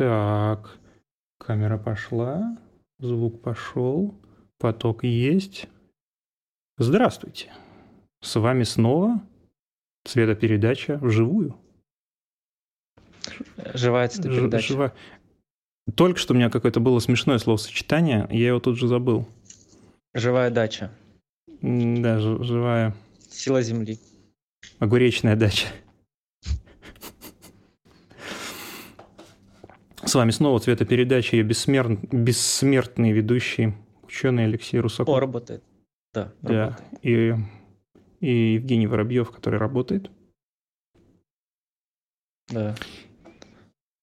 Так, камера пошла, звук пошел, поток есть. Здравствуйте. С вами снова цветопередача вживую. Живая цветопередача. Жива... Только что у меня какое-то было смешное словосочетание, я его тут же забыл. Живая дача. Да, живая. Сила земли. Огуречная дача. С вами снова цветопередача и бессмер... бессмертный ведущий ученый Алексей Русаков. О, работает. Да, да. Работает. И, и Евгений Воробьев, который работает. Да.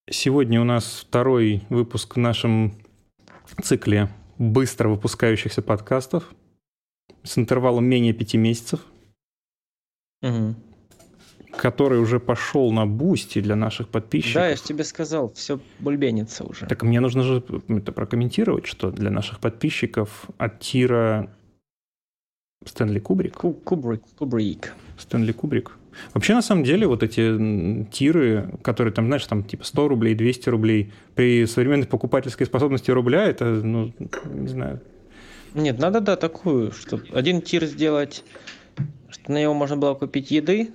Сегодня у нас второй выпуск в нашем цикле быстро выпускающихся подкастов с интервалом менее пяти месяцев. Угу который уже пошел на бусти для наших подписчиков. Да, я же тебе сказал, все бульбенится уже. Так мне нужно же это прокомментировать, что для наших подписчиков от tier а Стэнли Кубрик. Кубрик. Кубрик. Стэнли Кубрик. Вообще, на самом деле, вот эти tier ы, которые там, знаешь, там типа 100 рублей, 200 рублей, при современной покупательской способности рубля, это, ну, не знаю. Нет, надо, да, такую, чтобы один tier сделать, чтобы на него можно было купить еды,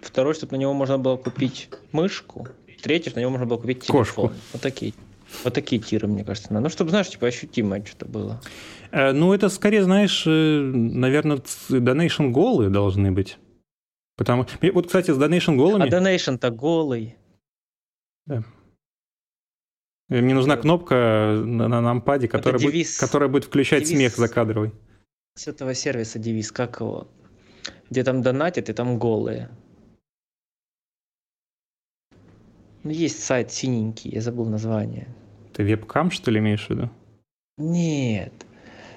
Второй, чтобы на него можно было купить мышку. Третий, чтобы на него можно было купить телефон. Кошку. Вот такие. Вот такие тиры, мне кажется, надо. Ну, чтобы, знаешь, типа ощутимое что-то было. Э, ну, это скорее, знаешь, э, наверное, donation голы должны быть. Потому вот, кстати, с donation голыми... А donation-то голый. Да. Э, мне нужна кнопка на, на нампаде, которая, будет, которая будет включать девиз смех закадровый. С этого сервиса девиз, как его? Где там донатят, и там голые. Ну, есть сайт синенький, я забыл название. Ты вебкам, что ли, имеешь в виду? Нет.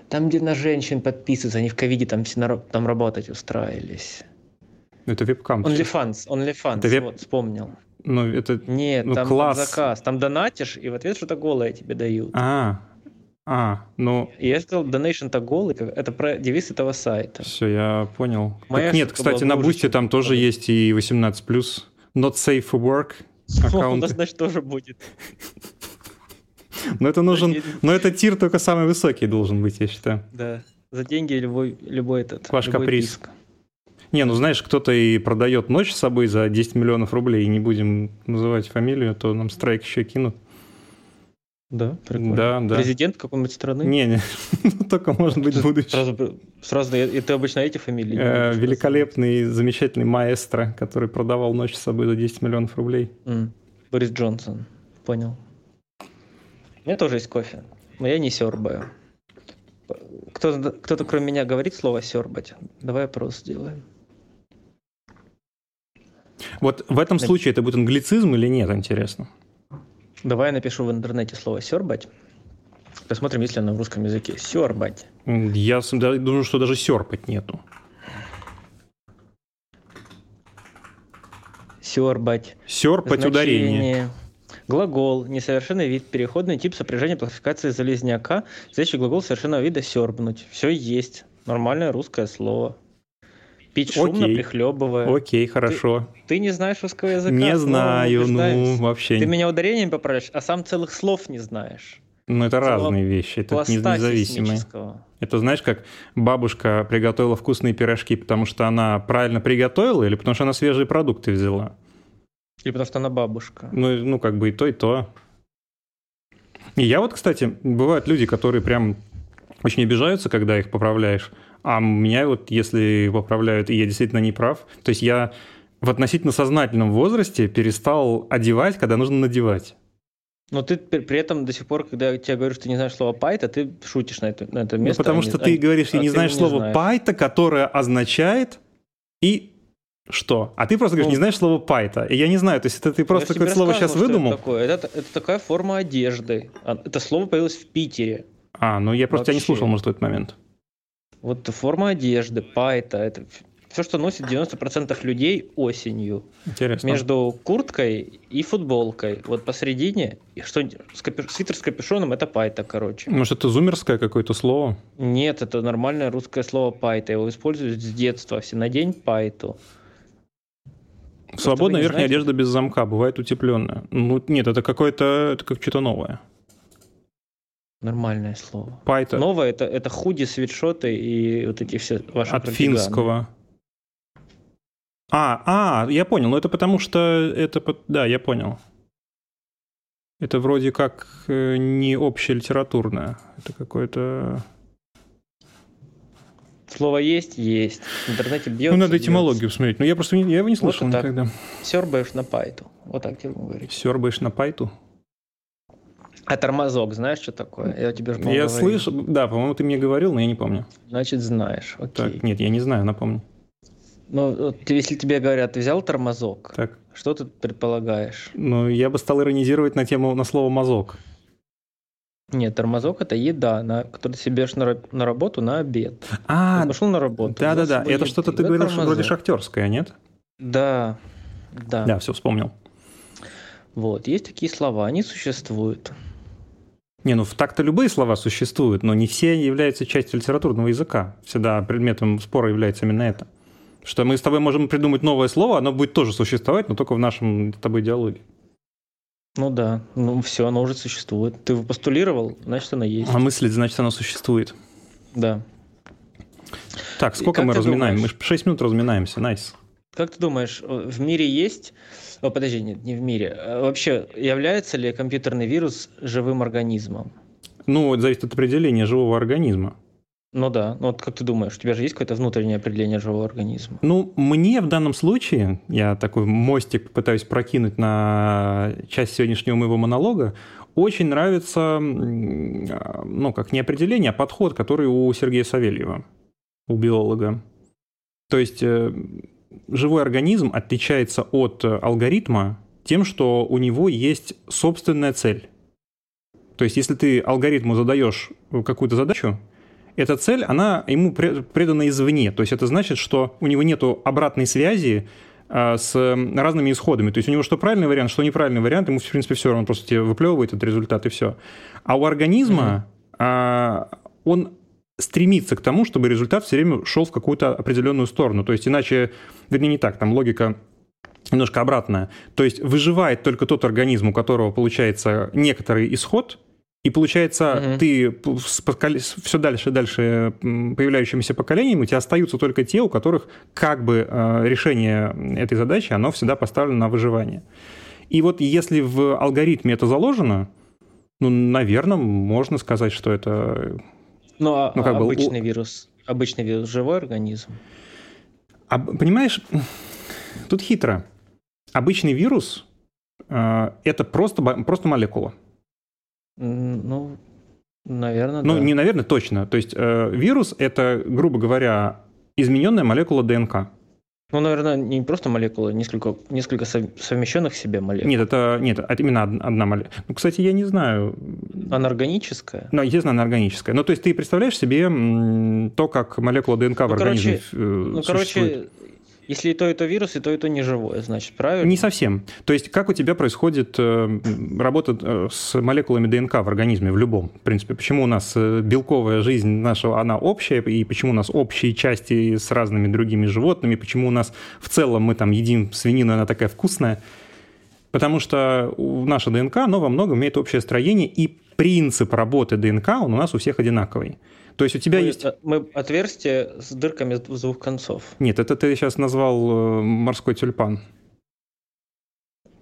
Там, где на женщин подписываются, они в ковиде там все на, там работать устраивались. Это вебкам. OnlyFans, OnlyFans, это веб... вот, вспомнил. Ну, это Нет, ну, там, класс. там заказ. Там донатишь, и в ответ что-то голое тебе дают. А, а, ну... И я сказал, donation-то голый, это про девиз этого сайта. Все, я понял. Моя нет, кстати, на Бусте там тоже есть и 18+, not safe for work, аккаунт. У нас, значит, тоже будет. Но это нужен, но это тир только самый высокий должен быть, я считаю. Да, за деньги любой, любой этот. Ваш каприз. Писк. Не, ну знаешь, кто-то и продает ночь с собой за 10 миллионов рублей, и не будем называть фамилию, а то нам страйк еще кинут. Да, прикольно. Да, да. Президент какой-нибудь страны? Не, не, только может быть будущий. Сразу, сразу и ты обычно эти фамилии? Э, великолепный, замечательный маэстро, который продавал ночь с собой за 10 миллионов рублей. Борис Джонсон, понял. У меня тоже есть кофе, но я не сербаю. Кто-то, кто-то кроме меня говорит слово сербать? Давай опрос сделаем. Вот в этом случае это будет англицизм или нет, интересно? Давай я напишу в интернете слово «сербать». Посмотрим, есть ли оно в русском языке. Сербать. Я думаю, что даже серпать нету. Сербать. Серпать ударение. Глагол. Несовершенный вид. Переходный тип сопряжения классификации залезняка. Следующий глагол совершенного вида сербнуть. Все есть. Нормальное русское слово. Пить шумно, Окей. прихлебывая. Окей, хорошо. Ты, ты не знаешь русского языка? Не знаю, ну, вообще. Ты меня ударением поправишь, а сам целых слов не знаешь. Ну, это Целого разные вещи, это независимые. Это знаешь, как бабушка приготовила вкусные пирожки, потому что она правильно приготовила или потому что она свежие продукты взяла? Или потому что она бабушка. Ну, ну как бы и то, и то. И я вот, кстати, бывают люди, которые прям очень обижаются, когда их поправляешь. А меня вот, если поправляют, и я действительно не прав, то есть я в относительно сознательном возрасте перестал одевать, когда нужно надевать. Но ты при этом до сих пор, когда я тебе говорю, что ты не знаешь слова пайта, ты шутишь на это, на это ну, место. Ну, потому а что не, ты а, говоришь, я а не знаешь слово пайта, которое означает и что? А ты просто говоришь, ну, не знаешь слово пайта. И я не знаю, то есть это ты просто какое-то слово сейчас выдумал? Это, такое. Это, это такая форма одежды. Это слово появилось в Питере. А, ну я просто Вообще. тебя не слушал, может, в этот момент. Вот форма одежды, пайта, это все, что носит 90% людей осенью. Интересно. Между курткой и футболкой. Вот посередине, что с капю... свитер с капюшоном это пайта, короче. Может, это зумерское какое-то слово? Нет, это нормальное русское слово пайта. Его используют с детства. Все надень пайту. Свободная верхняя знаете? одежда без замка, бывает утепленная. Ну, нет, это какое-то, это как что-то новое. Нормальное слово. Пайта. Новое это, это худи, свитшоты и вот эти все ваши От финского. А, а, я понял. Ну это потому что это... Да, я понял. Это вроде как э, не общелитературное. Это какое-то... Слово есть, есть. В интернете бьется. Ну, надо этимологию посмотреть. Но я просто не, я его не слышал вот никогда. Сербаешь на пайту. Вот так тебе говорить. Сербаешь на пайту? А тормозок, знаешь, что такое? Я тебе же, Я слышу, да, по-моему, ты мне говорил, но я не помню. Значит, знаешь, окей. Так, нет, я не знаю, напомню. Ну, если тебе говорят, ты взял тормозок, так. что ты предполагаешь? Ну, я бы стал иронизировать на тему, на слово «мазок». Нет, тормозок это еда, на, которую ты себе на, на работу на обед. А, ты пошел на работу. Да, да, да. Это что-то ты говорил, что вроде шахтерское, нет? Да, да. Да, все вспомнил. Вот, есть такие слова, они существуют. Не, ну так-то любые слова существуют, но не все являются частью литературного языка. Всегда предметом спора является именно это. Что мы с тобой можем придумать новое слово, оно будет тоже существовать, но только в нашем с тобой диалоге. Ну да, ну все, оно уже существует. Ты его постулировал, значит оно есть. А мыслить, значит оно существует. Да. Так, сколько мы разминаем? Думаешь? Мы 6 минут разминаемся, найс. Nice. Как ты думаешь, в мире есть... О, подожди, нет, не в мире. А вообще, является ли компьютерный вирус живым организмом? Ну, это зависит от определения живого организма. Ну да, ну вот как ты думаешь, у тебя же есть какое-то внутреннее определение живого организма? Ну, мне в данном случае, я такой мостик пытаюсь прокинуть на часть сегодняшнего моего монолога, очень нравится, ну, как не определение, а подход, который у Сергея Савельева, у биолога. То есть э, живой организм отличается от алгоритма тем, что у него есть собственная цель. То есть если ты алгоритму задаешь какую-то задачу, эта цель, она ему предана извне. То есть это значит, что у него нет обратной связи а, с разными исходами. То есть у него что правильный вариант, что неправильный вариант, ему, в принципе, все равно, просто тебе выплевывает этот результат и все. А у организма mm-hmm. он стремится к тому, чтобы результат все время шел в какую-то определенную сторону. То есть иначе, вернее, не так, там логика немножко обратная. То есть выживает только тот организм, у которого получается некоторый исход – и получается, угу. ты с все дальше и дальше появляющимися поколениями, у тебя остаются только те, у которых как бы э, решение этой задачи, оно всегда поставлено на выживание. И вот если в алгоритме это заложено, ну, наверное, можно сказать, что это... Ну, а ну, как обычный бы... вирус, обычный вирус живой организм? А, понимаешь, тут хитро. Обычный вирус э, это просто, просто молекула. Ну, наверное, Ну, да. не наверное, точно. То есть э, вирус — это, грубо говоря, измененная молекула ДНК. Ну, наверное, не просто молекула, несколько, несколько совмещенных в себе молекул. Нет, это, нет, это именно одна молекула. Ну, кстати, я не знаю. Она органическая? Ну, естественно, она органическая. Ну, то есть ты представляешь себе то, как молекула ДНК ну, в организме короче, э, Ну, короче, если и то, и то вирус, и то, и то не живое, значит, правильно? Не совсем. То есть как у тебя происходит э, работа э, с молекулами ДНК в организме, в любом, в принципе? Почему у нас э, белковая жизнь наша, она общая, и почему у нас общие части с разными другими животными, почему у нас в целом мы там едим свинину, она такая вкусная? Потому что наша ДНК, оно во многом имеет общее строение, и принцип работы ДНК он у нас у всех одинаковый. То есть у тебя мы, есть... Мы отверстие с дырками с двух концов. Нет, это ты сейчас назвал э, морской тюльпан.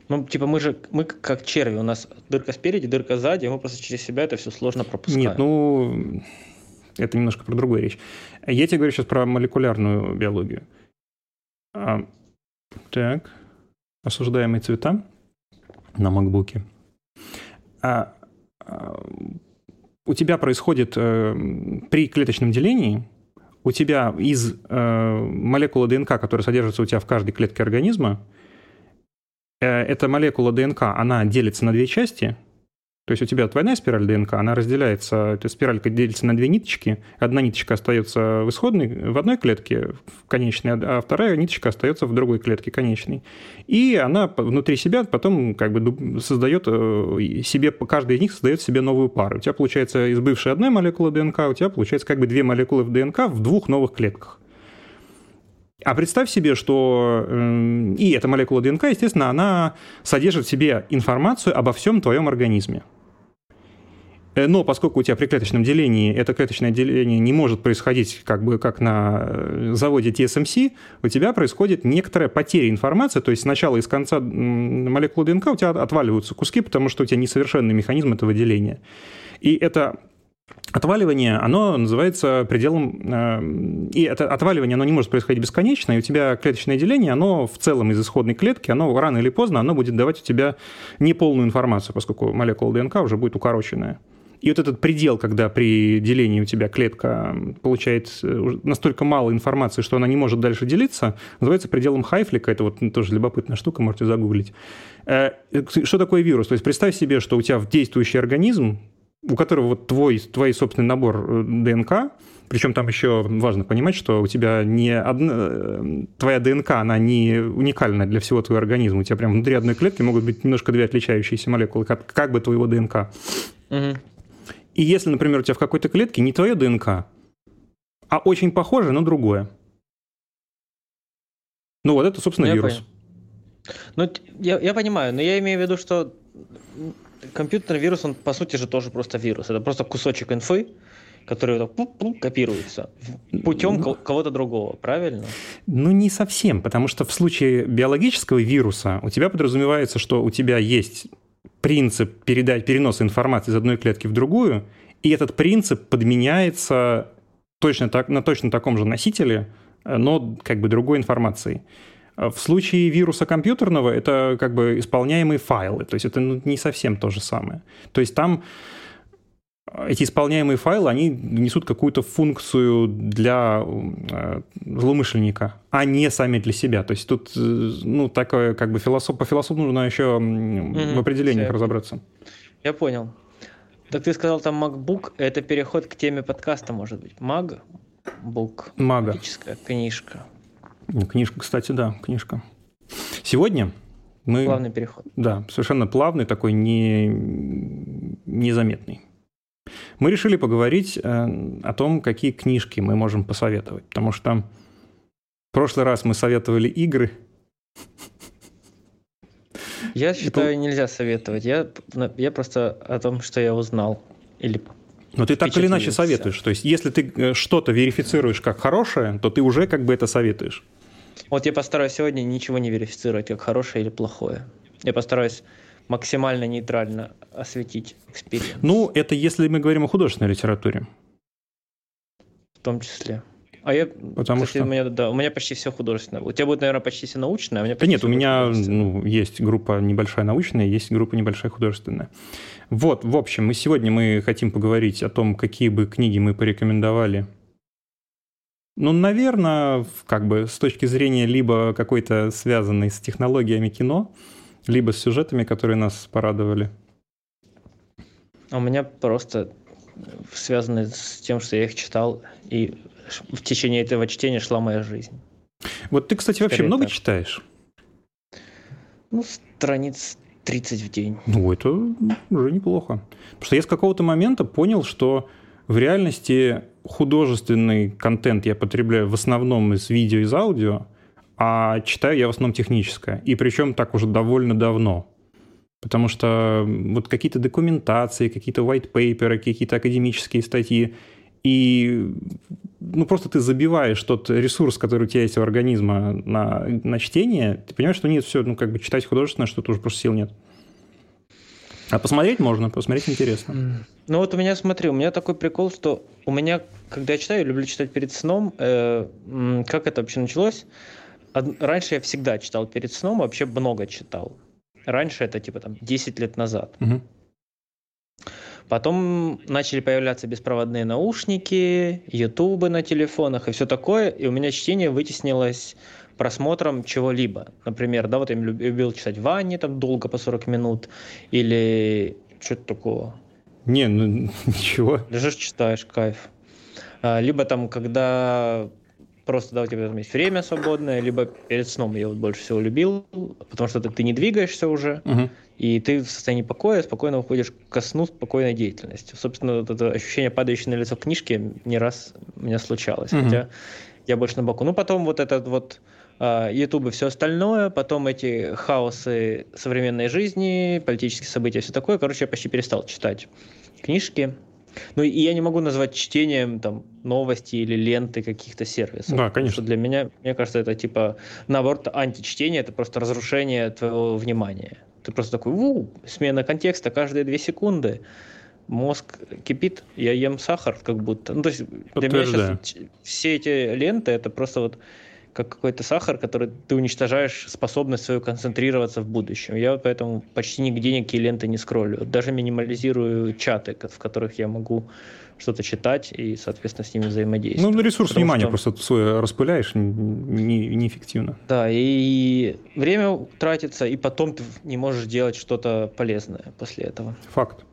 Ну, типа мы же, мы как черви, у нас дырка спереди, дырка сзади, мы просто через себя это все сложно пропускаем. Нет, ну, это немножко про другую речь. Я тебе говорю сейчас про молекулярную биологию. А, так, осуждаемые цвета на макбуке. А, а, у тебя происходит э, при клеточном делении, у тебя из э, молекулы ДНК, которая содержится у тебя в каждой клетке организма, э, эта молекула ДНК, она делится на две части – то есть у тебя двойная спираль ДНК, она разделяется, эта спиралька делится на две ниточки. Одна ниточка остается в исходной, в одной клетке, в конечной, а вторая ниточка остается в другой клетке, конечной. И она внутри себя потом как бы создает э, себе, каждая из них создает себе новую пару. У тебя получается из бывшей одной молекулы ДНК, у тебя получается как бы две молекулы в ДНК в двух новых клетках. А представь себе, что э, и эта молекула ДНК, естественно, она содержит в себе информацию обо всем твоем организме. Э, но поскольку у тебя при клеточном делении это клеточное деление не может происходить как бы как на э, заводе TSMC, у тебя происходит некоторая потеря информации, то есть сначала и с конца молекулы ДНК у тебя отваливаются куски, потому что у тебя несовершенный механизм этого деления. И это Отваливание, оно называется пределом... Э, и это отваливание, оно не может происходить бесконечно, и у тебя клеточное деление, оно в целом из исходной клетки, оно рано или поздно, оно будет давать у тебя неполную информацию, поскольку молекула ДНК уже будет укороченная. И вот этот предел, когда при делении у тебя клетка получает э, настолько мало информации, что она не может дальше делиться, называется пределом Хайфлика. Это вот тоже любопытная штука, можете загуглить. Э, что такое вирус? То есть представь себе, что у тебя действующий организм, у которого вот твой, твой собственный набор э, ДНК, причем там еще важно понимать, что у тебя не одна, твоя ДНК, она не уникальна для всего твоего организма. У тебя прям внутри одной клетки могут быть немножко две отличающиеся молекулы, как, как бы твоего ДНК. Угу. И если, например, у тебя в какой-то клетке не твое ДНК, а очень похоже, но другое. Ну вот это, собственно, я вирус. Ну, я, я понимаю, но я имею в виду, что компьютерный вирус, он по сути же тоже просто вирус. Это просто кусочек инфы, который вот так, копируется путем ну, кого-то другого, правильно? Ну, не совсем, потому что в случае биологического вируса у тебя подразумевается, что у тебя есть принцип передать, переноса информации из одной клетки в другую, и этот принцип подменяется точно так, на точно таком же носителе, э, но как бы другой информацией. В случае вируса компьютерного это как бы исполняемые файлы, то есть это ну, не совсем то же самое. То есть там эти исполняемые файлы, они несут какую-то функцию для э, злоумышленника, а не сами для себя. То есть тут, э, ну, такое, как бы, философ, по философу нужно еще mm-hmm. в определениях Все. разобраться. Я понял. Так ты сказал там MacBook, это переход к теме подкаста, может быть. Маг? Бук. Мага. Магическая книжка. Ну, книжка, кстати, да, книжка. Сегодня мы... Плавный переход. Да, совершенно плавный, такой не... незаметный мы решили поговорить э, о том, какие книжки мы можем посоветовать. Потому что в прошлый раз мы советовали игры. Я считаю, нельзя советовать. Я, я просто о том, что я узнал. Или но ты так или иначе советуешь. То есть, если ты э, что-то верифицируешь как хорошее, то ты уже как бы это советуешь. Вот я постараюсь сегодня ничего не верифицировать, как хорошее или плохое. Я постараюсь максимально нейтрально осветить experience. Ну, это если мы говорим о художественной литературе. В том числе. А я, Потому кстати, что... у меня, да, у меня почти все художественное. У тебя будет, наверное, почти все научное, а у меня Да нет, у меня ну, есть группа небольшая научная, есть группа небольшая художественная. Вот, в общем, мы сегодня мы хотим поговорить о том, какие бы книги мы порекомендовали. Ну, наверное, как бы с точки зрения либо какой-то связанной с технологиями кино, либо с сюжетами, которые нас порадовали. А у меня просто связаны с тем, что я их читал, и в течение этого чтения шла моя жизнь. Вот ты, кстати, вообще много так. читаешь? Ну, страниц 30 в день. Ну, это уже неплохо. Потому что я с какого-то момента понял, что в реальности художественный контент я потребляю в основном из видео, из аудио, а читаю я в основном техническое. И причем так уже довольно давно. Потому что вот какие-то документации, какие-то white paper, какие-то академические статьи, и ну, просто ты забиваешь тот ресурс, который у тебя есть у организма на, на чтение, ты понимаешь, что нет, все, ну, как бы читать художественное, что тоже просто сил нет. А посмотреть можно, посмотреть интересно. Ну вот у меня, смотри, у меня такой прикол, что у меня, когда я читаю, я люблю читать перед сном. Э, как это вообще началось? Раньше я всегда читал перед сном, вообще много читал. Раньше это типа там 10 лет назад. Угу. Потом начали появляться беспроводные наушники, ютубы на телефонах и все такое, и у меня чтение вытеснилось просмотром чего-либо. Например, да, вот я любил читать в ванне там долго по 40 минут, или что-то такого. Не, ну ничего. Лежишь, читаешь, кайф. А, либо там, когда просто, да, у тебя там есть время свободное, либо перед сном я вот больше всего любил, потому что ты, ты не двигаешься уже, угу. и ты в состоянии покоя спокойно уходишь ко сну спокойной деятельностью. Собственно, вот это ощущение падающей на лицо книжки не раз у меня случалось. Угу. Хотя Я больше на боку. Ну, потом вот этот вот YouTube а, и все остальное, потом эти хаосы современной жизни, политические события, все такое. Короче, я почти перестал читать книжки. Ну, и я не могу назвать чтением там новости или ленты каких-то сервисов. Да, конечно. Что для меня, мне кажется, это типа, наоборот, античтение, это просто разрушение твоего внимания. Ты просто такой, у, смена контекста каждые две секунды. Мозг кипит, я ем сахар, как будто. Ну, то есть для меня сейчас все эти ленты, это просто вот как какой-то сахар, который ты уничтожаешь способность свою концентрироваться в будущем. Я поэтому почти нигде никакие ленты не скроллю. Даже минимализирую чаты, в которых я могу что-то читать и, соответственно, с ними взаимодействовать. Ну, ресурс Потому внимания что... просто свой распыляешь не, неэффективно. Да, и время тратится, и потом ты не можешь делать что-то полезное после этого. Факт.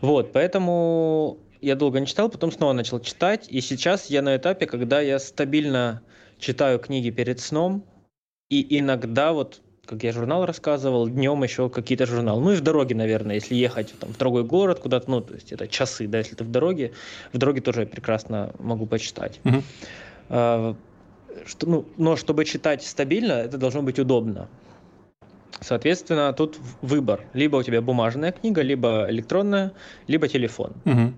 Вот, поэтому я долго не читал, потом снова начал читать, и сейчас я на этапе, когда я стабильно читаю книги перед сном, и иногда вот как я журнал рассказывал, днем еще какие-то журналы. Ну и в дороге, наверное, если ехать там, в другой город куда-то, ну, то есть это часы, да, если ты в дороге, в дороге тоже я прекрасно могу почитать. Uh-huh. А, что, ну, но чтобы читать стабильно, это должно быть удобно. Соответственно, тут выбор. Либо у тебя бумажная книга, либо электронная, либо телефон. Uh-huh.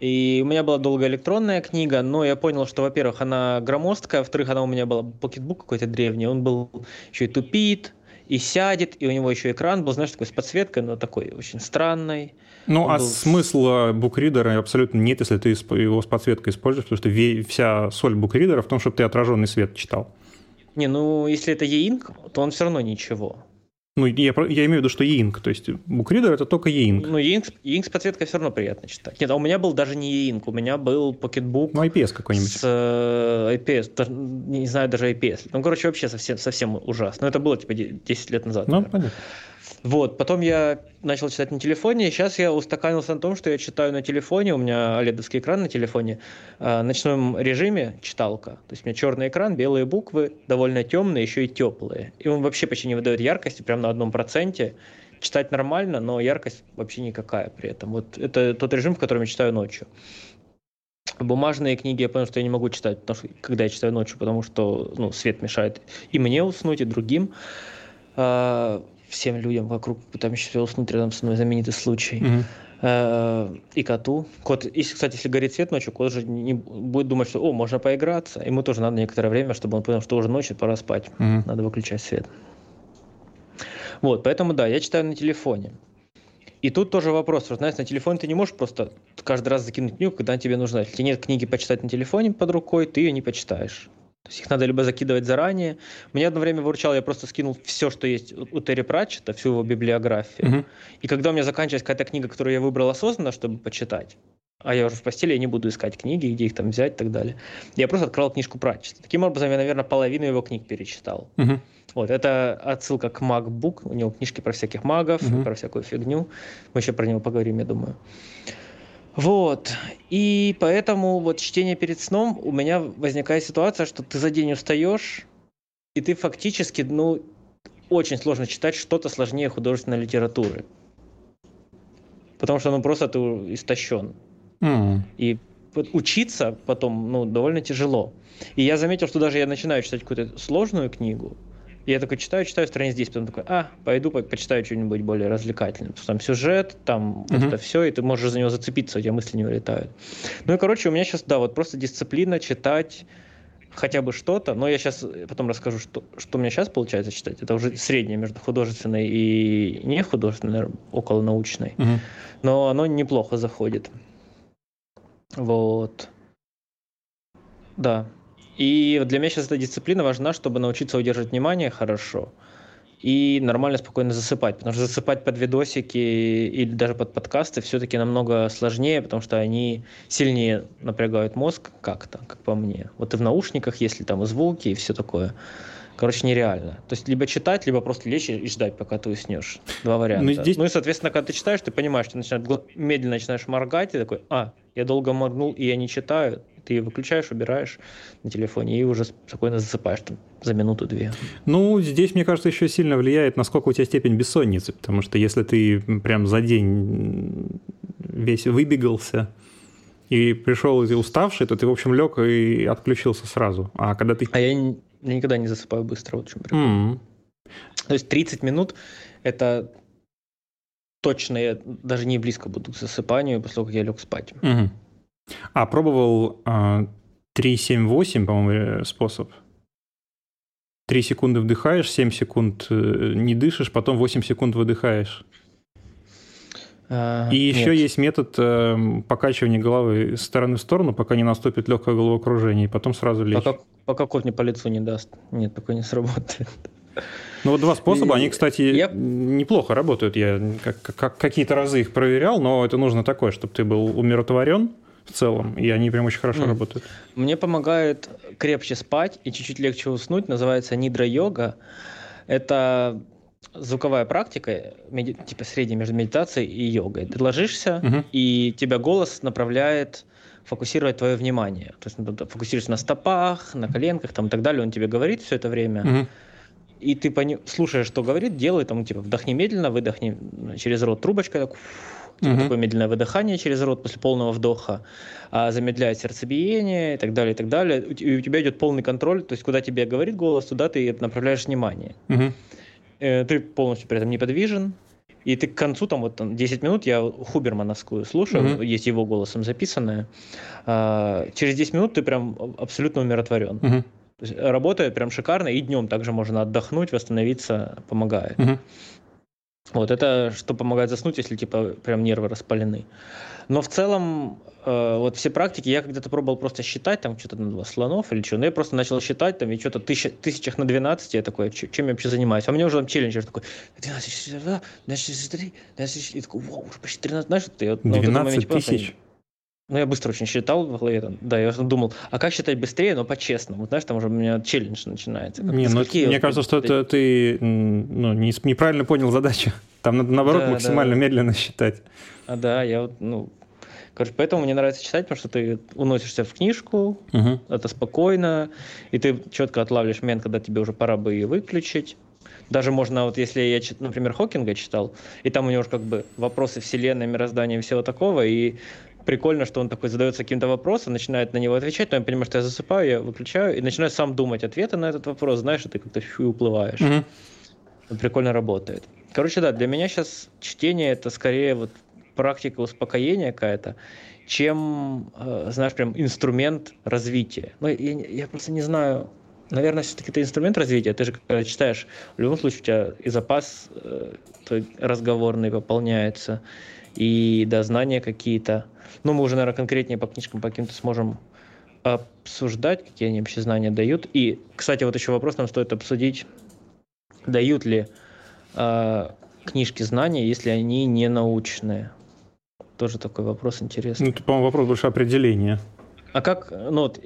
И у меня была долго электронная книга, но я понял, что, во-первых, она громоздкая, во-вторых, она у меня была покетбук какой-то древний, он был еще и тупит, и сядет, и у него еще экран был, знаешь, такой с подсветкой, но такой очень странный. Ну, он а был... смысла букридера абсолютно нет, если ты его с подсветкой используешь, потому что вся соль букридера в том, чтобы ты отраженный свет читал. Не, ну, если это e-ink, то он все равно ничего. Ну, я, я имею в виду, что e-ink, то есть букридер это только e-ink. Ну, e-ink, e-ink с подсветкой все равно приятно читать. Нет, а у меня был даже не e-ink, у меня был покетбук. Ну, IPS какой-нибудь. С э, IPS, даже, не знаю даже IPS. Ну, короче, вообще совсем, совсем ужасно. Но это было типа 10 лет назад. Ну, наверное. понятно. Вот, потом я начал читать на телефоне, и сейчас я устаканился на том, что я читаю на телефоне, у меня oled экран на телефоне, э, ночном режиме читалка, то есть у меня черный экран, белые буквы, довольно темные, еще и теплые, и он вообще почти не выдает яркости, прям на одном проценте, читать нормально, но яркость вообще никакая при этом. Вот это тот режим, в котором я читаю ночью. Бумажные книги я понял, что я не могу читать, потому что, когда я читаю ночью, потому что ну, свет мешает и мне уснуть, и другим. Всем людям вокруг, там еще все уснуть рядом со мной, знаменитый случай. Mm-hmm. И коту. Кот, если, кстати, если горит свет ночью, кот же не будет думать, что, о, можно поиграться. Ему тоже надо некоторое время, чтобы он понял, что уже ночью, пора спать. Mm-hmm. Надо выключать свет. Вот, поэтому, да, я читаю на телефоне. И тут тоже вопрос, что, знаешь, на телефоне ты не можешь просто каждый раз закинуть книгу, когда тебе нужна. Если нет книги почитать на телефоне под рукой, ты ее не почитаешь. То есть их надо либо закидывать заранее. Мне одно время выручало, я просто скинул все, что есть у Терри Пратчета, всю его библиографию. Угу. И когда у меня заканчивается какая-то книга, которую я выбрал осознанно, чтобы почитать, а я уже в постели, я не буду искать книги, где их там взять и так далее. Я просто открыл книжку Пратчета. Таким образом, я, наверное, половину его книг перечитал. Угу. Вот, это отсылка к MacBook. У него книжки про всяких магов, угу. про всякую фигню. Мы еще про него поговорим, я думаю. Вот. И поэтому вот чтение перед сном у меня возникает ситуация, что ты за день устаешь, и ты фактически, ну, очень сложно читать что-то сложнее художественной литературы. Потому что, ну, просто ты истощен. Mm. И учиться потом, ну, довольно тяжело. И я заметил, что даже я начинаю читать какую-то сложную книгу, я такой читаю, читаю страниц 10, потом такой, а, пойду по почитаю что-нибудь более развлекательное. Потому что там сюжет, там uh-huh. это все, и ты можешь за него зацепиться, у тебя мысли не вылетают. Ну и, короче, у меня сейчас, да, вот просто дисциплина читать хотя бы что-то, но я сейчас потом расскажу, что, что у меня сейчас получается читать. Это уже среднее между художественной и не художественной, около научной. Uh-huh. Но оно неплохо заходит. Вот. Да. И для меня сейчас эта дисциплина важна, чтобы научиться удерживать внимание хорошо и нормально, спокойно засыпать. Потому что засыпать под видосики или даже под подкасты все-таки намного сложнее, потому что они сильнее напрягают мозг как-то, как по мне. Вот и в наушниках, если там и звуки, и все такое. Короче, нереально. То есть либо читать, либо просто лечь и ждать, пока ты уснешь. Два варианта. Ну, здесь... ну и, соответственно, когда ты читаешь, ты понимаешь, ты начинаешь, медленно начинаешь моргать, и такой, а, я долго моргнул, и я не читаю ты выключаешь, убираешь на телефоне и уже спокойно засыпаешь там за минуту-две. Ну, здесь, мне кажется, еще сильно влияет, насколько у тебя степень бессонницы, потому что если ты прям за день весь выбегался, и пришел и уставший, то ты, в общем, лег и отключился сразу. А когда ты... А я, я никогда не засыпаю быстро, вот в чем mm-hmm. То есть 30 минут – это точно я даже не близко буду к засыпанию после того, как я лег спать. Угу. А пробовал э, 3-7-8, по-моему, способ? 3 секунды вдыхаешь, 7 секунд э, не дышишь, потом 8 секунд выдыхаешь. И еще нет. есть метод э, покачивания головы с стороны в сторону, пока не наступит легкое головокружение, и потом сразу лечь. Пока, пока кот мне по лицу не даст. Нет, такое не сработает. Ну, вот два способа, они, кстати, я... неплохо работают. Я как, как, какие-то разы их проверял, но это нужно такое, чтобы ты был умиротворен в целом, и они прям очень хорошо mm. работают. Мне помогает крепче спать и чуть-чуть легче уснуть, называется нидра-йога. Это звуковая практика, меди... типа средняя между медитацией и йогой. Ты ложишься, uh-huh. и тебя голос направляет фокусировать твое внимание. То есть ну, фокусируешься на стопах, на коленках там, и так далее. Он тебе говорит все это время. Uh-huh и ты пони... слушаешь, что говорит, делай там, типа, вдохни медленно, выдохни через рот трубочкой, так, типа, угу. такое медленное выдыхание через рот после полного вдоха, а замедляет сердцебиение и так далее, и так далее. И у тебя идет полный контроль, то есть куда тебе говорит голос, туда ты направляешь внимание. Угу. Ты полностью при этом неподвижен, и ты к концу, там вот там, 10 минут, я Хубермановскую слушаю, mm-hmm. есть его голосом записанное. А, через 10 минут ты прям абсолютно умиротворен. То есть работает прям шикарно, и днем также можно отдохнуть, восстановиться, помогает. Угу. Вот это что помогает заснуть, если типа прям нервы распалены. Но в целом э, вот все практики, я когда-то пробовал просто считать, там что-то на два слонов или что, но я просто начал считать, там и что-то тысяч, тысячах на 12, я такой, чем я вообще занимаюсь? А меня уже там челленджер такой, 12, 12, 12, 12, и такой, вау, уже почти 13, знаешь, ты вот, 12 тысяч? Ну, я быстро очень считал в голове, там, да, я думал, а как считать быстрее, но по-честному, знаешь, там уже у меня челлендж начинается. Не, ну, мне вот, кажется, что это ты ну, не, неправильно понял задачу. Там надо, наоборот, да, максимально да. медленно считать. А, да, я вот, ну, короче, поэтому мне нравится читать, потому что ты уносишься в книжку, угу. это спокойно, и ты четко отлавливаешь момент, когда тебе уже пора бы ее выключить. Даже можно, вот если я, например, Хокинга читал, и там у него же как бы вопросы вселенной, мироздания и всего такого, и прикольно, что он такой задается каким-то вопросом, начинает на него отвечать, но я понимаю, что я засыпаю, я выключаю и начинаю сам думать ответы на этот вопрос, знаешь, и ты как-то фу, уплываешь. Mm-hmm. Прикольно работает. Короче, да, для меня сейчас чтение это скорее вот практика успокоения какая-то, чем, э, знаешь, прям инструмент развития. Ну, я, я просто не знаю, наверное, все-таки это инструмент развития. Ты же, когда читаешь, в любом случае у тебя и запас э, разговорный пополняется, и да, знания какие-то. Ну, мы уже, наверное, конкретнее по книжкам по каким-то сможем обсуждать, какие они вообще знания дают. И, кстати, вот еще вопрос нам стоит обсудить, дают ли э, книжки знания, если они не научные. Тоже такой вопрос интересный. Ну, это, по-моему, вопрос больше определения. А как, ну вот,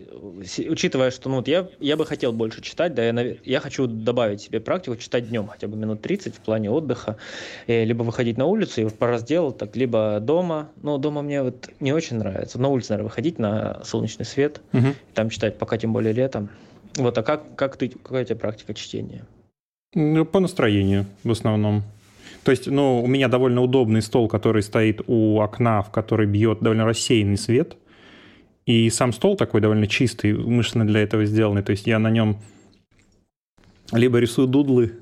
учитывая, что ну, вот я, я бы хотел больше читать, да, я, я хочу добавить себе практику читать днем хотя бы минут 30 в плане отдыха, и, либо выходить на улицу, и вот по разделу, так, либо дома. Но дома мне вот не очень нравится. На улице, наверное, выходить на солнечный свет, угу. там читать, пока тем более летом. Вот, а как, как ты, какая у тебя практика чтения? Ну, по настроению в основном. То есть, ну, у меня довольно удобный стол, который стоит у окна, в который бьет довольно рассеянный свет – и сам стол такой довольно чистый, умышленно для этого сделанный. То есть я на нем либо рисую дудлы,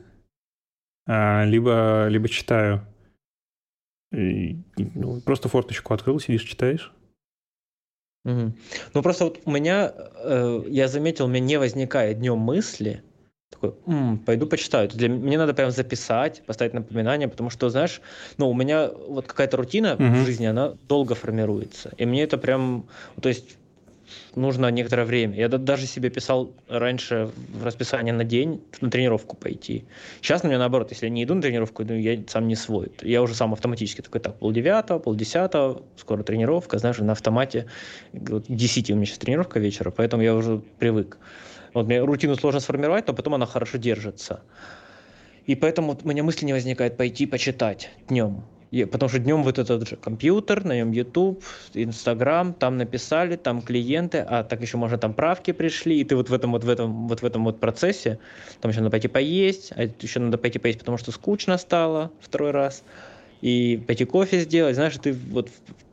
а, либо, либо читаю. И, ну, просто форточку открыл, сидишь, читаешь. Угу. Ну просто вот у меня, э, я заметил, у меня не возникает днем мысли, такой, М, пойду почитаю. Для, мне надо прям записать, поставить напоминание, потому что, знаешь, ну, у меня вот какая-то рутина угу. в жизни, она долго формируется. И мне это прям, то есть нужно некоторое время. Я даже себе писал раньше в расписание на день на тренировку пойти. Сейчас на меня наоборот, если я не иду на тренировку, ну, я сам не свой. Я уже сам автоматически такой, так, полдевятого, полдесятого, скоро тренировка, знаешь, на автомате. Вот 10 у меня сейчас тренировка вечера, поэтому я уже привык. Вот мне рутину сложно сформировать, но потом она хорошо держится. И поэтому у меня мысли не возникает пойти почитать днем. Потому что днем вот этот же компьютер, на нем YouTube, Instagram, там написали, там клиенты, а так еще можно там правки пришли, и ты вот в этом вот в этом вот в этом вот процессе, там еще надо пойти поесть, а еще надо пойти поесть, потому что скучно стало второй раз, и пойти кофе сделать, знаешь, ты вот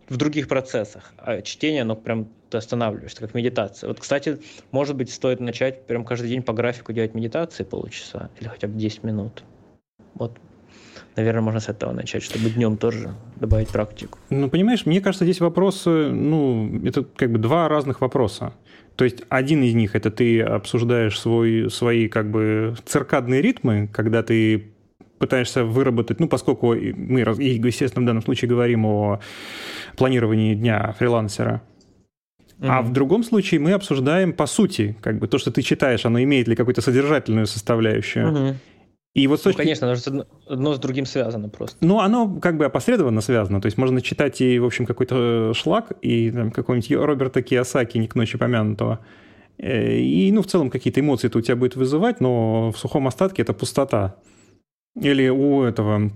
в других процессах. А чтение, оно прям ты останавливаешься, как медитация. Вот, кстати, может быть, стоит начать прям каждый день по графику делать медитации полчаса или хотя бы 10 минут. Вот, наверное, можно с этого начать, чтобы днем тоже добавить практику. Ну, понимаешь, мне кажется, здесь вопросы, ну, это как бы два разных вопроса. То есть один из них это ты обсуждаешь свой, свои как бы циркадные ритмы, когда ты пытаешься выработать, ну, поскольку мы, естественно, в данном случае говорим о планировании дня фрилансера, Mm-hmm. А в другом случае мы обсуждаем по сути, как бы то, что ты читаешь, оно имеет ли какую-то содержательную составляющую. Mm-hmm. И вот с ну, точки... Ну, конечно, одно, одно с другим связано просто. Ну, оно как бы опосредованно связано. То есть можно читать и, в общем, какой-то шлак, и там, какого-нибудь Роберта Киосаки, не к ночи помянутого. Э, и, ну, в целом какие-то эмоции это у тебя будет вызывать, но в сухом остатке это пустота. Или у этого...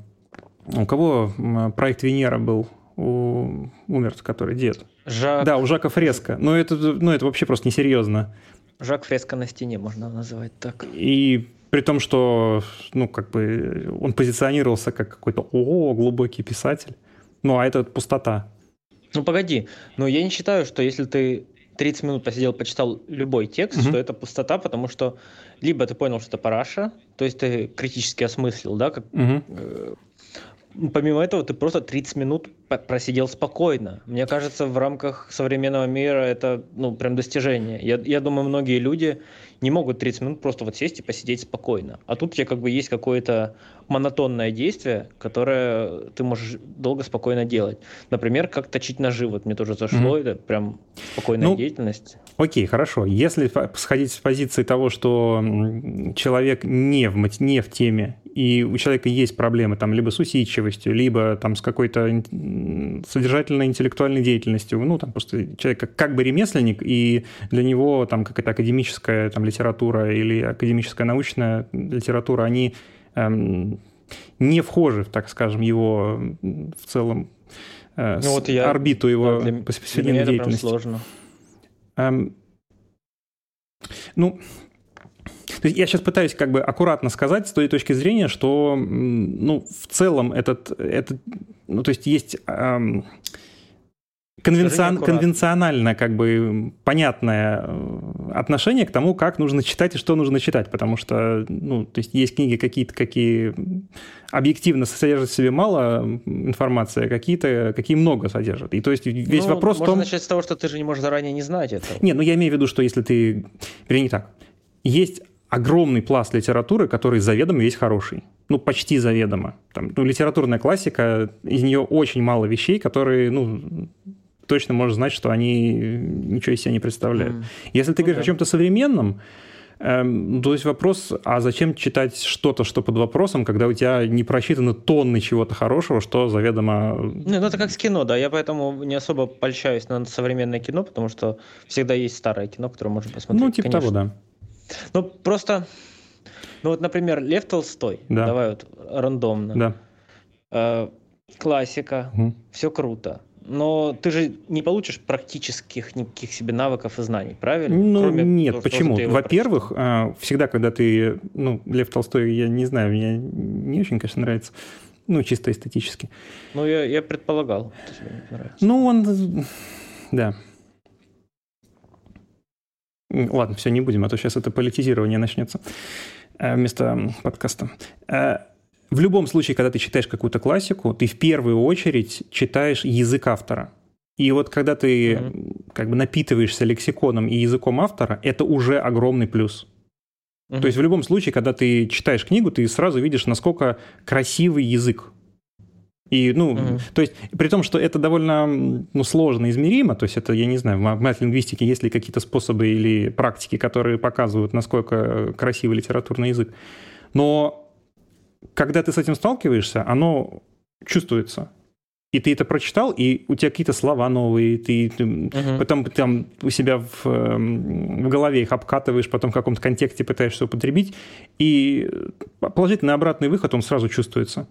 У кого проект Венера был? У умер, который дед. Жак... Да, у Жака Фреско. Но это, ну, это вообще просто несерьезно. Жак Фреско на стене можно называть так. И при том, что, ну, как бы он позиционировался как какой-то о глубокий писатель. Ну, а это пустота. Ну, погоди. Но я не считаю, что если ты 30 минут посидел, почитал любой текст, угу. что это пустота, потому что либо ты понял, что это параша, то есть ты критически осмыслил, да, как, угу. Помимо этого ты просто 30 минут просидел спокойно. Мне кажется, в рамках современного мира это, ну, прям достижение. Я, я думаю, многие люди не могут 30 минут просто вот сесть и посидеть спокойно. А тут у тебя как бы есть какое-то монотонное действие, которое ты можешь долго спокойно делать. Например, как точить ножи. Вот мне тоже зашло, mm-hmm. это прям спокойная ну, деятельность. Окей, хорошо. Если сходить с позиции того, что человек не в, не в теме, и у человека есть проблемы там либо с усидчивостью, либо там с какой-то содержательной интеллектуальной деятельностью, ну, там просто человек как, как бы ремесленник, и для него там какая-то академическая там, литература или академическая научная литература, они эм, не вхожи, так скажем, его в целом э, ну, вот я, орбиту его да, для, для меня это прям сложно. Эм, ну, то есть я сейчас пытаюсь как бы аккуратно сказать с той точки зрения, что, ну, в целом этот, этот ну, то есть есть эм, конвенцион, конвенционально как бы понятное э, отношение к тому, как нужно читать и что нужно читать, потому что, ну, то есть есть книги какие-то, какие объективно содержат в себе мало информации, а какие-то, какие много содержат. И то есть весь ну, вопрос в том... начать с того, что ты же не можешь заранее не знать этого. Не, ну я имею в виду, что если ты... Вернее, не так. Есть огромный пласт литературы, который заведомо весь хороший. Ну, почти заведомо. Там, ну, литературная классика, из нее очень мало вещей, которые, ну, точно можешь знать, что они ничего из себя не представляют. Mm. Если ты okay. говоришь о чем-то современном, эм, то есть вопрос, а зачем читать что-то, что под вопросом, когда у тебя не просчитаны тонны чего-то хорошего, что заведомо... Ну, это как с кино, да. Я поэтому не особо польщаюсь на современное кино, потому что всегда есть старое кино, которое можно посмотреть. Ну, типа Конечно. того, да. Ну, просто, ну вот, например, Лев Толстой, да. давай вот рандомно. Да. Э, классика, угу. все круто. Но ты же не получишь практических никаких себе навыков и знаний, правильно? Ну, Кроме нет, того, почему? Во-первых, прочитал. Э, всегда, когда ты... Ну, Лев Толстой, я не знаю, мне не очень, конечно, нравится. Ну, чисто эстетически. Ну, я, я предполагал, что тебе не нравится. Ну, он... Да. Ладно, все, не будем, а то сейчас это политизирование начнется э, вместо подкаста. Э, в любом случае, когда ты читаешь какую-то классику, ты в первую очередь читаешь язык автора. И вот когда ты mm-hmm. как бы напитываешься лексиконом и языком автора, это уже огромный плюс. Mm-hmm. То есть в любом случае, когда ты читаешь книгу, ты сразу видишь, насколько красивый язык и, ну, mm-hmm. то есть, при том, что это довольно ну, сложно измеримо, то есть это, я не знаю, в мат-лингвистике есть ли какие-то способы или практики, которые показывают, насколько красивый литературный язык. Но когда ты с этим сталкиваешься, оно чувствуется. И ты это прочитал, и у тебя какие-то слова новые, ты, ты uh-huh. потом там у себя в, эм, в голове их обкатываешь, потом в каком-то контексте пытаешься употребить, и положительный обратный выход, он сразу чувствуется.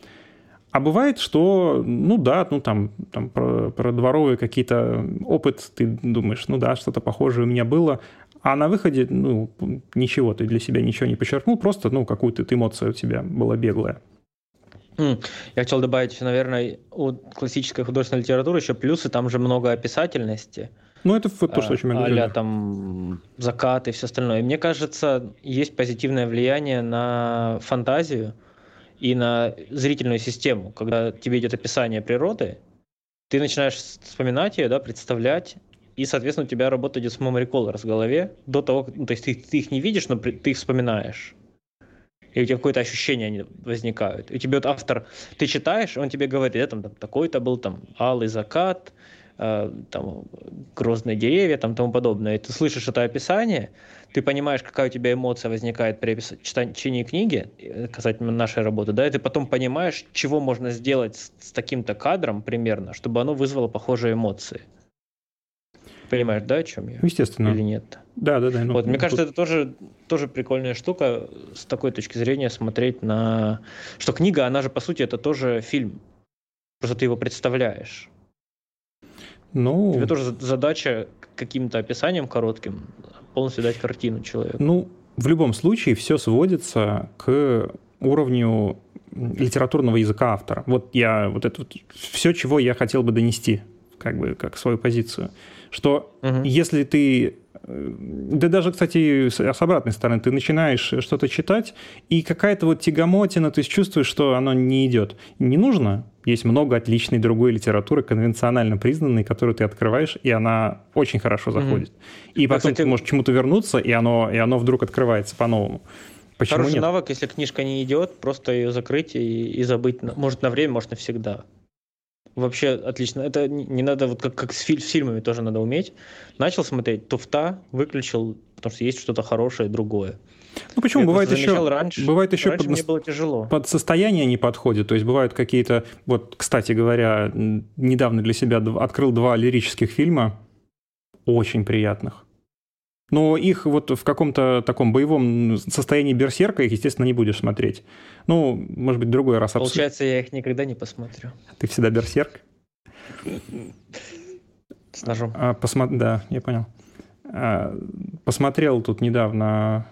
А бывает, что, ну да, ну там, там про, про дворовые какие-то опыт, ты думаешь, ну да, что-то похожее у меня было, а на выходе, ну, ничего, ты для себя ничего не подчеркнул, просто, ну, какую-то эмоция у тебя была беглая. Я хотел добавить, наверное, у классической художественной литературы еще плюсы, там же много описательности. Ну, это вот то, что очень много. А там закат и все остальное. И мне кажется, есть позитивное влияние на фантазию и на зрительную систему. Когда тебе идет описание природы, ты начинаешь вспоминать ее, да, представлять, и, соответственно, у тебя работа идет с memory colors в голове до того, ну, то есть ты, ты их не видишь, но ты их вспоминаешь и у тебя какое-то ощущение они возникают. И тебе вот автор, ты читаешь, он тебе говорит, я там, там такой-то был, там, алый закат, э, там, грозные деревья, там, тому подобное. И ты слышишь это описание, ты понимаешь, какая у тебя эмоция возникает при чтении книги, э, касательно нашей работы, да, и ты потом понимаешь, чего можно сделать с, с таким-то кадром примерно, чтобы оно вызвало похожие эмоции. Понимаешь, да, о чем я? Естественно. Или нет? Да, да, да. Ну, вот, мне кажется, это тоже, тоже прикольная штука с такой точки зрения смотреть на... Что книга, она же, по сути, это тоже фильм. Просто ты его представляешь. Ну... Тебе тоже задача каким-то описанием коротким полностью дать картину человеку. Ну, в любом случае все сводится к уровню литературного языка автора. Вот я вот это вот, все, чего я хотел бы донести, как бы как свою позицию что угу. если ты э, да даже, кстати, с обратной стороны, ты начинаешь что-то читать, и какая-то вот тягомотина, ты чувствуешь, что оно не идет. Не нужно. Есть много отличной другой литературы, конвенционально признанной, которую ты открываешь, и она очень хорошо заходит. Mm-hmm. И потом кстати, ты можешь к чему-то вернуться, и оно, и оно вдруг открывается по-новому. Почему Хороший нет? навык, если книжка не идет, просто ее закрыть и, и забыть. Может, на время, может, навсегда. Вообще отлично. Это не надо, вот как, как с, филь, с фильмами тоже надо уметь. Начал смотреть, туфта, выключил, потому что есть что-то хорошее, другое. Ну почему? Я бывает еще, раньше, бывает еще раньше под, мне было тяжело. под состояние не подходит. То есть бывают какие-то... Вот, кстати говоря, недавно для себя открыл два лирических фильма, очень приятных. Но их вот в каком-то таком боевом состоянии берсерка их, естественно, не будешь смотреть. Ну, может быть, другой раз обсудим. Получается, я их никогда не посмотрю. Ты всегда берсерк? С ножом. А, посмо... Да, я понял. А, посмотрел тут недавно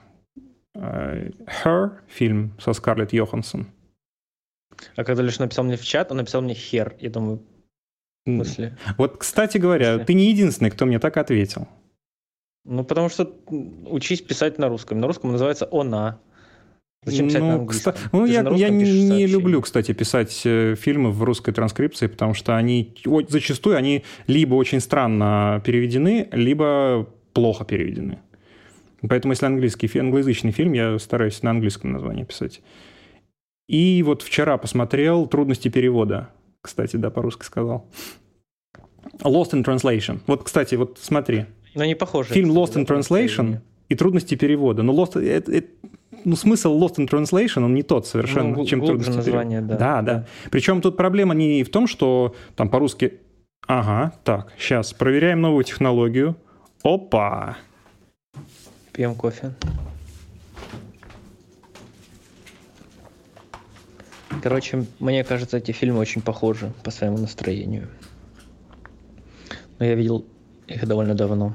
Her фильм со Скарлетт Йоханссон. А когда лишь написал мне в чат, он написал мне Хер. Я думаю, в смысле? Вот, кстати говоря, ты не единственный, кто мне так ответил. Ну, потому что учись писать на русском. На русском называется «она». Зачем писать ну, на английском? Кста... Ну, я, я не люблю, кстати, писать э, фильмы в русской транскрипции, потому что они зачастую они либо очень странно переведены, либо плохо переведены. Поэтому, если английский, англоязычный фильм, я стараюсь на английском названии писать. И вот вчера посмотрел «Трудности перевода». Кстати, да, по-русски сказал. Lost in Translation. Вот, кстати, вот смотри. Но не похоже. Фильм Lost in Translation и трудности перевода. Но Lost, это, это, ну, смысл Lost in Translation, он не тот совершенно, ну, чем трудности название, перевода. Да. да, да. Причем тут проблема не в том, что там по-русски... Ага, так, сейчас проверяем новую технологию. Опа! Пьем кофе. Короче, мне кажется, эти фильмы очень похожи по своему настроению. Но я видел их довольно давно.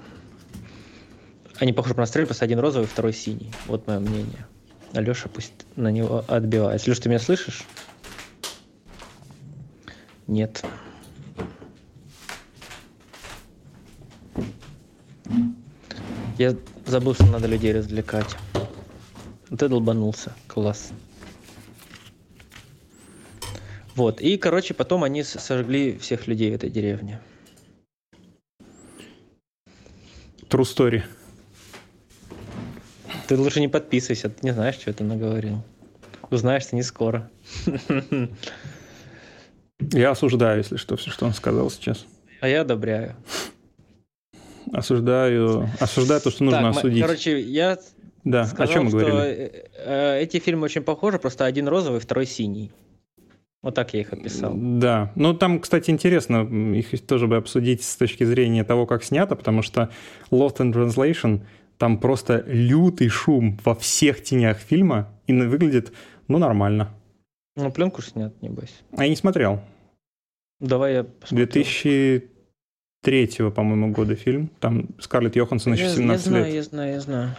Они похожи по настроению, просто один розовый, второй синий. Вот мое мнение. Алеша пусть на него отбивается. Леш, ты меня слышишь? Нет. Я забыл, что надо людей развлекать. Ты долбанулся. Класс. Вот. И, короче, потом они сожгли всех людей в этой деревне. True story. Ты лучше не подписывайся, ты не знаешь, что это наговорил. Узнаешь ты не скоро. Я осуждаю, если что, все, что он сказал сейчас. А я одобряю. Осуждаю, осуждаю то, что нужно так, осудить. Короче, я да. сказал, о чем мы что говорили? Э, э, эти фильмы очень похожи, просто один розовый, второй синий. Вот так я их описал. Да. Ну, там, кстати, интересно, их тоже бы обсудить с точки зрения того, как снято, потому что Lost in Translation, там просто лютый шум во всех тенях фильма, и выглядит, ну, нормально. Ну, пленку снят, небось. А я не смотрел. Давай я посмотрю. 2003, по-моему, года фильм. Там Скарлетт Йоханссон еще 17 я знаю, лет. Я знаю, я знаю.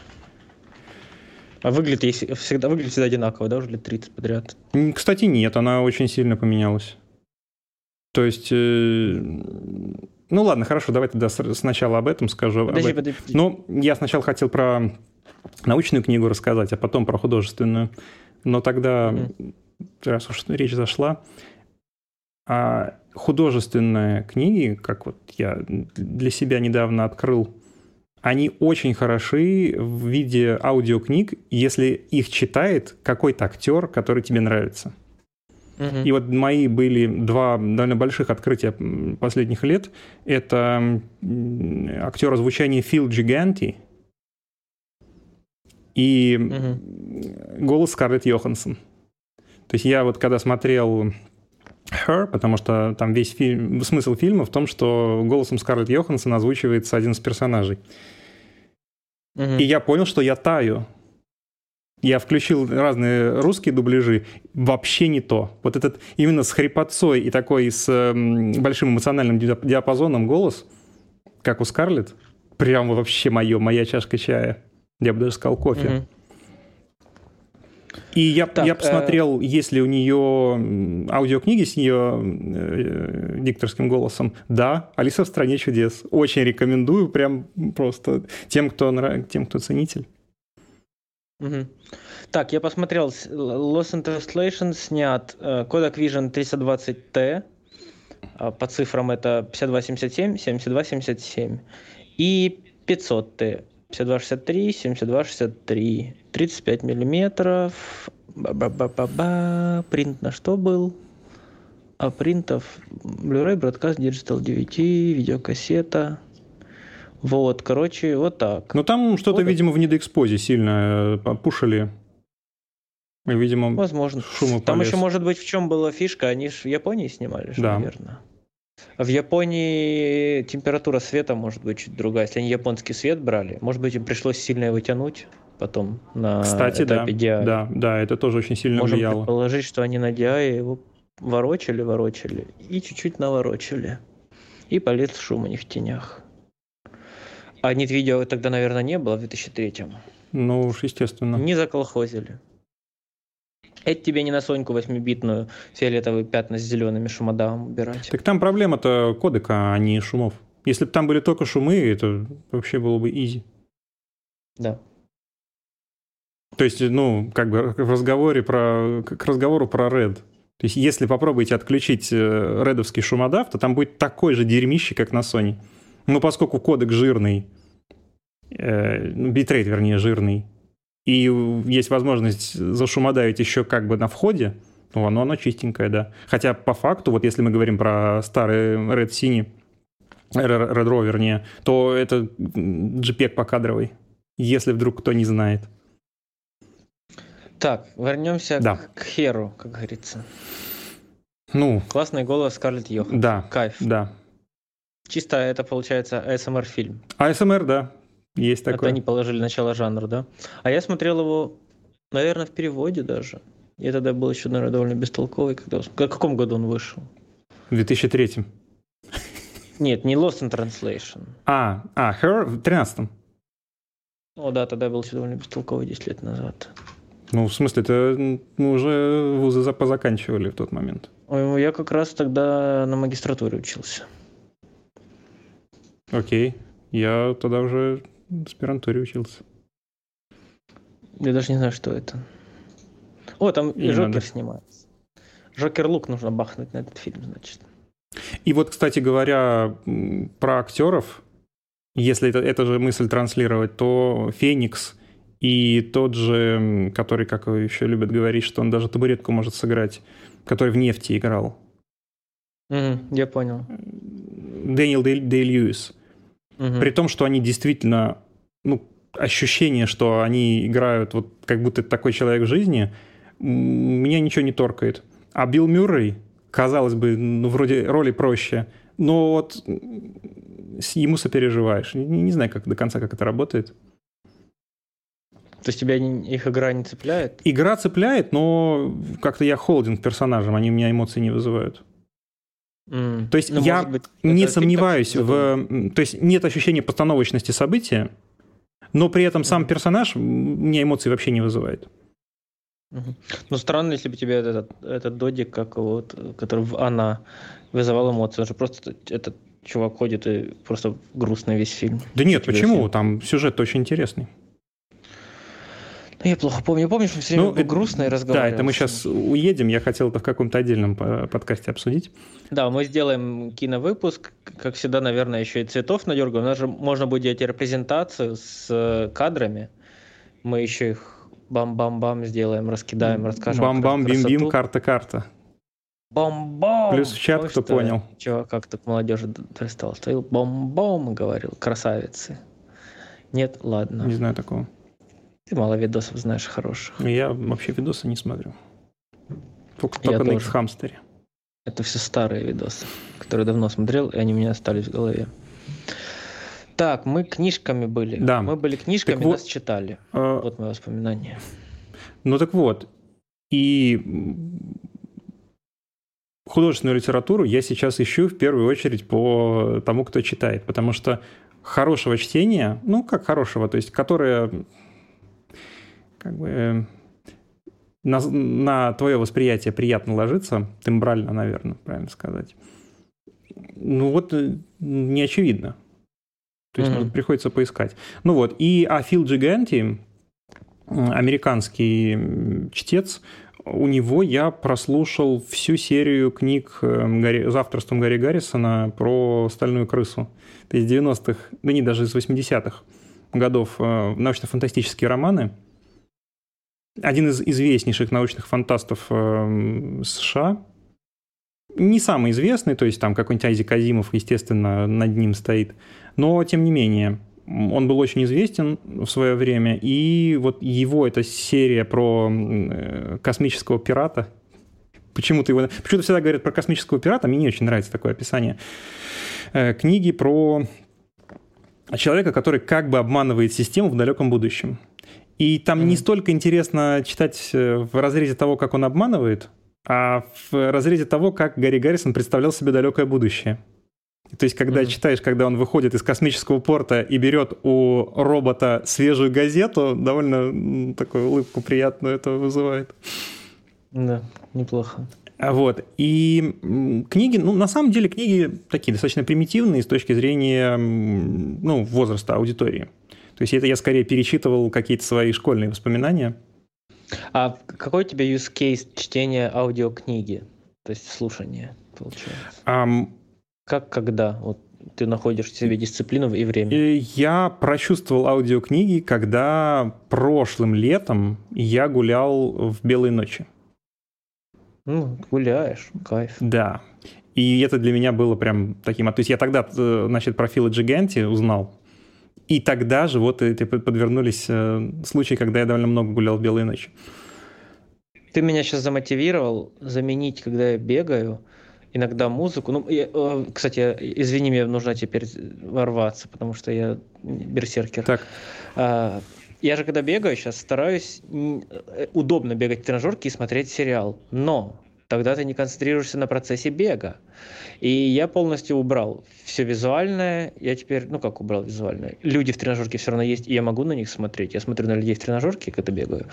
А выглядит если, всегда, выглядит всегда одинаково, да, уже лет 30 подряд? Кстати, нет, она очень сильно поменялась. То есть... Э, ну ладно, хорошо, давай тогда сначала об этом скажу. Подожди, об... подожди, подожди. Ну, я сначала хотел про научную книгу рассказать, а потом про художественную. Но тогда, mm-hmm. раз уж речь зашла, а художественные книги, как вот я для себя недавно открыл, они очень хороши в виде аудиокниг, если их читает какой-то актер, который тебе нравится. Угу. И вот мои были два довольно больших открытия последних лет. Это актер озвучания Фил Джиганти и угу. голос Скарлетт Йоханссон. То есть я вот когда смотрел Her, потому что там весь фильм, смысл фильма в том, что голосом Скарлетт Йоханссон озвучивается один из персонажей. Угу. И я понял, что я таю. Я включил разные русские дубляжи, вообще не то. Вот этот именно с хрипотцой и такой с большим эмоциональным диапазоном голос, как у Скарлетт, прям вообще мое, моя чашка чая. Я бы даже сказал кофе. Угу. И я, так, я э, посмотрел, э... есть ли у нее аудиокниги с ее э, дикторским голосом. Да, «Алиса в стране чудес». Очень рекомендую, прям просто тем, кто, тем, кто ценитель. Угу. Так, я посмотрел, Lost in Translation снят э, Kodak Vision 320T, э, по цифрам это 5277, 7277 и 500T. 5263, 7263, 35 миллиметров. Ба-ба-ба-ба-ба. Принт на что был? А принтов Blu-ray, Broadcast, Digital DVD, видеокассета. Вот, короче, вот так. Ну там что-то, вот видимо, в недоэкспозе сильно э, пушили. Видимо, Возможно. Шума Там еще, может быть, в чем была фишка, они же в Японии снимали, же, да. наверное. В Японии температура света может быть чуть другая. Если они японский свет брали, может быть, им пришлось сильно его тянуть потом на Кстати, этапе да, DI. да, да, это тоже очень сильно Можем влияло. Можем предположить, что они на DI его ворочали, ворочали и чуть-чуть наворочали. И полез шум у них в тенях. А нет видео тогда, наверное, не было в 2003-м. Ну уж, естественно. Не заколхозили. Это тебе не на Соньку 8-битную фиолетовые пятна с зелеными шумодавом убирать. Так там проблема-то кодека, а не шумов. Если бы там были только шумы, это вообще было бы изи. Да. То есть, ну, как бы в разговоре про, к разговору про Red. То есть, если попробуете отключить э, редовский шумодав, то там будет такой же дерьмище, как на Sony. Но поскольку кодек жирный, э, битрейт, вернее, жирный, и есть возможность зашумодавить еще как бы на входе, ну, оно, оно чистенькое, да. Хотя по факту, вот если мы говорим про старый Red Cine, Red Raw, вернее, то это JPEG покадровый, если вдруг кто не знает. Так, вернемся да. к Херу, как говорится. Ну. Классный голос Скарлетт Йохан. Да. Кайф. Да. Чисто это получается ASMR фильм. ASMR, да. Есть такое. Это они положили начало жанра, да? А я смотрел его, наверное, в переводе даже. Я тогда был еще, наверное, довольно бестолковый. Когда... В каком году он вышел? В 2003. Нет, не Lost in Translation. А, а, Her в 13 О, да, тогда был еще довольно бестолковый 10 лет назад. Ну, в смысле, это мы уже вузы позаканчивали в тот момент. Ой, я как раз тогда на магистратуре учился. Окей. Я тогда уже в аспирантуре учился. Я даже не знаю, что это. О, там и Жокер надо. снимается. Жокер Лук нужно бахнуть на этот фильм, значит. И вот, кстати говоря, про актеров, если это, это же мысль транслировать, то Феникс и тот же, который, как еще любят говорить, что он даже табуретку может сыграть, который в нефти играл. Mm, я понял. Дэниел Дэй Льюис. Угу. При том, что они действительно, ну, ощущение, что они играют вот как будто это такой человек в жизни, меня ничего не торкает. А Билл Мюррей, казалось бы, ну, вроде роли проще, но вот ему сопереживаешь. Не, не знаю, как до конца, как это работает. То есть тебя их игра не цепляет? Игра цепляет, но как-то я холдинг персонажам, они у меня эмоций не вызывают. Mm. То есть ну, я быть, не сомневаюсь в... То есть нет ощущения постановочности события, Но при этом сам персонаж мне эмоций вообще не вызывает. Ну, странно, если бы тебе этот, этот додик, как вот, который в она вызывал эмоции. Он же просто этот чувак ходит и просто грустный весь фильм. Да нет, почему? Фильм. Там сюжет очень интересный. Ну, я плохо помню. Помнишь, мы все время ну, был грустно и разговаривали. Да, это мы сейчас уедем. Я хотел это в каком-то отдельном подкасте обсудить. Да, мы сделаем киновыпуск. Как всегда, наверное, еще и цветов надергаем. У нас же можно будет делать репрезентацию с э, кадрами. Мы еще их бам-бам-бам сделаем, раскидаем, расскажем. Бам-бам, бим-бим, карта-карта. Бом-бом! Плюс в чат, Ой, кто понял. Чувак как-то к молодежи пристал. Стоял бом-бом, говорил, красавицы. Нет, ладно. Не знаю такого. Ты мало видосов знаешь хороших. Я вообще видосы не смотрю. Только, только на их хамстере. Это все старые видосы, которые давно смотрел, и они у меня остались в голове. Так, мы книжками были. Да. Мы были книжками, так нас вот, читали. Э, вот мои воспоминания. Ну так вот. И художественную литературу я сейчас ищу в первую очередь по тому, кто читает. Потому что хорошего чтения, ну как хорошего, то есть которое как бы э, на, на твое восприятие приятно ложится, тембрально, наверное, правильно сказать. Ну вот э, не очевидно. То есть mm-hmm. приходится поискать. Ну вот, и а Фил Джиганти, американский чтец, у него я прослушал всю серию книг э, Гарри, за авторством Гарри Гаррисона про стальную крысу. То есть 90-х, да не, даже из 80-х годов научно-фантастические романы. Один из известнейших научных фантастов э, США. Не самый известный, то есть там какой-нибудь Айзек Азимов, естественно, над ним стоит. Но, тем не менее, он был очень известен в свое время, и вот его эта серия про э, космического пирата, почему-то его... Почему-то всегда говорят про космического пирата, мне не очень нравится такое описание. Э, книги про человека, который как бы обманывает систему в далеком будущем. И там mm-hmm. не столько интересно читать э, в разрезе того, как он обманывает, а в разрезе того, как Гарри Гаррисон представлял себе далекое будущее. То есть, когда mm-hmm. читаешь, когда он выходит из космического порта и берет у робота свежую газету, довольно такую улыбку приятную это вызывает. Да, неплохо. А вот. И книги, ну, на самом деле, книги такие достаточно примитивные с точки зрения ну, возраста аудитории. То есть это я скорее перечитывал какие-то свои школьные воспоминания. А какой у тебя use case чтения аудиокниги? То есть слушания, получается? Um, как когда? Вот ты находишь в себе дисциплину и время? Я прочувствовал аудиокниги, когда прошлым летом я гулял в «Белой ночи». Ну, гуляешь, кайф. Да. И это для меня было прям таким... То есть я тогда, э, значит, про Фила Джиганти узнал. И тогда же вот эти подвернулись э, случаи, когда я довольно много гулял в «Белые ночи». Ты меня сейчас замотивировал заменить, когда я бегаю, иногда музыку. Ну, я, э, кстати, извини, мне нужно теперь ворваться, потому что я берсеркер. Так. А, я же когда бегаю, сейчас стараюсь э, удобно бегать в тренажерке и смотреть сериал. Но тогда ты не концентрируешься на процессе бега. И я полностью убрал все визуальное. Я теперь, ну как убрал визуальное? Люди в тренажерке все равно есть, и я могу на них смотреть. Я смотрю на людей в тренажерке, когда бегаю.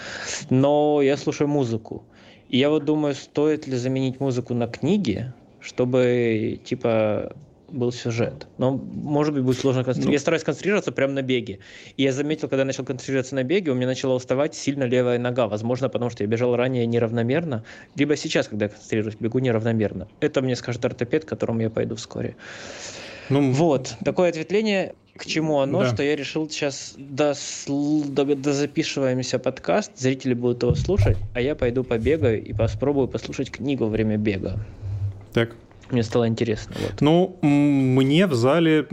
Но я слушаю музыку. И я вот думаю, стоит ли заменить музыку на книги, чтобы, типа, был сюжет. Но, может быть, будет сложно концентрироваться. Ну, я стараюсь концентрироваться прямо на беге. И я заметил, когда я начал концентрироваться на беге, у меня начала уставать сильно левая нога. Возможно, потому что я бежал ранее неравномерно. Либо сейчас, когда я концентрируюсь, бегу неравномерно. Это мне скажет ортопед, к которому я пойду вскоре. Ну, вот. Такое ответвление к чему оно, да. что я решил сейчас дос, до, дозаписываемся подкаст, зрители будут его слушать, а я пойду побегаю и попробую послушать книгу во время бега. Так. Мне стало интересно. Вот. Ну, мне в зале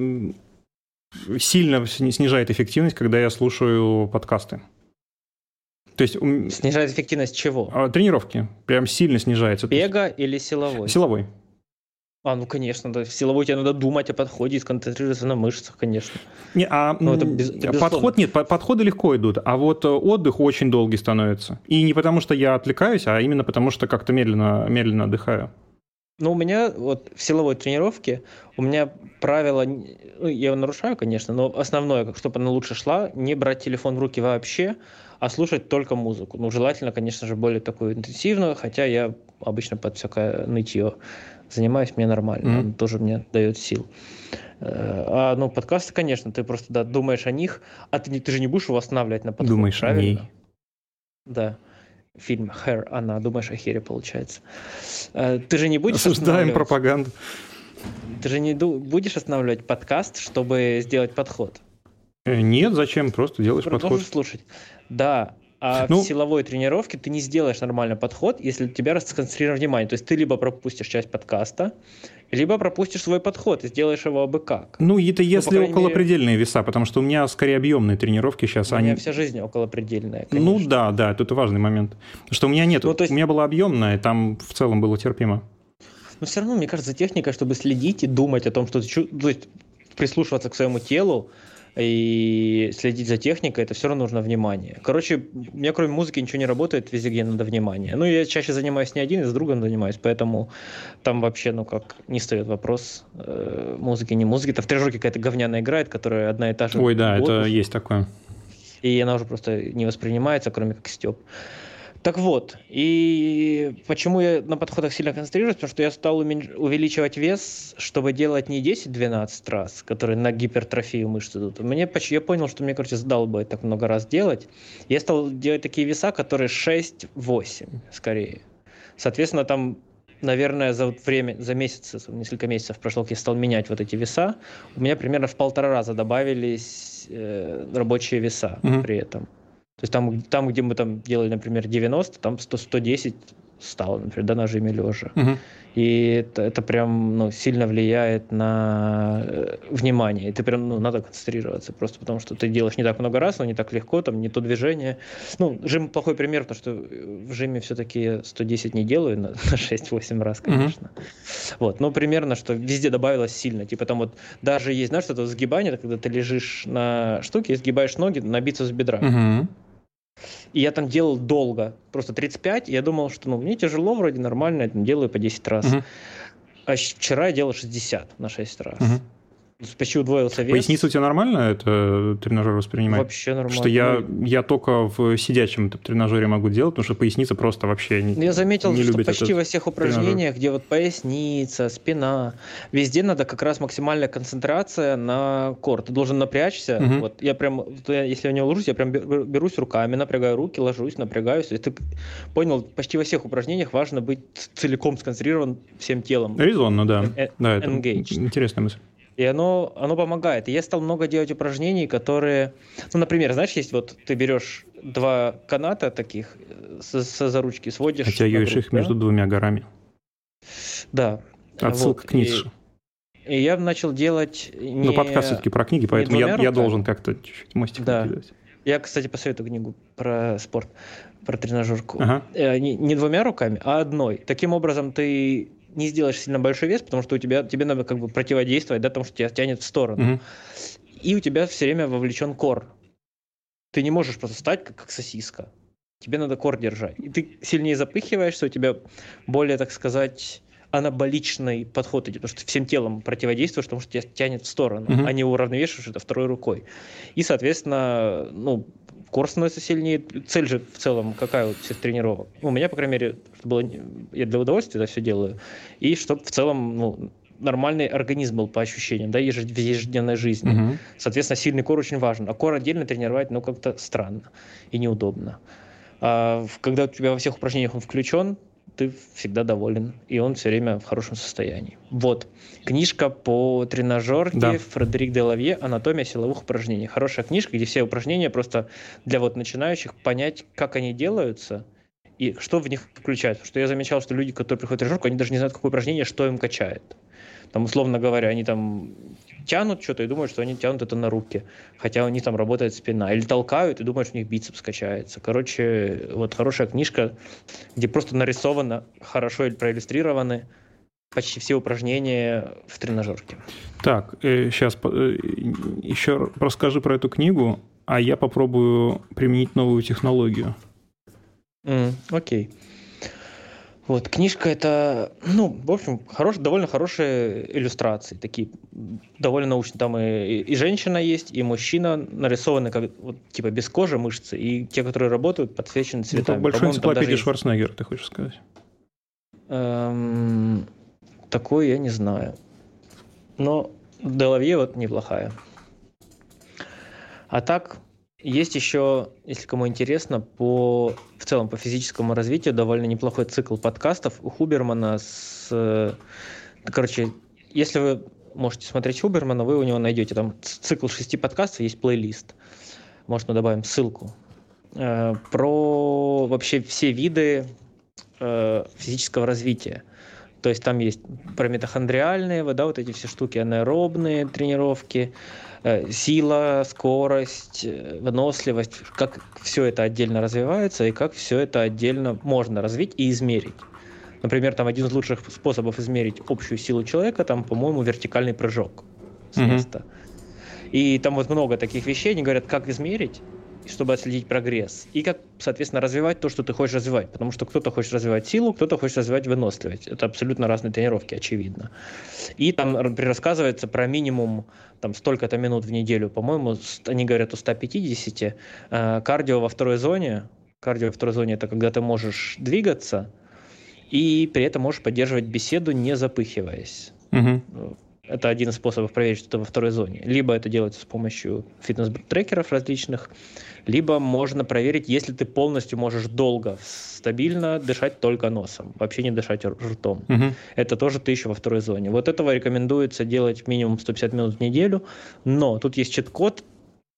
сильно снижает эффективность, когда я слушаю подкасты. То есть... Снижает эффективность чего? А, тренировки. Прям сильно снижается. Бега или силовой? Силовой. А, ну конечно, да. В силовой тебе надо думать о подходе и сконцентрироваться на мышцах, конечно. Не, а ну, это без, это подход нет, подходы легко идут, а вот э, отдых очень долгий становится. И не потому, что я отвлекаюсь, а именно потому, что как-то медленно, медленно отдыхаю. Ну, у меня вот в силовой тренировке у меня правило, ну, я его нарушаю, конечно, но основное, чтобы она лучше шла, не брать телефон в руки вообще, а слушать только музыку. Ну, желательно, конечно же, более такую интенсивную, хотя я обычно под всякое нытье занимаюсь, мне нормально, mm-hmm. он тоже мне дает сил. Э, а, ну, подкасты, конечно, ты просто да, думаешь о них, а ты, ты же не будешь его останавливать на подход, Думаешь правильно? о ней. Да фильм «Hair», она, думаешь о Хере, получается. Э, ты же не будешь Осуждаем пропаганду. Ты же не будешь останавливать подкаст, чтобы сделать подход? Э, нет, зачем? Просто делаешь Продолжишь подход. слушать. Да, а ну, в силовой тренировке ты не сделаешь нормальный подход, если тебя расконцентрировано внимание. То есть ты либо пропустишь часть подкаста, либо пропустишь свой подход и сделаешь его абы как. Ну, это ну, если ну, околопредельные мере... веса, потому что у меня скорее объемные тренировки сейчас. У они... меня вся жизнь околопредельная, ну конечно. Ну да, да, это важный момент. Потому что у меня нет, ну, есть... у меня была объемная, там в целом было терпимо. Но все равно, мне кажется, техника, чтобы следить и думать о том, что ты... Есть прислушиваться к своему телу, и следить за техникой, это все равно нужно внимание. Короче, у меня кроме музыки ничего не работает, везде, где надо внимание. Ну, я чаще занимаюсь не один, и с другом занимаюсь, поэтому там вообще, ну как, не стоит вопрос э, музыки, не музыки. Там в тренажерке какая-то говняная играет, которая одна и та же. Ой, да, это есть такое. И она уже просто не воспринимается, кроме как степ. Так вот, и почему я на подходах сильно концентрируюсь? Потому что я стал увеличивать вес, чтобы делать не 10-12 раз, которые на гипертрофию мышц идут. Мне, я понял, что мне, короче, бы так много раз делать. Я стал делать такие веса, которые 6-8 скорее. Соответственно, там наверное, за время, за месяц, несколько месяцев прошло, как я стал менять вот эти веса, у меня примерно в полтора раза добавились э, рабочие веса mm-hmm. при этом. То есть там, там, где мы там делали, например, 90, там 100, 110 стало, например, до нажиме лежа. Угу. И это, это прям ну, сильно влияет на э, внимание. И ты прям ну, надо концентрироваться, просто потому что ты делаешь не так много раз, но не так легко, там не то движение. Ну, жим плохой пример, потому что в жиме все-таки 110 не делаю на, на 6-8 раз, конечно. Угу. Вот, но примерно, что везде добавилось сильно. Типа там вот даже есть, знаешь, что-то сгибание, когда ты лежишь на штуке и сгибаешь ноги на бицепс бедра. Угу. И я там делал долго, просто 35, и я думал, что ну, мне тяжело вроде, нормально, я там делаю по 10 раз. Угу. А вчера я делал 60 на 6 раз. Угу почти удвоился вес. Поясница у тебя нормально это тренажер воспринимает? Вообще нормально. Что я, я только в сидячем тренажере могу делать, потому что поясница просто вообще не Я заметил, не что почти во всех упражнениях, тренажер. где вот поясница, спина, везде надо как раз максимальная концентрация на кор. Ты должен напрячься. Угу. Вот я прям, если я не ложусь, я прям берусь руками, напрягаю руки, ложусь, напрягаюсь. И ты понял, почти во всех упражнениях важно быть целиком сконцентрирован всем телом. Резонно, да. Э, да, это engaged. интересная мысль. И оно, оно помогает. И я стал много делать упражнений, которые... Ну, например, знаешь, есть вот ты берешь два каната таких с, с заручки, сводишь... Оттягиваешь их да? между двумя горами. Да. Отсылка вот. к Ницше. И, и я начал делать... Не, ну, подкаст все-таки про книги, поэтому я, я должен как-то чуть-чуть мостик да. накидать. Я, кстати, посоветую книгу про спорт, про тренажерку. Ага. Э, не, не двумя руками, а одной. Таким образом, ты не сделаешь сильно большой вес, потому что у тебя, тебе надо как бы противодействовать, да, потому что тебя тянет в сторону. Угу. И у тебя все время вовлечен кор. Ты не можешь просто стать как, как сосиска. Тебе надо кор держать. И ты сильнее запыхиваешься, у тебя более, так сказать, анаболичный подход идет, потому что всем телом противодействуешь, потому что тебя тянет в сторону, uh а не уравновешиваешь это второй рукой. И, соответственно, ну, кор становится сильнее. Цель же в целом какая у всех тренировок? Ну, у меня, по крайней мере, было, я для удовольствия это все делаю. И чтобы в целом ну, нормальный организм был по ощущениям, да, в ежедневной жизни. Угу. Соответственно, сильный кор очень важен. А кор отдельно тренировать, ну, как-то странно и неудобно. А когда у тебя во всех упражнениях он включен, ты всегда доволен, и он все время в хорошем состоянии. Вот, книжка по тренажерке да. Фредерик Делавье «Анатомия силовых упражнений». Хорошая книжка, где все упражнения просто для вот начинающих понять, как они делаются и что в них включается. Что я замечал, что люди, которые приходят в тренажерку, они даже не знают, какое упражнение, что им качает. Там, условно говоря, они там тянут что-то и думают, что они тянут это на руки, хотя у них там работает спина. Или толкают и думают, что у них бицепс качается. Короче, вот хорошая книжка, где просто нарисовано, хорошо проиллюстрированы почти все упражнения в тренажерке. Так, э, сейчас э, еще расскажи про эту книгу, а я попробую применить новую технологию. Mm, окей. Вот, книжка это, ну, в общем, хорош, довольно хорошие иллюстрации, такие довольно научные. Там и, и женщина есть, и мужчина нарисованы как вот, типа без кожи мышцы, и те, которые работают, подсвечены цветами. Это большой энциклопедия Шварценеггера, ты хочешь сказать? Эм, такой я не знаю. Но Делавье вот неплохая. А так, есть еще, если кому интересно, по в целом по физическому развитию довольно неплохой цикл подкастов у Хубермана с... Э, короче, если вы можете смотреть Хубермана, вы у него найдете там цикл шести подкастов, есть плейлист. Мы добавим ссылку. Э, про вообще все виды э, физического развития. То есть там есть про митохондриальные, да, вот эти все штуки, анаэробные тренировки, сила, скорость, э, выносливость, как все это отдельно развивается и как все это отдельно можно развить и измерить. Например, там один из лучших способов измерить общую силу человека, там, по-моему, вертикальный прыжок с места. Mm-hmm. И там вот много таких вещей, они говорят, как измерить, чтобы отследить прогресс. И как, соответственно, развивать то, что ты хочешь развивать. Потому что кто-то хочет развивать силу, кто-то хочет развивать выносливость. Это абсолютно разные тренировки, очевидно. И там рассказывается про минимум там столько-то минут в неделю. По-моему, они говорят о 150. Э, кардио во второй зоне. Кардио во второй зоне – это когда ты можешь двигаться, и при этом можешь поддерживать беседу, не запыхиваясь. Угу. Это один из способов проверить, что ты во второй зоне. Либо это делается с помощью фитнес-трекеров различных, либо можно проверить, если ты полностью можешь долго, стабильно дышать только носом, вообще не дышать ртом. Угу. Это тоже ты еще во второй зоне. Вот этого рекомендуется делать минимум 150 минут в неделю, но тут есть чит-код,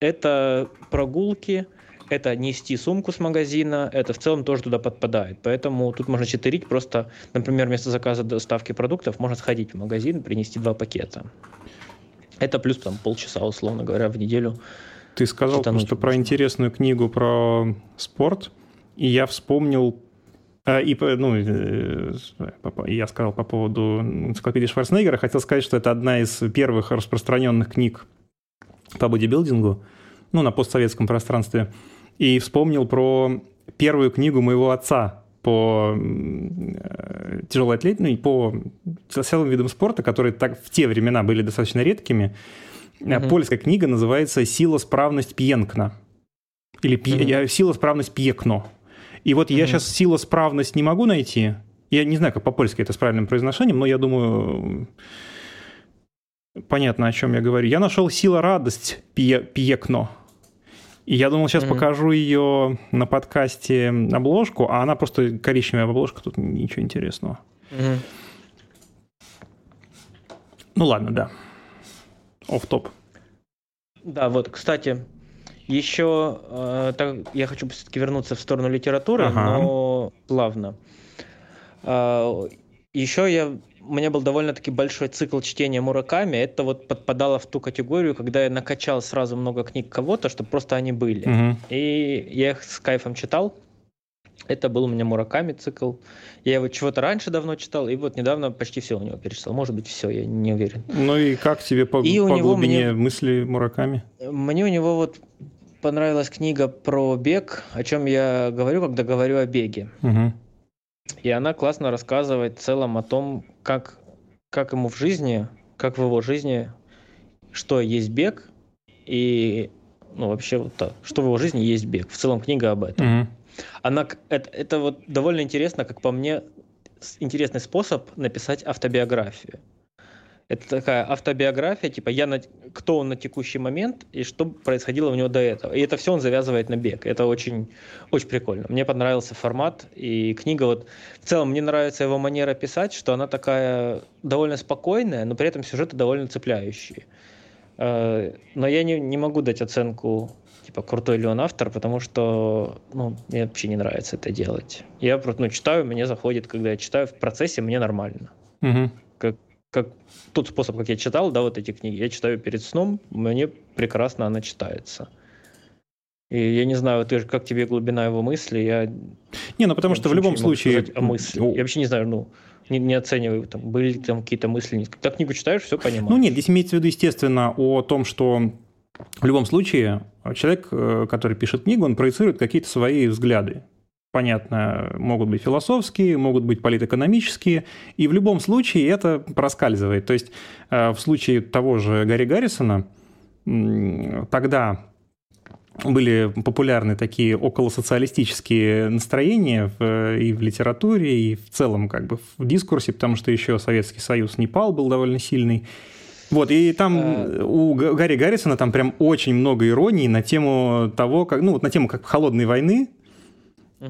это прогулки – это нести сумку с магазина, это в целом тоже туда подпадает. Поэтому тут можно читерить просто, например, вместо заказа доставки продуктов можно сходить в магазин, принести два пакета. Это плюс там полчаса, условно говоря, в неделю. Ты сказал Читануть просто про интересную книгу про спорт, и я вспомнил э, и, ну, э, я сказал по поводу энциклопедии Шварценеггера, хотел сказать, что это одна из первых распространенных книг по бодибилдингу, ну, на постсоветском пространстве и вспомнил про первую книгу моего отца по э, тяжелой атлетике, ну, по силовым видам спорта, которые так в те времена были достаточно редкими. Угу. Польская книга называется «Сила, справность Пьенкна». Или угу. «Сила, справность Пьекно». И вот угу. я сейчас «Сила, справность» не могу найти. Я не знаю, как по-польски это с правильным произношением, но я думаю, понятно, о чем я говорю. Я нашел «Сила, радость Пьекно». И я думал, сейчас mm-hmm. покажу ее на подкасте обложку, а она просто коричневая обложка, тут ничего интересного. Mm-hmm. Ну ладно, да. оф топ Да, вот, кстати, еще э, так, я хочу все-таки вернуться в сторону литературы, ага. но плавно. Э, еще я у меня был довольно-таки большой цикл чтения Мураками. Это вот подпадало в ту категорию, когда я накачал сразу много книг кого-то, чтобы просто они были. Угу. И я их с кайфом читал. Это был у меня Мураками цикл. Я его чего-то раньше давно читал, и вот недавно почти все у него перечитал. Может быть, все, я не уверен. Ну и как тебе по, и по глубине мне, мысли Мураками? Мне у него вот понравилась книга про бег, о чем я говорю, когда говорю о беге. Угу. И она классно рассказывает в целом о том, как, как ему в жизни, как в его жизни, что есть бег, и ну, вообще вот так, что в его жизни есть бег. В целом книга об этом. Mm-hmm. Она, это, это вот довольно интересно, как по мне, интересный способ написать автобиографию. Это такая автобиография, типа я на, кто он на текущий момент и что происходило у него до этого. И это все он завязывает на бег. Это очень, очень прикольно. Мне понравился формат и книга вот в целом мне нравится его манера писать, что она такая довольно спокойная, но при этом сюжеты довольно цепляющие. Э, но я не, не могу дать оценку типа крутой ли он автор, потому что ну, мне вообще не нравится это делать. Я просто ну, читаю, мне заходит, когда я читаю в процессе, мне нормально. Угу. Как, как тот способ, как я читал, да, вот эти книги, я читаю перед сном, мне прекрасно она читается. И я не знаю, ты, как тебе глубина его мысли, я... Не, ну потому что в любом случае... О мысли. Ну... Я вообще не знаю, ну, не, не оцениваю, там, были там какие-то мысли. Когда книгу читаешь, все понимаешь. Ну нет, здесь имеется в виду, естественно, о том, что в любом случае человек, э, который пишет книгу, он проецирует какие-то свои взгляды. Понятно, могут быть философские, могут быть политэкономические, и в любом случае это проскальзывает. То есть э, в случае того же Гарри Гаррисона тогда были популярны такие околосоциалистические настроения в, и в литературе, и в целом как бы в дискурсе, потому что еще Советский Союз не пал, был довольно сильный. Вот, и там а... у Гарри Гаррисона там прям очень много иронии на тему того, как, ну, вот на тему как холодной войны,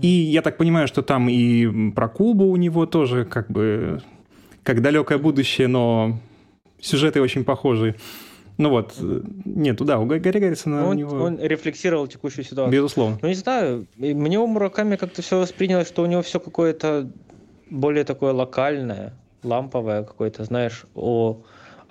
и я так понимаю, что там и про Кубу у него тоже как бы как далекое будущее, но сюжеты очень похожие. Ну вот, нет, да, у Гарри Гаррисона он, у него... Он рефлексировал текущую ситуацию. Безусловно. Ну, не знаю, мне у Мураками как-то все воспринялось, что у него все какое-то более такое локальное, ламповое какое-то, знаешь, о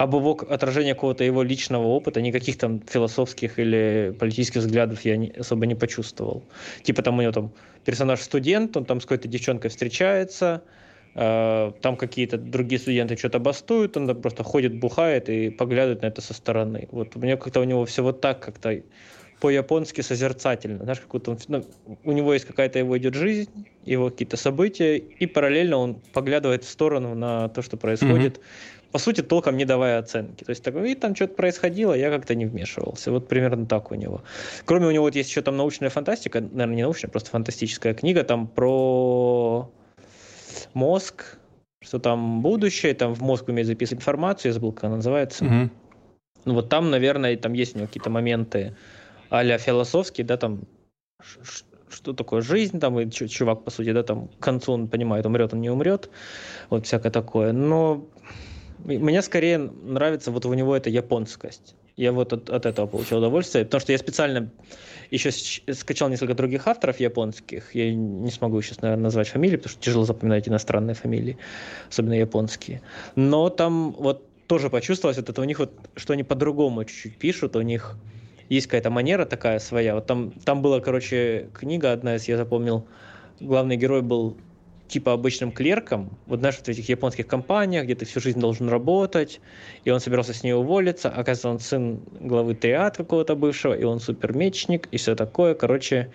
об его отражении какого-то его личного опыта, никаких там философских или политических взглядов я не, особо не почувствовал. Типа там у него там персонаж студент, он там с какой-то девчонкой встречается, э, там какие-то другие студенты что-то бастуют, он просто ходит, бухает и поглядывает на это со стороны. Вот у меня как-то у него все вот так как-то по-японски созерцательно. Знаешь, как он, ну, у него есть какая-то его идет жизнь, его какие-то события, и параллельно он поглядывает в сторону на то, что происходит. Mm-hmm по сути, толком не давая оценки. То есть, так, и там что-то происходило, я как-то не вмешивался. Вот примерно так у него. Кроме у него вот есть еще там научная фантастика, наверное, не научная, просто фантастическая книга там про мозг, что там будущее, там в мозг умеет записывать информацию, я забыл, как она называется. Угу. Ну вот там, наверное, там есть у него какие-то моменты а философские, да, там что такое жизнь, там, и чувак, по сути, да, там, к концу он понимает, умрет он, не умрет, вот всякое такое. Но мне скорее нравится вот у него эта японскость. Я вот от, от этого получил удовольствие, потому что я специально еще скачал несколько других авторов японских. Я не смогу сейчас, наверное, назвать фамилии, потому что тяжело запоминать иностранные фамилии, особенно японские. Но там вот тоже почувствовалось вот это у них вот, что они по-другому чуть-чуть пишут, у них есть какая-то манера такая своя. Вот там, там была, короче, книга одна из, я запомнил, главный герой был типа обычным клерком, вот знаешь, в этих японских компаниях, где ты всю жизнь должен работать, и он собирался с ней уволиться, оказывается, он сын главы триад какого-то бывшего, и он супермечник, и все такое, короче,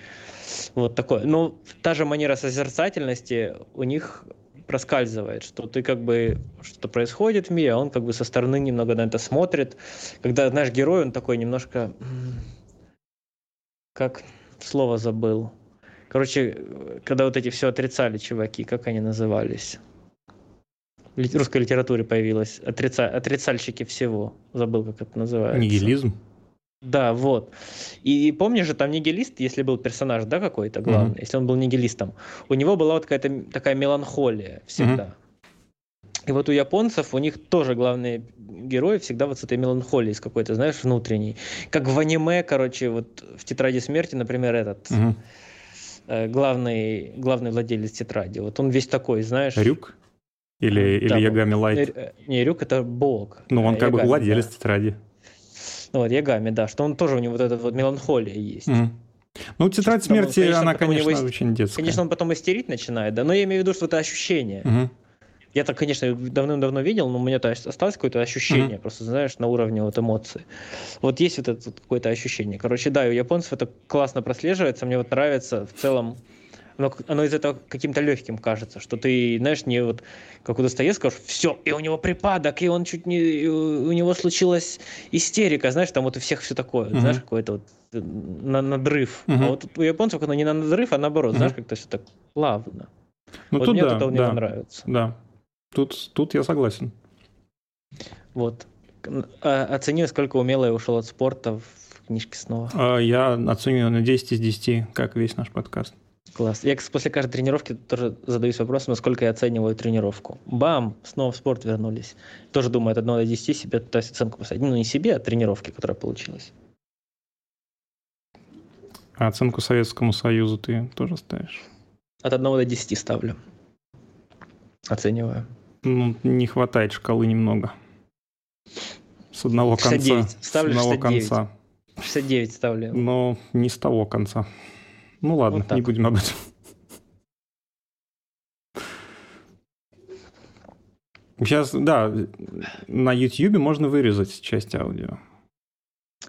вот такое. Но та же манера созерцательности у них проскальзывает, что ты как бы что-то происходит в мире, а он как бы со стороны немного на это смотрит. Когда наш герой, он такой немножко... Как слово забыл. Короче, когда вот эти все отрицали чуваки, как они назывались? В русской литературе появилось отрица... отрицальщики всего. Забыл, как это называется. Нигилизм? Да, вот. И, и помнишь же, там нигилист, если был персонаж, да, какой-то главный, mm-hmm. если он был нигилистом, у него была вот какая-то такая меланхолия всегда. Mm-hmm. И вот у японцев, у них тоже главные герои всегда вот с этой меланхолией, с какой-то, знаешь, внутренней. Как в аниме, короче, вот в «Тетради смерти», например, этот... Mm-hmm главный, главный владелец тетради. Вот он весь такой, знаешь. Рюк? Или, да, или Ягами Лайт? Э, не, Рюк это бог. Ну, он как Ягами, бы владелец да. тетради. Ну, вот Ягами, да, что он тоже у него вот эта вот меланхолия есть. Mm. Ну, тетрадь смерти, конечно, она, конечно, очень детская. Конечно, он потом истерить начинает, да, но я имею в виду, что это ощущение. Mm-hmm. Я так, конечно, давным-давно видел, но у меня осталось какое-то ощущение, mm-hmm. просто, знаешь, на уровне вот эмоций. Вот есть вот это вот какое-то ощущение. Короче, да, у японцев это классно прослеживается, мне вот нравится в целом оно, оно из этого каким-то легким кажется, что ты, знаешь, не вот как у Достоевского, все, и у него припадок, и он чуть не, у него случилась истерика, знаешь, там вот у всех все такое, mm-hmm. знаешь, какой-то вот э, на надрыв. Mm-hmm. А вот у японцев оно не на надрыв, а наоборот, mm-hmm. знаешь, как-то все так плавно. Ну, вот мне да, это да, нравится. Да, Тут, тут я согласен. Вот. А, оцени, сколько умело я ушел от спорта в книжке снова. А, я оцениваю на 10 из 10, как весь наш подкаст. Класс. Я после каждой тренировки тоже задаюсь вопросом, насколько я оцениваю тренировку. Бам! Снова в спорт вернулись. Тоже думаю, от 1 до 10 себе пытаюсь оценку поставить. Ну, не себе, а тренировке, которая получилась. А оценку Советскому Союзу ты тоже ставишь? От 1 до 10 ставлю. Оцениваю. Ну, не хватает шкалы немного. С одного 69. конца. Ставлю с одного 69. конца. 69 ставлю. Но не с того конца. Ну ладно, вот не будем об этом. Сейчас, да, на YouTube можно вырезать часть аудио.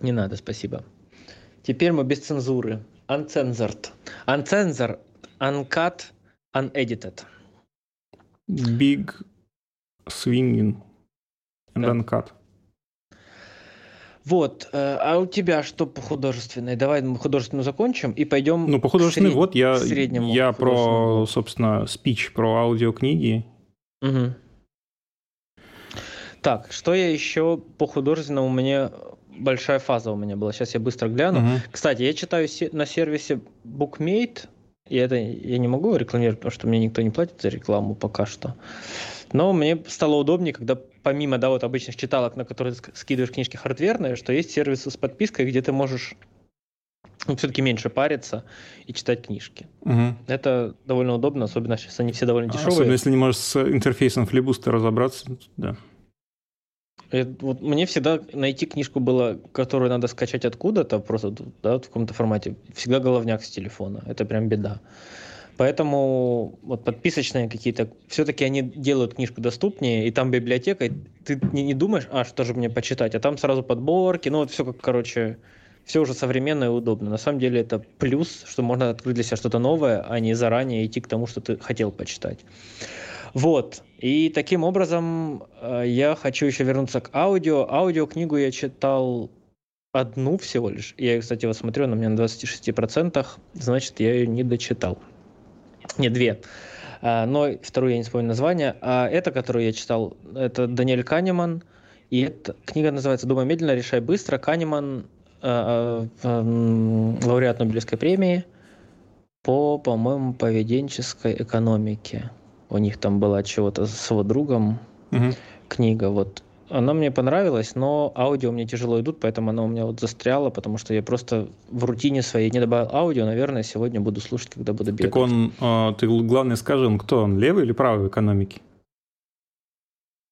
Не надо, спасибо. Теперь мы без цензуры. Uncensored. Uncensored Uncut, Unedited. Big Swinging and да. Uncut. Вот, э, а у тебя что по художественной? Давай мы художественную закончим и пойдем. Ну, по художественной, сред... вот я, я про, собственно, спич, про аудиокниги. Угу. Так, что я еще по художественному? У меня большая фаза у меня была. Сейчас я быстро гляну. Угу. Кстати, я читаю на сервисе Bookmate. И это я не могу рекламировать, потому что мне никто не платит за рекламу пока что. Но мне стало удобнее, когда помимо да, вот обычных читалок, на которые ты скидываешь книжки хардверные, что есть сервисы с подпиской, где ты можешь ну, все-таки меньше париться и читать книжки. Угу. Это довольно удобно, особенно сейчас они все довольно дешевые. Особенно если не можешь с интерфейсом флибуста разобраться, да. Это, вот мне всегда найти книжку было, которую надо скачать откуда-то, просто да, в каком-то формате, всегда головняк с телефона. Это прям беда. Поэтому вот подписочные какие-то, все-таки они делают книжку доступнее, и там библиотека, и ты не, не думаешь, а что же мне почитать, а там сразу подборки, ну вот все как, короче, все уже современно и удобно. На самом деле это плюс, что можно открыть для себя что-то новое, а не заранее идти к тому, что ты хотел почитать. Вот. И таким образом э, я хочу еще вернуться к аудио. Аудиокнигу я читал одну всего лишь. Я ее, кстати, вот смотрю, она у меня на 26%, значит, я ее не дочитал. Не, две. А, но вторую я не вспомню название. А эта, которую я читал, это Даниэль Канеман. И эта книга называется «Думай медленно, решай быстро». Канеман э, э, лауреат Нобелевской премии по, по-моему, поведенческой экономике. У них там была чего-то с его другом угу. книга. Вот она мне понравилась, но аудио мне тяжело идут, поэтому она у меня вот застряла, потому что я просто в рутине своей не добавил аудио. Наверное, сегодня буду слушать, когда буду бегать. Так он, а, ты главное скажи, он кто? Он левый или правый в экономике?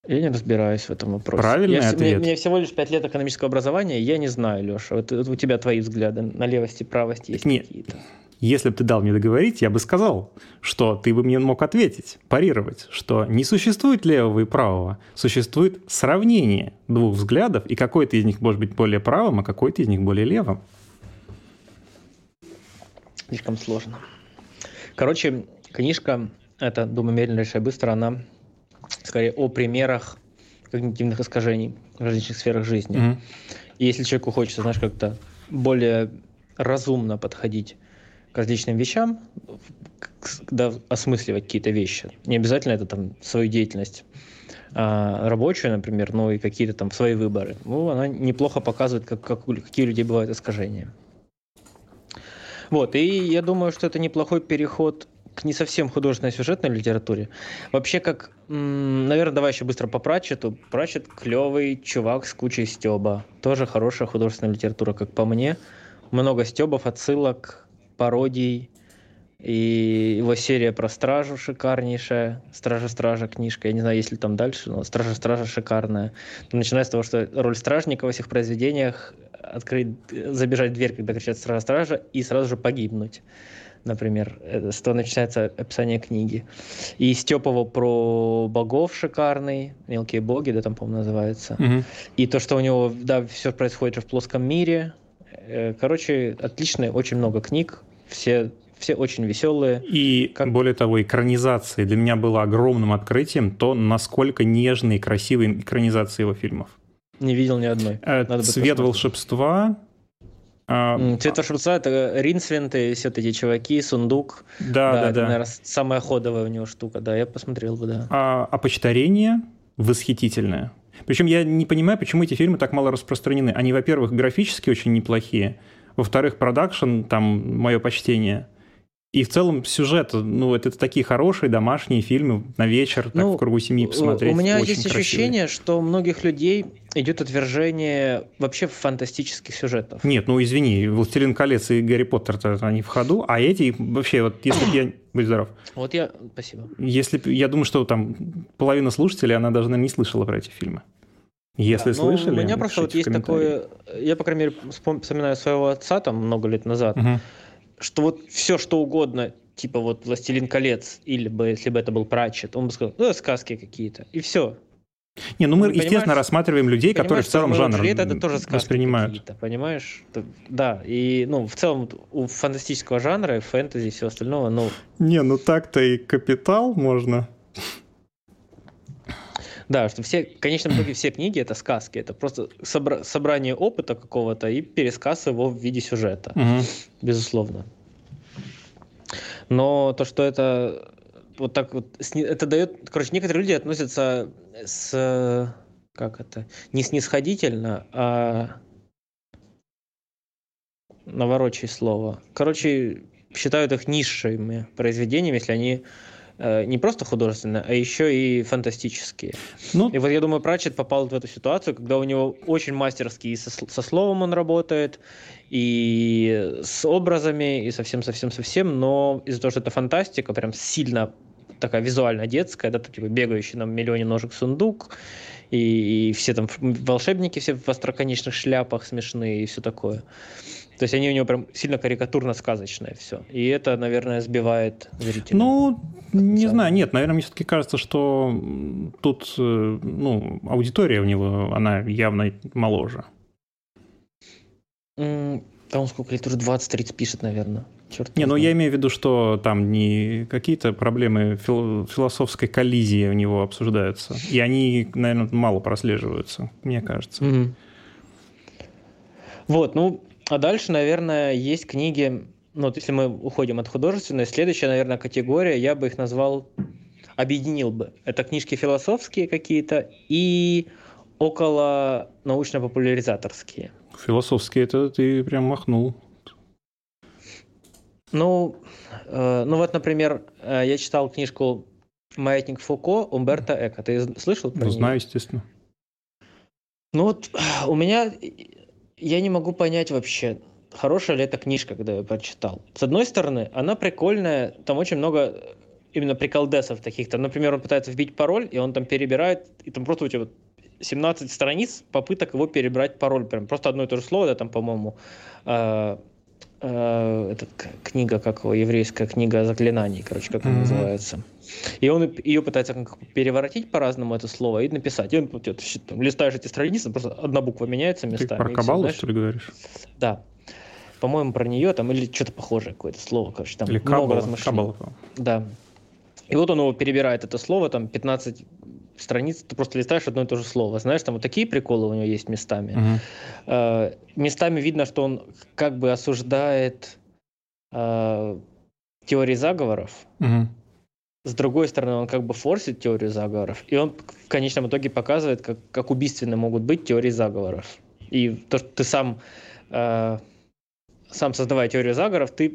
Я не разбираюсь в этом вопросе. Правильный я, ответ. Мне, мне всего лишь 5 лет экономического образования, я не знаю, Леша. Вот, вот у тебя твои взгляды на левости и правости есть какие-то. Если бы ты дал мне договорить, я бы сказал, что ты бы мне мог ответить, парировать, что не существует левого и правого, существует сравнение двух взглядов, и какой-то из них может быть более правым, а какой-то из них более левым. Слишком сложно. Короче, книжка, это «Думай медленно, решай быстро», она скорее о примерах когнитивных искажений в различных сферах жизни. Mm-hmm. И если человеку хочется, знаешь, как-то более разумно подходить к различным вещам, когда осмысливать какие-то вещи. Не обязательно это там свою деятельность а, рабочую, например, но и какие-то там свои выборы. Ну, она неплохо показывает, как, как, какие у людей бывают искажения. Вот, и я думаю, что это неплохой переход к не совсем художественной сюжетной литературе. Вообще, как, наверное, давай еще быстро по Пратчету. Пратчет клевый чувак с кучей стеба. Тоже хорошая художественная литература, как по мне. Много стебов, отсылок, пародий. И его серия про Стражу шикарнейшая. Стража-стража книжка. Я не знаю, есть ли там дальше, но Стража-стража шикарная. Начиная с того, что роль стражника во всех произведениях открыть, забежать в дверь, когда кричат «Стража-стража», и сразу же погибнуть например, с того начинается описание книги. И Степова про богов шикарный, мелкие боги, да, там, по-моему, называется. Угу. И то, что у него, да, все происходит в плоском мире, Э, короче, отличные, очень много книг, все все очень веселые. И как... более того, экранизации для меня было огромным открытием то, насколько нежные и красивые экранизации его фильмов. Не видел ни одной. Э, Надо Цвет волшебства. А, Цвет волшебства это Ринсвинт и все эти чуваки, сундук. Да, да, да. Это, да. наверное, самая ходовая у него штука. Да, я посмотрел бы, да. А, а почтарение восхитительное. Причем я не понимаю, почему эти фильмы так мало распространены. Они, во-первых, графически очень неплохие, во-вторых, продакшн, там, мое почтение. И в целом сюжет, ну, это, это такие хорошие домашние фильмы на вечер, так ну, в кругу семьи посмотреть. У меня очень есть красивые. ощущение, что у многих людей идет отвержение вообще фантастических сюжетов. Нет, ну извини, «Властелин колец» и «Гарри Поттер» они в ходу, а эти вообще, вот если я... Будь здоров. Вот я... Спасибо. Если Я думаю, что там половина слушателей, она даже не слышала про эти фильмы. Если да, слышали, У меня просто вот есть такое... Я, по крайней мере, вспоминаю своего отца там много лет назад, угу что вот все, что угодно, типа вот «Властелин колец», или бы, если бы это был Пратчет, он бы сказал, ну, сказки какие-то, и все. Не, ну мы, ну, естественно, рассматриваем людей, которые в целом жанр это, это тоже воспринимают. Понимаешь? Да, и ну, в целом у фантастического жанра, фэнтези и всего остального, ну... Не, ну так-то и капитал можно. Да, что все, в конечном итоге все книги это сказки, это просто собра- собрание опыта какого-то и пересказ его в виде сюжета, угу. безусловно. Но то, что это вот так вот, это дает, короче, некоторые люди относятся с, как это, не снисходительно, а наворочай слово. Короче, считают их низшими произведениями, если они не просто художественные, а еще и фантастические. Ну, и вот я думаю, Пратчет попал в эту ситуацию, когда у него очень мастерски и со, со словом он работает, и с образами, и совсем-совсем-совсем, но из-за того, что это фантастика, прям сильно такая визуально детская, да, типа бегающий на миллионе ножек сундук, и, и все там волшебники все в остроконечных шляпах смешные и все такое. То есть они у него прям сильно карикатурно-сказочное все. И это, наверное, сбивает зрителя. Ну, не знаю, нет, наверное, мне все-таки кажется, что тут э, ну, аудитория у него, она явно моложе. Он сколько лет уже 20-30 пишет, наверное. Черт не, ну я имею в виду, что там не какие-то проблемы фил- философской коллизии у него обсуждаются. И они, наверное, мало прослеживаются, мне кажется. Mm-hmm. Вот, ну, а дальше, наверное, есть книги, ну, вот если мы уходим от художественной, следующая, наверное, категория, я бы их назвал, объединил бы. Это книжки философские какие-то и около научно-популяризаторские. Философские это ты прям махнул. Ну, э, ну вот, например, э, я читал книжку «Маятник Фуко» Умберто Эко. Ты слышал про ну, нее? Знаю, естественно. Ну вот у меня... Я не могу понять вообще, хорошая ли эта книжка, когда я прочитал. С одной стороны, она прикольная, там очень много именно приколдесов таких-то. Например, он пытается вбить пароль, и он там перебирает, и там просто у тебя 17 страниц попыток его перебрать пароль. Прям просто одно и то же слово, да, там, по-моему, э, э, этот, книга, как его, еврейская книга заклинаний, короче, как она mm-hmm. называется. И он ее пытается переворотить по-разному это слово и написать. И он вот, там, листаешь эти страницы, просто одна буква меняется местами. Ты про кабалу, что ли, говоришь? Да. По-моему, про нее там или что-то похожее какое-то слово, короче, там или много кабала, размышлений. Кабала. Да. И вот он его перебирает это слово, там 15 страниц, ты просто листаешь одно и то же слово. Знаешь, там вот такие приколы у него есть местами. Uh-huh. Э, местами видно, что он как бы осуждает э, теории заговоров. Uh-huh. С другой стороны, он как бы форсит теорию заговоров. И он в конечном итоге показывает, как, как убийственны могут быть теории заговоров. И то, что ты сам, э, сам создавая теорию заговоров, ты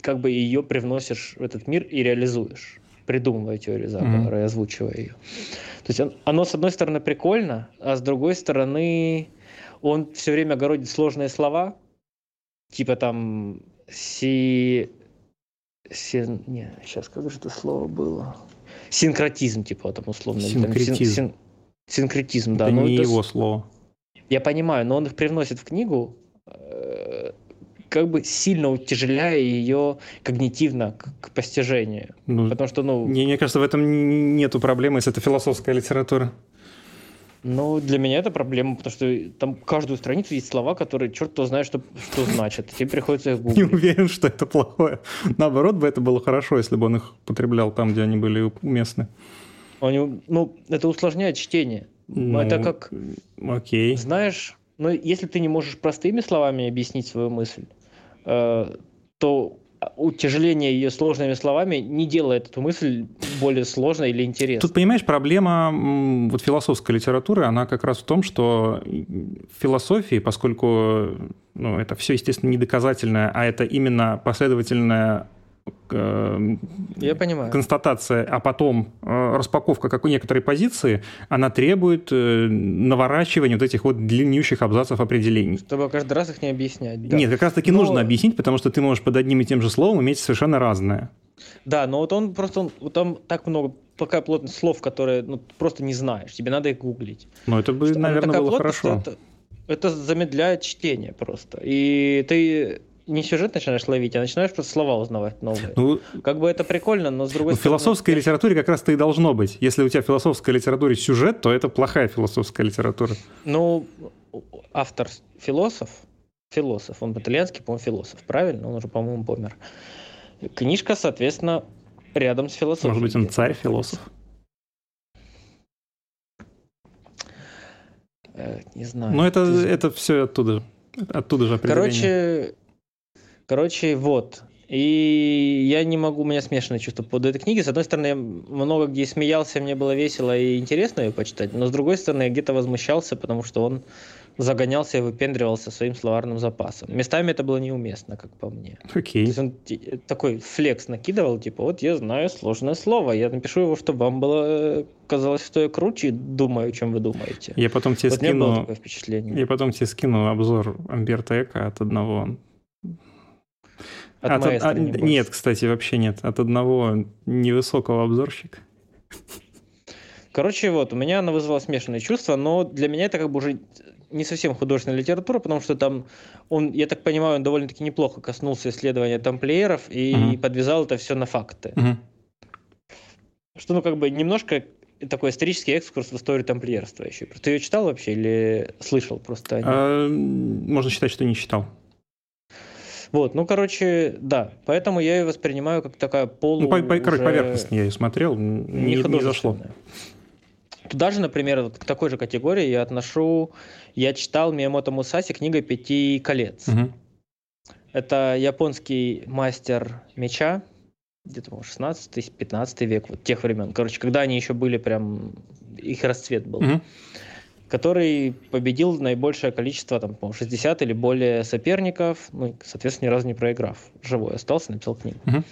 как бы ее привносишь в этот мир и реализуешь придумывая теорию заговора mm-hmm. и озвучивая ее. То есть он, оно, с одной стороны, прикольно, а с другой стороны, он все время огородит сложные слова, типа там си... си... Не, сейчас как же это слово было? Синкретизм, типа, там условно. Синкретизм. Там, син... Синкретизм, да. Это ну, не это... его слово. Я понимаю, но он их привносит в книгу, э, как бы сильно утяжеляя ее когнитивно к, к постижению. Ну, Потому что, ну... Мне, мне кажется, в этом нету проблемы, если это философская литература. Ну, для меня это проблема, потому что там каждую страницу есть слова, которые черт кто знает, что, что значат. Тебе приходится их гуглить. Не уверен, что это плохое. Наоборот бы это было хорошо, если бы он их потреблял там, где они были уместны. Он, ну, это усложняет чтение. Ну, это как... Окей. Знаешь, ну, если ты не можешь простыми словами объяснить свою мысль, Э, то утяжеление ее сложными словами не делает эту мысль более сложной или интересной. Тут, понимаешь, проблема вот философской литературы, она как раз в том, что в философии, поскольку ну, это все, естественно, не доказательное, а это именно последовательное Я понимаю. констатация, а потом э, распаковка какой некоторой позиции, она требует э, наворачивания вот этих вот длиннющих абзацев определений. Чтобы каждый раз их не объяснять. Да. Нет, как раз таки но... нужно объяснить, потому что ты можешь под одним и тем же словом иметь совершенно разное. Да, но вот он просто, вот там так много, такая плотность слов, которые ну, просто не знаешь, тебе надо их гуглить. Ну это бы, что наверное, было хорошо. Это, это замедляет чтение просто. И ты не сюжет начинаешь ловить, а начинаешь просто слова узнавать новые. Ну, как бы это прикольно, но с другой ну, стороны... В философской литературе как раз-то и должно быть. Если у тебя в философской литературе сюжет, то это плохая философская литература. Ну, автор философ, философ, он итальянский, по-моему, философ, правильно? Он уже, по-моему, помер. Книжка, соответственно, рядом с философией. Может быть, он царь-философ? Э, не знаю. Но это, Ты... это все оттуда, оттуда же определение. Короче, короче, вот. И я не могу, у меня смешанные чувства по этой книге. С одной стороны, я много где смеялся, мне было весело и интересно ее почитать, но с другой стороны, я где-то возмущался, потому что он загонялся и выпендривался своим словарным запасом. Местами это было неуместно, как по мне. Окей. Okay. То есть он такой флекс накидывал, типа, вот я знаю сложное слово, я напишу его, чтобы вам было казалось, что я круче думаю, чем вы думаете. Я потом тебе вот скину... было такое впечатление. Я потом тебе скину обзор Амберта Эко от одного от, а, не нет, кстати, вообще нет. От одного невысокого обзорщика. Короче, вот, у меня она вызвала смешанные чувства, но для меня это как бы уже не совсем художественная литература, потому что там он, я так понимаю, он довольно-таки неплохо коснулся исследования тамплиеров и угу. подвязал это все на факты. Угу. Что, ну, как бы немножко такой исторический экскурс в историю тамплиерства еще. Ты ее читал вообще или слышал просто? А, можно считать, что не читал. Вот, ну, короче, да. Поэтому я ее воспринимаю как такая полу... Ну, по, по, короче, поверхностно я ее смотрел, не, не, не зашло. Туда же, например, вот к такой же категории я отношу... Я читал Миямото Мусаси книга «Пяти колец». Угу. Это японский мастер меча, где-то 16-15 век, вот тех времен. Короче, когда они еще были прям... Их расцвет был. Угу который победил наибольшее количество, там, по 60 или более соперников, ну, соответственно, ни разу не проиграв. Живой остался, написал книгу. Uh-huh.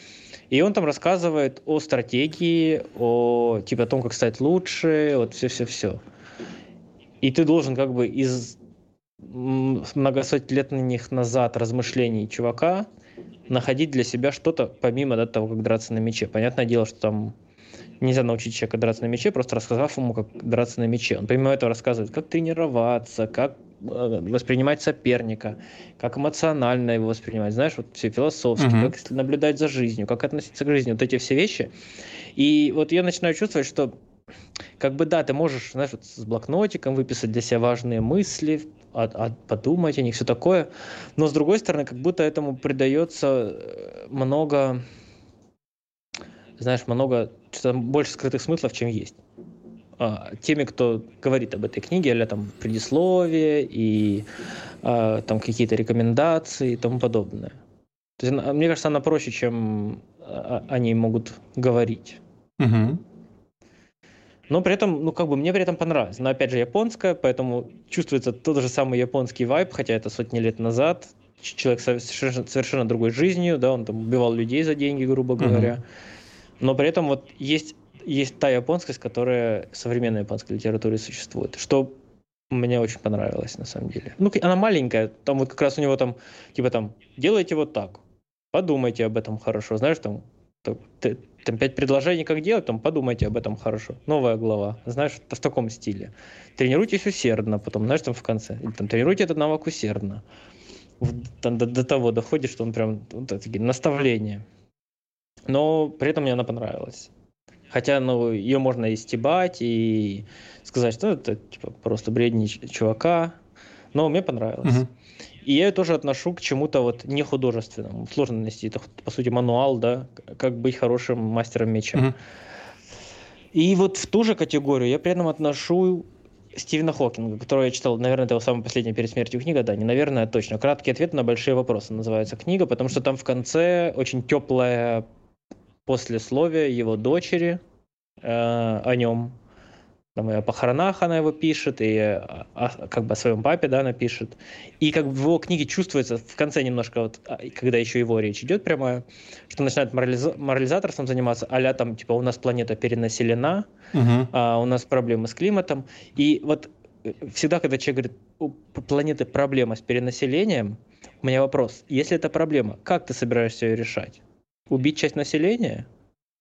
И он там рассказывает о стратегии, о типа о том, как стать лучше, вот все-все-все. И ты должен как бы из многосотлетних назад размышлений чувака находить для себя что-то помимо да, того, как драться на мече. Понятное дело, что там нельзя научить человека драться на мече, просто рассказав ему, как драться на мече. Он помимо этого рассказывает, как тренироваться, как э, воспринимать соперника, как эмоционально его воспринимать, знаешь, вот все философски, uh-huh. как наблюдать за жизнью, как относиться к жизни, вот эти все вещи. И вот я начинаю чувствовать, что как бы да, ты можешь, знаешь, вот с блокнотиком выписать для себя важные мысли, а, а, подумать о них, все такое, но с другой стороны, как будто этому придается э, много знаешь, много, что больше скрытых смыслов, чем есть. А, теми, кто говорит об этой книге, или там предисловие и а, там какие-то рекомендации и тому подобное. То есть, мне кажется, она проще, чем а, они могут говорить. Угу. Но при этом, ну, как бы мне при этом понравилось. Но опять же, японская, поэтому чувствуется тот же самый японский вайб, хотя это сотни лет назад. Человек совершенно, совершенно другой жизнью, да, он там убивал людей за деньги, грубо говоря. Угу. Но при этом вот есть, есть та японскость, которая в современной японской литературе существует, что мне очень понравилось на самом деле. Ну, она маленькая, там вот как раз у него там, типа там, делайте вот так, подумайте об этом хорошо, знаешь, там, там, пять предложений, как делать, там подумайте об этом хорошо. Новая глава, знаешь, в таком стиле. Тренируйтесь усердно, потом, знаешь, там в конце, там, тренируйте этот навык усердно. Там, до, до того доходит, что он прям вот, такие наставления. Но при этом мне она понравилась. Хотя, ну, ее можно и стебать, и сказать, что это типа просто бредни чувака. Но мне понравилось. Угу. И я ее тоже отношу к чему-то вот не художественному. Сложно нанести. Это, по сути, мануал, да, как быть хорошим мастером меча. Угу. И вот в ту же категорию я при этом отношу Стивена Хокинга, которого я читал, наверное, это его самая последняя перед смертью книга, да, не наверное, а точно. Краткий ответ на большие вопросы называется книга, потому что там в конце очень теплая послесловие его дочери э, о нем. Там и о похоронах она его пишет, и о, как бы о своем папе, да, напишет. И как бы в его книге чувствуется в конце немножко, вот, а, когда еще его речь идет прямая, что начинает морализа- морализаторством заниматься, а там, типа, у нас планета перенаселена, угу. а у нас проблемы с климатом. И вот э, всегда, когда человек говорит, у планеты проблема с перенаселением, у меня вопрос, если это проблема, как ты собираешься ее решать? Убить часть населения?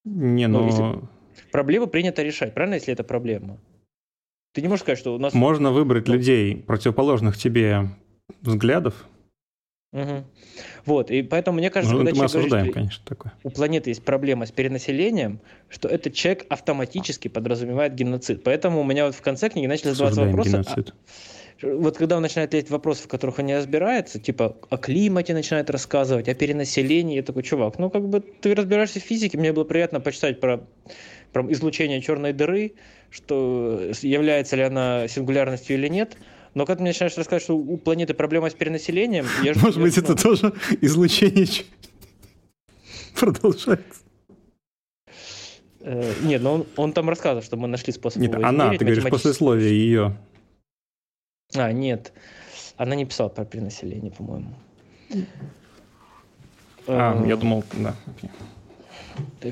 Не, ну... Если... Проблему принято решать, правильно, если это проблема? Ты не можешь сказать, что у нас... Можно выбрать ну... людей, противоположных тебе взглядов, Угу. Вот, и поэтому мне кажется, ну, когда мы осуждаем, говорит, конечно, такое. у планеты есть проблема с перенаселением, что этот человек автоматически подразумевает геноцид. Поэтому у меня вот в конце книги начали задаваться вопросы. Геноцид. А, вот когда он начинает лезть вопросы, в которых он не разбирается, типа о климате начинает рассказывать, о перенаселении, я такой, чувак, ну как бы ты разбираешься в физике, мне было приятно почитать про, про излучение черной дыры, что является ли она сингулярностью или нет – но когда ты мне начинаешь рассказывать, что у планеты проблема с перенаселением... Я Может я, быть, ну... это тоже излучение продолжается. Э, нет, но он, он там рассказывал, что мы нашли способ Нет, она, ты говоришь, послесловие ее. А, нет. Она не писала про перенаселение, по-моему. А, я думал, да.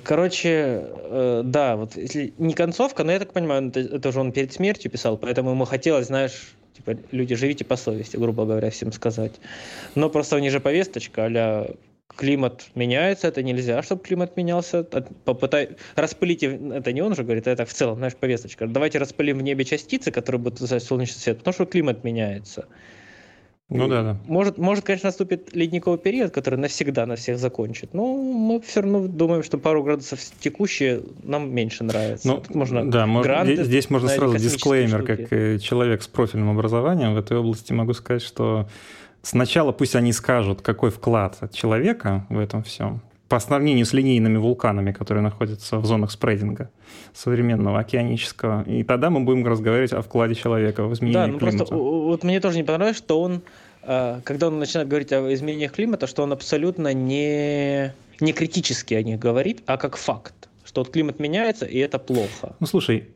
Короче, э, да, вот если не концовка, но я так понимаю, это, это же он перед смертью писал, поэтому ему хотелось, знаешь, Типа, люди, живите по совести, грубо говоря, всем сказать. Но просто ниже повесточка, а климат меняется, это нельзя, чтобы климат менялся. Попытай... Распылите, это не он же говорит, это в целом, знаешь, повесточка. Давайте распылим в небе частицы, которые будут вызывать солнечный свет, потому что климат меняется. Ну да, да. Может, может, конечно, наступит ледниковый период, который навсегда на всех закончит. Но мы все равно думаем, что пару градусов текущие нам меньше нравится. Ну, можно да, здесь, здесь можно сразу дисклеймер, штуки. как э, человек с профильным образованием в этой области могу сказать, что сначала пусть они скажут, какой вклад от человека в этом всем, по сравнению с линейными вулканами, которые находятся в зонах спрейдинга современного океанического. И тогда мы будем разговаривать о вкладе человека в изменение да, ну климата. Просто, вот мне тоже не понравилось, что он, э, когда он начинает говорить о изменениях климата, что он абсолютно не, не критически о них говорит, а как факт, что вот климат меняется, и это плохо. Ну, слушай,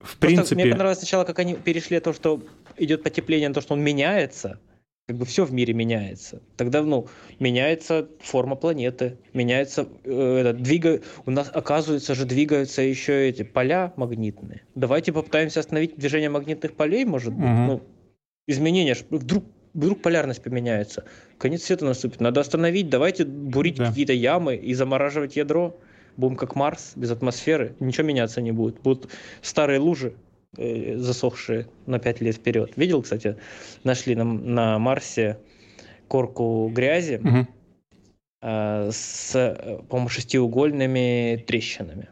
в Просто принципе... Мне понравилось сначала, как они перешли того, что идет потепление, на то, что он меняется – как бы все в мире меняется. Тогда, ну, меняется форма планеты, меняется, э, это, двига... у нас, оказывается же, двигаются еще эти поля магнитные. Давайте попытаемся остановить движение магнитных полей, может быть, угу. ну, изменения, вдруг вдруг полярность поменяется, конец света наступит, надо остановить, давайте бурить да. какие-то ямы и замораживать ядро, будем как Марс, без атмосферы, ничего меняться не будет, будут старые лужи, засохшие на 5 лет вперед. Видел, кстати, нашли на, на Марсе корку грязи угу. э, с, по-моему, шестиугольными трещинами.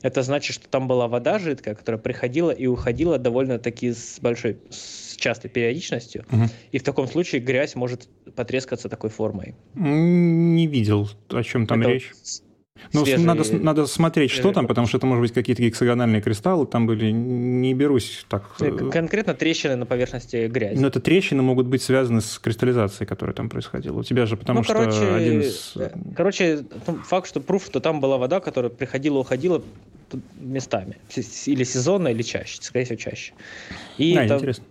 Это значит, что там была вода жидкая, которая приходила и уходила довольно-таки с большой, с частой периодичностью. Угу. И в таком случае грязь может потрескаться такой формой. Не видел, о чем там Это речь. Ну, свежие... надо, надо смотреть, что там, потому что это может быть какие-то гексагональные кристаллы, там были, не берусь так. Э, конкретно трещины на поверхности грязи. Но это трещины могут быть связаны с кристаллизацией, которая там происходила. У тебя же, потому ну, что короче, один из... Э, короче, ну, факт, что пруф, что там была вода, которая приходила, уходила местами. Или сезонно, или чаще, скорее всего, чаще. И а, это... интересно.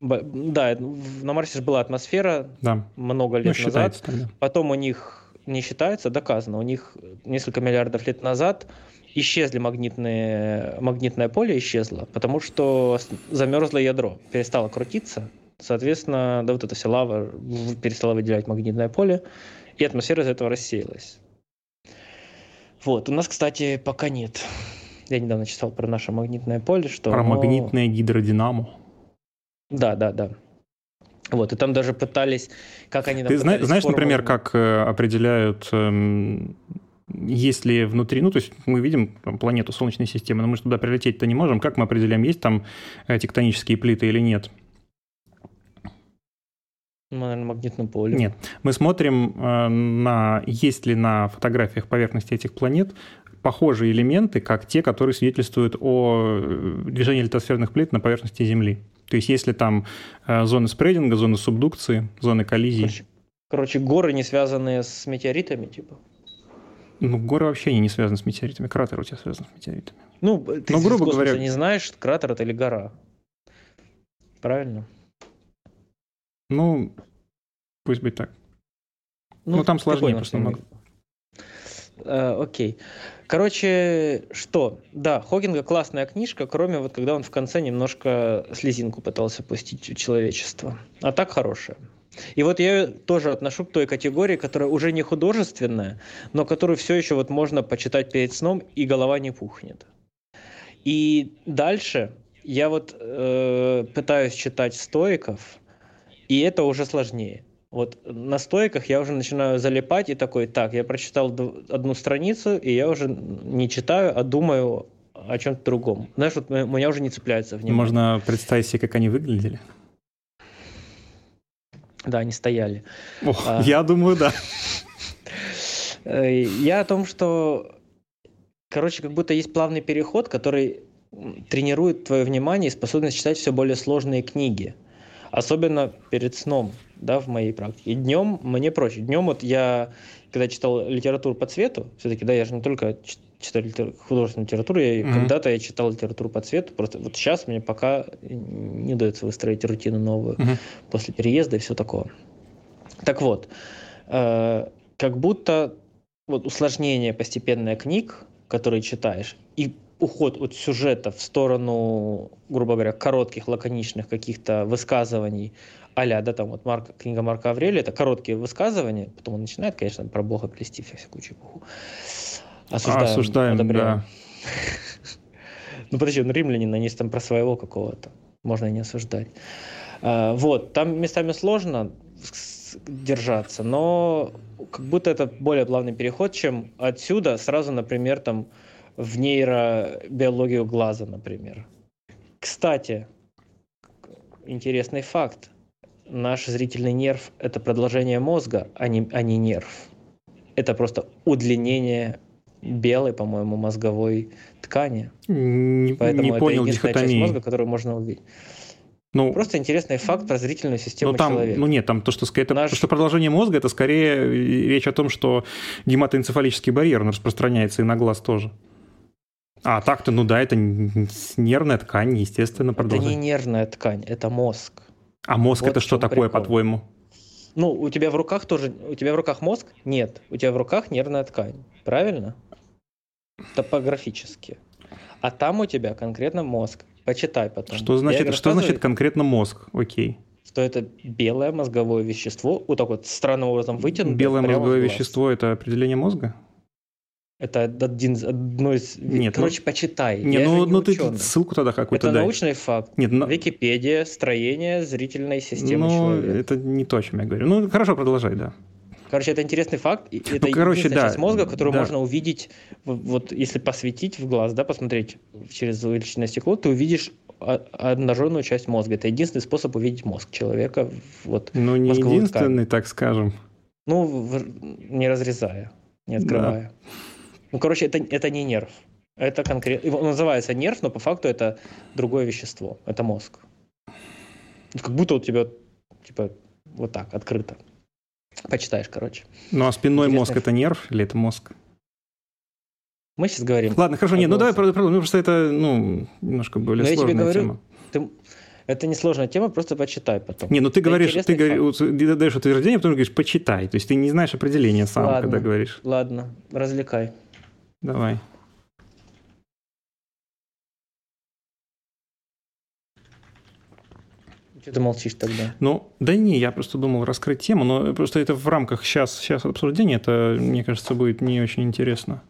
Да, на Марсе же была атмосфера да. много лет ну, назад. Тогда. Потом у них не считается, доказано. У них несколько миллиардов лет назад исчезли магнитные, магнитное поле исчезло, потому что замерзло ядро, перестало крутиться, соответственно, да, вот эта вся лава перестала выделять магнитное поле, и атмосфера из этого рассеялась. Вот, у нас, кстати, пока нет. Я недавно читал про наше магнитное поле, что... Про оно... магнитное гидродинаму. Да, да, да. Вот, и там даже пытались, как они... Ты знаешь, формулу... например, как э, определяют, эм, есть ли внутри, ну, то есть мы видим там, планету Солнечной системы, но мы же туда прилететь-то не можем. Как мы определяем, есть там э, тектонические плиты или нет? Ну, наверное, магнитном поле. Нет. Мы смотрим э, на, есть ли на фотографиях поверхности этих планет похожие элементы, как те, которые свидетельствуют о движении литосферных плит на поверхности Земли. То есть если там э, зоны спрейдинга, зоны субдукции, зоны коллизии. Короче, короче, горы не связанные с метеоритами, типа? Ну, горы вообще не связаны с метеоритами. Кратер у тебя связан с метеоритами. Ну, ты ну, грубо говоря... не знаешь, кратер это или гора. Правильно? Ну, пусть будет так. Ну, ну там сложнее просто много. Э, окей. Короче, что? Да, Хогинга классная книжка, кроме вот когда он в конце немножко слезинку пытался пустить у человечества. А так хорошая. И вот я тоже отношу к той категории, которая уже не художественная, но которую все еще вот можно почитать перед сном, и голова не пухнет. И дальше я вот э, пытаюсь читать стоиков, и это уже сложнее. Вот на стойках я уже начинаю залипать и такой, так, я прочитал одну страницу, и я уже не читаю, а думаю о чем-то другом. Знаешь, вот меня уже не цепляется внимание. Можно представить себе, как они выглядели. Да, они стояли. О, а, я думаю, да. Э, я о том, что, короче, как будто есть плавный переход, который тренирует твое внимание и способность читать все более сложные книги. Особенно перед сном, да, в моей практике. И днем мне проще. Днем вот я, когда читал литературу по цвету, все-таки, да, я же не только читал литер... художественную литературу, я mm-hmm. когда-то я читал литературу по цвету, просто вот сейчас мне пока не удается выстроить рутину новую mm-hmm. после переезда и все такое. Так вот, э, как будто вот усложнение постепенное книг, которые читаешь, и уход от сюжета в сторону, грубо говоря, коротких, лаконичных каких-то высказываний, а да, там вот Марк, книга Марка Аврелия, это короткие высказывания, потом он начинает, конечно, про Бога плести всякую чепуху. Осуждаем, Осуждаем одобряем. да. Ну подожди, ну римлянин, они там про своего какого-то, можно и не осуждать. А, вот, там местами сложно держаться, но как будто это более плавный переход, чем отсюда сразу, например, там в нейробиологию глаза, например. Кстати, интересный факт. Наш зрительный нерв – это продолжение мозга, а не, а не нерв. Это просто удлинение белой, по-моему, мозговой ткани. Не, Поэтому не это понял единственная дихотомии. часть мозга, которую можно увидеть. Ну, Просто интересный факт про зрительную систему ну, там, человека. Ну нет, там то, что, это, Наш... то, что продолжение мозга, это скорее речь о том, что гематоэнцефалический барьер он распространяется и на глаз тоже. А так-то, ну да, это нервная ткань, естественно, продолжение. Это не нервная ткань, это мозг. А мозг вот это что такое, по-твоему? Ну, у тебя в руках тоже, у тебя в руках мозг? Нет, у тебя в руках нервная ткань, правильно? Топографически. А там у тебя конкретно мозг. Почитай потом. Что значит, что значит конкретно мозг? Окей. Что это белое мозговое вещество, вот так вот странным образом вытянуто. Белое мозговое вещество – это определение мозга? Это один, одно из... Нет, Короче, ну, почитай. Не, ну, ну ты ссылку тогда какую-то Это дай. научный факт. Нет, но... Википедия, строение зрительной системы ну, человека. это не то, о чем я говорю. Ну, хорошо, продолжай, да. Короче, это интересный факт. Ну, это ну, короче, да, часть мозга, которую да. можно увидеть, вот если посветить в глаз, да, посмотреть через увеличенное стекло, ты увидишь обнаженную часть мозга. Это единственный способ увидеть мозг человека. Вот, ну, не единственный, ткань. так скажем. Ну, не разрезая, не открывая. Да. Ну, короче, это, это не нерв. Это конкретно... Он называется нерв, но по факту это другое вещество. Это мозг. Как будто у тебя, типа, вот так, открыто. Почитаешь, короче. Ну, а спинной Интересный... мозг – это нерв или это мозг? Мы сейчас говорим. Ладно, хорошо, нет, ну давай, правда, правда, ну просто это, ну, немножко более но сложная я тебе говорю, тема. Ты, это не сложная тема, просто почитай потом. Не, ну ты это говоришь, ты говоришь, ты даешь утверждение, потом говоришь, почитай. То есть ты не знаешь определения сам, ладно, когда говоришь. Ладно, развлекай. Давай. Что ты молчишь тогда? Ну, да не, я просто думал раскрыть тему, но просто это в рамках сейчас, сейчас обсуждения, это, мне кажется, будет не очень интересно.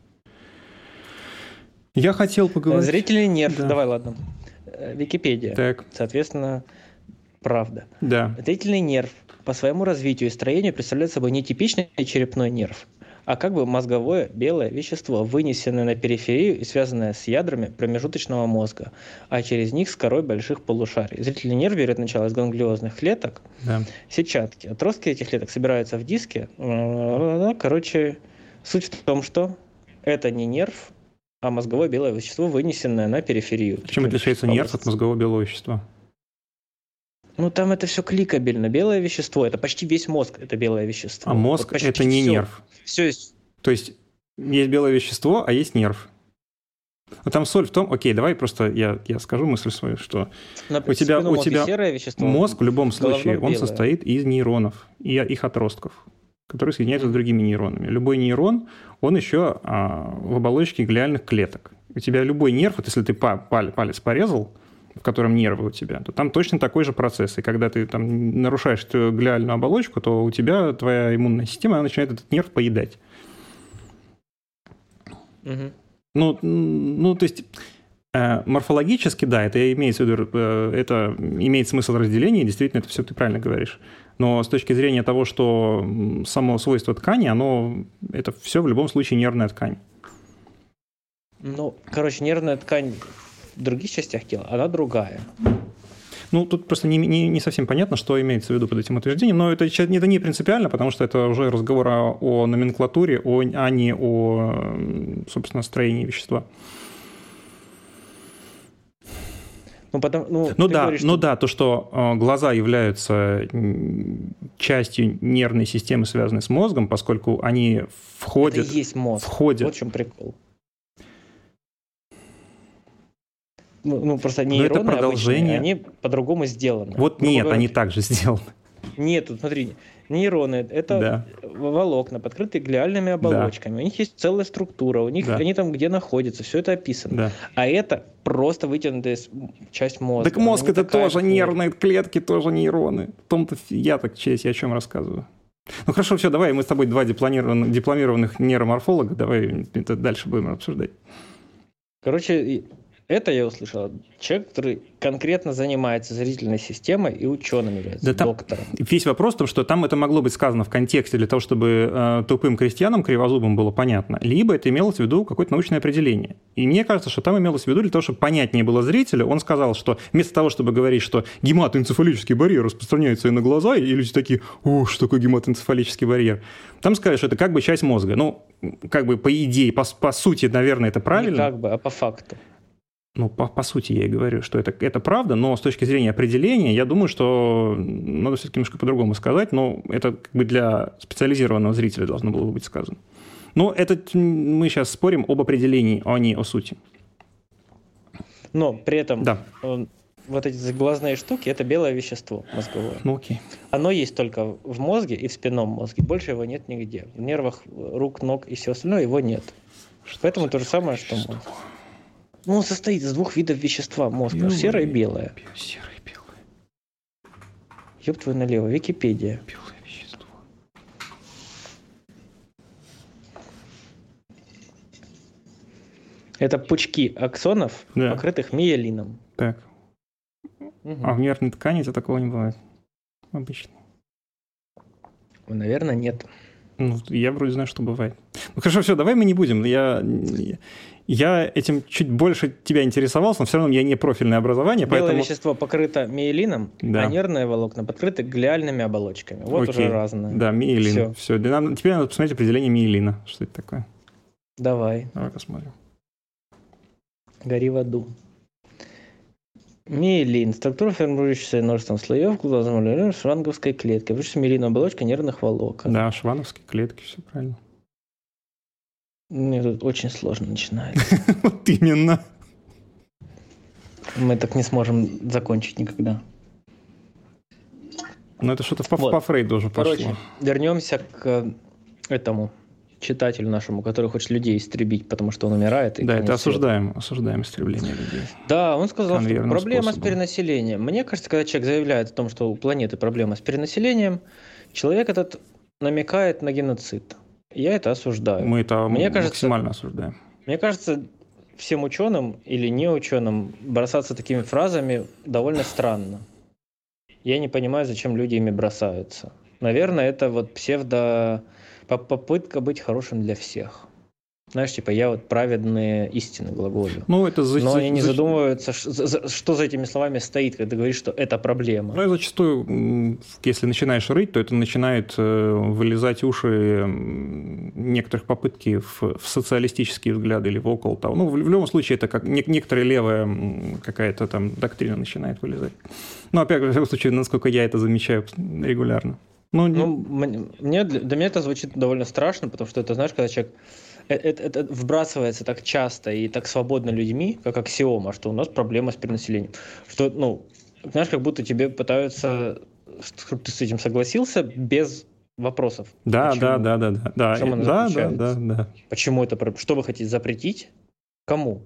Я хотел поговорить... Зрительный нерв, да. давай, ладно. Э, Википедия. Так. Соответственно, правда. Да. Зрительный нерв по своему развитию и строению представляет собой нетипичный черепной нерв, а как бы мозговое белое вещество, вынесенное на периферию и связанное с ядрами промежуточного мозга, а через них с корой больших полушарий. Зрительный нерв берет начало из ганглиозных клеток, да. сетчатки. Отростки этих клеток собираются в диске. Короче, суть в том, что это не нерв, а мозговое белое вещество, вынесенное на периферию. Чем отличается нерв от мозгового белого вещества? Ну, там это все кликабельно. Белое вещество, это почти весь мозг, это белое вещество. А мозг вот это не все. нерв. Все есть. То есть есть белое вещество, а есть нерв. Но там соль в том, окей, давай просто я, я скажу мысль свою, что Но у тебя, у тебя вещество, мозг в любом случае, он состоит из нейронов и их отростков, которые соединяются с другими нейронами. Любой нейрон, он еще а, в оболочке глиальных клеток. У тебя любой нерв, вот если ты палец порезал, в котором нервы у тебя, то там точно такой же процесс. И когда ты там нарушаешь эту глиальную оболочку, то у тебя твоя иммунная система она начинает этот нерв поедать. Угу. Ну, ну, то есть Э, морфологически, да, это имеется в виду, э, это имеет смысл разделения, действительно, это все ты правильно говоришь. Но с точки зрения того, что само свойство ткани, оно, это все в любом случае нервная ткань. Ну, короче, нервная ткань в других частях тела, она другая. Ну, тут просто не, не, не совсем понятно, что имеется в виду под этим утверждением, но это, это не принципиально, потому что это уже разговор о, о номенклатуре, о, а не о, собственно, строении вещества. Ну, потом, ну, ну да, говоришь, ну что... да, то, что э, глаза являются частью нервной системы, связанной с мозгом, поскольку они входят... Это есть мозг. Входят. Вот в чем прикол. Ну, ну просто нейроны это продолжение... обычные, они по-другому сделаны. Вот нет, говоря, они также сделаны. Нет, тут смотри, нейроны – это да. волокна, подкрытые глиальными оболочками. Да. У них есть целая структура, у них да. они там где находятся, все это описано. Да. А это просто вытянутая часть мозга. Так мозг это тоже такая... нервные клетки, тоже нейроны. В том-то я так честь, я о чем рассказываю. Ну хорошо, все, давай мы с тобой два дипломированных, дипломированных нейроморфолога, давай это дальше будем обсуждать. Короче, это я услышал. Человек, который конкретно занимается зрительной системой и ученым является, да там доктором. Весь вопрос в том, что там это могло быть сказано в контексте для того, чтобы э, тупым крестьянам, кривозубым было понятно, либо это имелось в виду какое-то научное определение. И мне кажется, что там имелось в виду для того, чтобы понятнее было зрителю, он сказал, что вместо того, чтобы говорить, что гематоэнцефалический барьер распространяется и на глаза, и люди такие, о, что такое гематоэнцефалический барьер, там сказали, что это как бы часть мозга. Ну, как бы по идее, по, по сути, наверное, это правильно. Не как бы, а по факту ну, по, по сути, я и говорю, что это, это правда, но с точки зрения определения, я думаю, что надо все-таки немножко по-другому сказать, но это как бы для специализированного зрителя должно было быть сказано. Но это мы сейчас спорим об определении, а не о сути. Но при этом да. Э, вот эти глазные штуки – это белое вещество мозговое. Ну окей. Оно есть только в мозге и в спинном мозге. Больше его нет нигде. В нервах рук, ног и все остальное его нет. Что Поэтому то же самое, что мозг. Ну, он состоит из двух видов вещества мозга, серое и белое. Серое и белое. Ёб твою налево, Википедия. Белое вещество. Это пучки аксонов, да. покрытых миелином. Так. Угу. А в нервной ткани это такого не бывает. Обычно. Наверное, нет. Ну, я вроде знаю, что бывает. Ну хорошо, все, давай мы не будем. Я, я этим чуть больше тебя интересовался, но все равно я не профильное образование. Белое поэтому... вещество покрыто миелином, да. а нервные волокна покрыты глиальными оболочками. Вот Окей. уже разное. Да, миелин. Все. все. Нам, теперь надо посмотреть определение миелина. Что это такое? Давай. Давай посмотрим. Гори в аду. Миелин. Структура, формирующаяся множеством слоев глазом шванговской клетки. Выше миелиновая оболочка нервных волокон. Да, швановские клетки, все правильно. Мне тут очень сложно начинается. Вот именно. Мы так не сможем закончить никогда. Ну, это что-то по, вот. по Фрейду уже пошло. Короче, вернемся к этому читателю нашему, который хочет людей истребить, потому что он умирает. да, это осуждаем, света. осуждаем истребление людей. Да, он сказал, что проблема способом. с перенаселением. Мне кажется, когда человек заявляет о том, что у планеты проблема с перенаселением, человек этот намекает на геноцид. Я это осуждаю. Мы это мне максимально кажется, осуждаем. Мне кажется, всем ученым или не ученым бросаться такими фразами довольно странно. Я не понимаю, зачем люди ими бросаются. Наверное, это вот псевдо попытка быть хорошим для всех. Знаешь, типа, я вот праведные истины глаголю. Ну, это за... Но они не задумываются, что за этими словами стоит, когда ты говоришь, что это проблема. Ну, и зачастую, если начинаешь рыть, то это начинает э, вылезать уши некоторых попытки в, в социалистические взгляды или в около того. Ну, в, в любом случае, это как не, некоторая левая какая-то там доктрина начинает вылезать. Но, опять, в любом случае, насколько я это замечаю регулярно. Ну, ну мне, для меня это звучит довольно страшно, потому что это, знаешь, когда человек это, это вбрасывается так часто и так свободно людьми, как аксиома, что у нас проблема с перенаселением. Что, ну, знаешь, как будто тебе пытаются, чтобы ты с этим согласился, без вопросов. Да, Почему? да, да, да, да. да. Чем она да, да, да, да. Почему это? Что вы хотите запретить? Кому?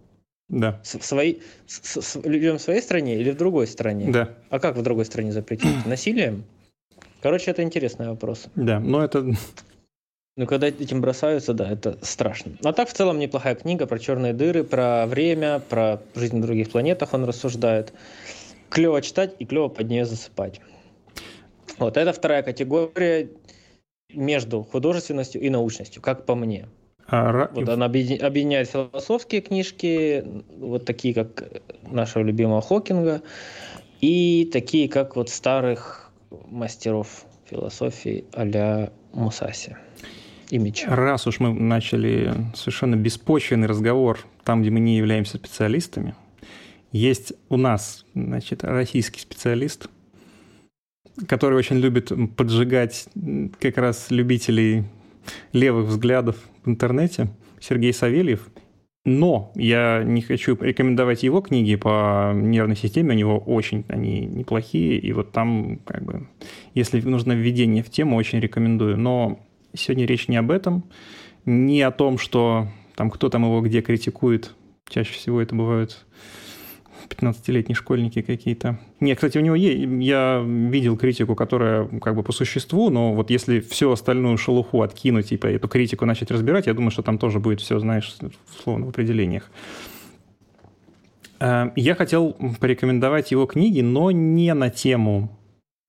Да. В своей, с, с, людям в своей стране или в другой стране? Да. А как в другой стране запретить? Насилием? Короче, это интересный вопрос. Да, но это Ну, когда этим бросаются, да, это страшно. А так, в целом, неплохая книга про черные дыры, про время, про жизнь на других планетах он рассуждает. Клево читать и клево под нее засыпать. Вот, это вторая категория между художественностью и научностью, как по мне. А, вот она объединяет философские книжки, вот такие, как нашего любимого Хокинга, и такие, как вот старых мастеров философии а-ля Мусаси и меча. Раз уж мы начали совершенно беспочвенный разговор там, где мы не являемся специалистами, есть у нас, значит, российский специалист, который очень любит поджигать как раз любителей левых взглядов в интернете, Сергей Савельев. Но я не хочу рекомендовать его книги по нервной системе, у него очень они неплохие, и вот там, как бы, если нужно введение в тему, очень рекомендую. Но сегодня речь не об этом, не о том, что там кто там его где критикует. Чаще всего это бывают 15-летние школьники какие-то. Не, кстати, у него есть, я видел критику, которая как бы по существу, но вот если всю остальную шелуху откинуть и эту критику начать разбирать, я думаю, что там тоже будет все, знаешь, словно в определениях. Э, я хотел порекомендовать его книги, но не на тему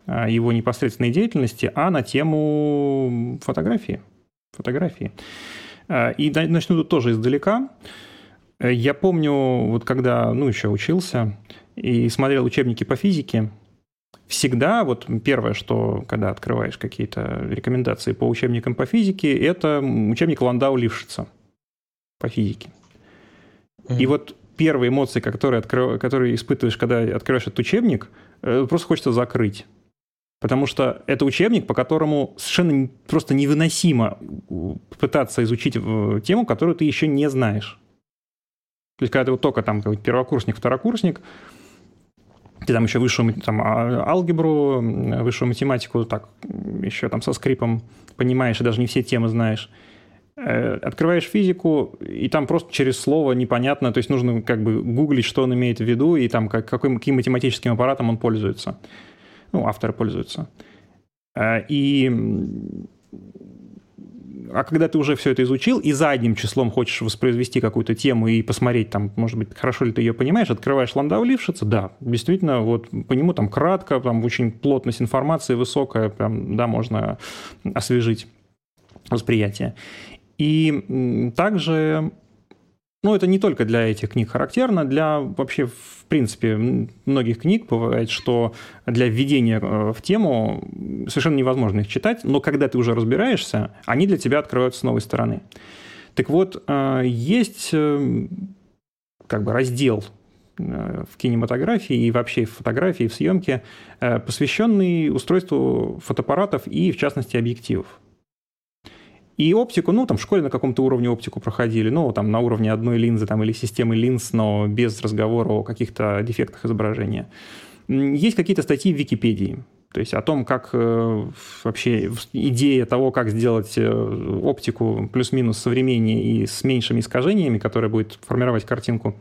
его непосредственной деятельности, а на тему фотографии. Фотографии. Э, и начну тут тоже издалека. Э, я помню, вот когда, ну, еще учился и смотрел учебники по физике, всегда вот первое, что когда открываешь какие-то рекомендации по учебникам по физике, это учебник Ландау Лившица по физике. Mm-hmm. И вот первые эмоции, которые, откры... которые испытываешь, когда открываешь этот учебник, э, просто хочется закрыть. Потому что это учебник, по которому совершенно просто невыносимо пытаться изучить э, тему, которую ты еще не знаешь. То есть, когда ты вот только там первокурсник, второкурсник, ты там еще высшую там, а, алгебру, высшую математику, так, еще там со скрипом понимаешь, и даже не все темы знаешь. Э, открываешь физику, и там просто через слово непонятно, то есть нужно как бы гуглить, что он имеет в виду, и там как, каким, каким математическим аппаратом он пользуется. Ну, авторы пользуются. Э, и а когда ты уже все это изучил и задним числом хочешь воспроизвести какую-то тему и посмотреть, там, может быть, хорошо ли ты ее понимаешь, открываешь Ландау Лившица, да, действительно, вот по нему там кратко, там очень плотность информации высокая, прям, да, можно освежить восприятие. И также ну, это не только для этих книг характерно, для вообще, в принципе, многих книг бывает, что для введения э, в тему совершенно невозможно их читать, но когда ты уже разбираешься, они для тебя открываются с новой стороны. Так вот, э, есть э, как бы раздел в кинематографии и вообще в фотографии, в съемке, посвященный устройству фотоаппаратов и, в частности, объективов. И оптику, ну, там в школе на каком-то уровне оптику проходили, ну, там на уровне одной линзы там, или системы линз, но без разговора о каких-то дефектах изображения. Есть какие-то статьи в Википедии, то есть о том, как э, вообще идея того, как сделать э, оптику плюс-минус современнее и с меньшими искажениями, которая будет формировать картинку,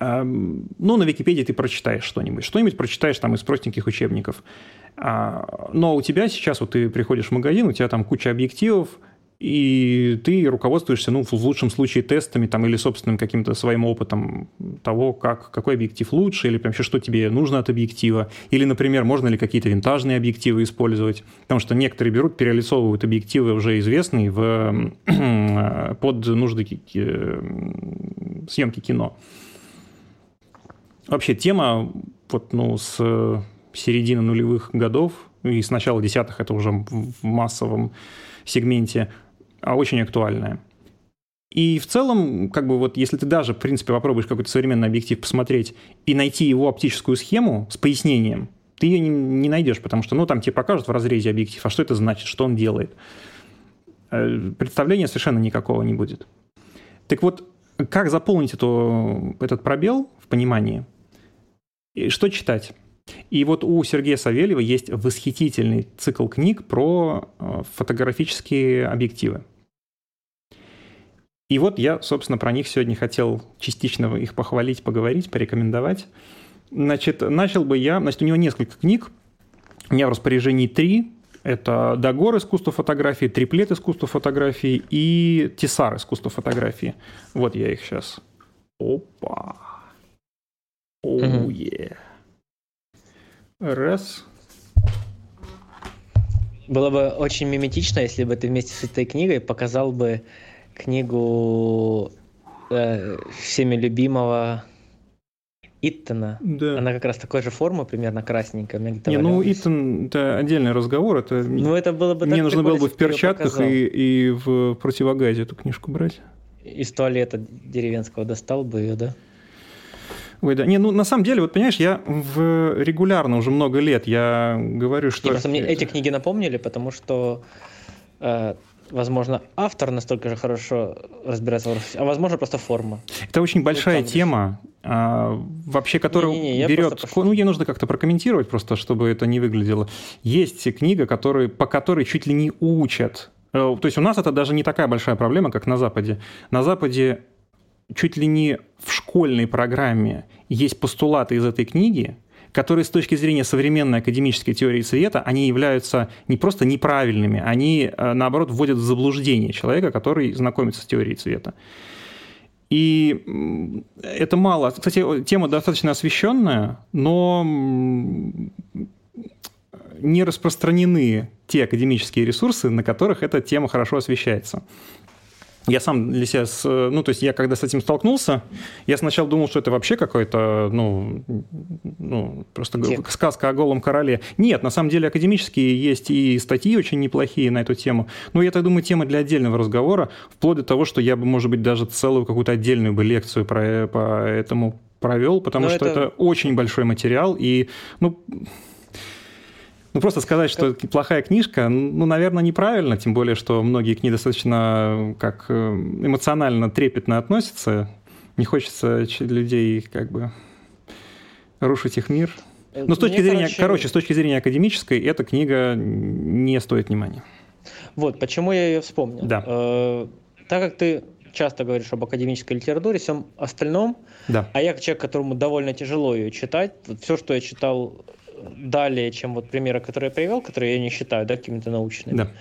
ну, на Википедии ты прочитаешь что-нибудь. Что-нибудь прочитаешь там из простеньких учебников. А, но у тебя сейчас, вот ты приходишь в магазин, у тебя там куча объективов, и ты руководствуешься, ну, в лучшем случае тестами там, или собственным каким-то своим опытом того, как, какой объектив лучше, или вообще что тебе нужно от объектива, или, например, можно ли какие-то винтажные объективы использовать, потому что некоторые берут, перелицовывают объективы уже известные в, под нужды съемки кино. Вообще тема вот, ну, с середины нулевых годов, и с начала десятых это уже в массовом сегменте, а очень актуальная. И в целом, как бы вот, если ты даже, в принципе, попробуешь какой-то современный объектив посмотреть и найти его оптическую схему с пояснением, ты ее не, не найдешь, потому что, ну, там тебе покажут в разрезе объектив, а что это значит, что он делает. Э, представления совершенно никакого не будет. Так вот, как заполнить эту, этот пробел в понимании? И что читать? И вот у Сергея Савельева есть восхитительный цикл книг про э, фотографические объективы. И вот я, собственно, про них сегодня хотел частично их похвалить, поговорить, порекомендовать. Значит, начал бы я... Значит, у него несколько книг. У меня в распоряжении три. Это Дагор искусство фотографии, Триплет искусство фотографии и Тесар искусство фотографии. Вот я их сейчас. Опа. Оу, oh, yeah. Раз. Было бы очень миметично, если бы ты вместе с этой книгой показал бы книгу э, всеми любимого Иттона. Да. Она как раз такой же формы, примерно красненькая. Не, ну Иттон это отдельный разговор. Это... Ну это было бы Мне нужно было бы в перчатках и, и в противогазе эту книжку брать. Из туалета деревенского достал бы ее, да? Ой, да. Не, ну на самом деле, вот понимаешь, я в регулярно уже много лет я говорю, что... И просто мне эти книги напомнили, потому что э, возможно, автор настолько же хорошо разбирается в а возможно, просто форма. Это очень большая тема, а, вообще, которая не, не, не, берет... Ну, ей нужно как-то прокомментировать просто, чтобы это не выглядело. Есть книга, который, по которой чуть ли не учат. Э, то есть у нас это даже не такая большая проблема, как на Западе. На Западе чуть ли не в школьной программе есть постулаты из этой книги, которые с точки зрения современной академической теории цвета, они являются не просто неправильными, они, э, наоборот, вводят в заблуждение человека, который знакомится с теорией цвета. И это мало. Кстати, тема достаточно освещенная, но не распространены те академические ресурсы, на которых эта тема хорошо освещается я сам для себя, с, ну, то есть я когда с этим столкнулся, я сначала думал, что это вообще какой-то, ну, ну просто Тек. сказка о голом короле. Нет, на самом деле академические есть и статьи очень неплохие на эту тему. Но я так думаю, тема для отдельного разговора, вплоть до того, что я бы, может быть, даже целую какую-то отдельную бы лекцию про, по этому провел, потому Но что это... это очень большой материал, и, ну, ну, просто сказать, что это плохая книжка, ну, наверное, неправильно, тем более, что многие к ней достаточно как э, эмоционально трепетно относятся. Не хочется людей как бы рушить их мир. Но с точки Мне, зрения, короче... короче, с точки зрения академической, эта книга не стоит внимания. Вот, почему я ее вспомнил. Да. Э, так как ты часто говоришь об академической литературе, всем остальном, да. а я как человек, которому довольно тяжело ее читать, вот все, что я читал далее, чем вот примеры, которые я привел, которые я не считаю да, какими-то научными. Да.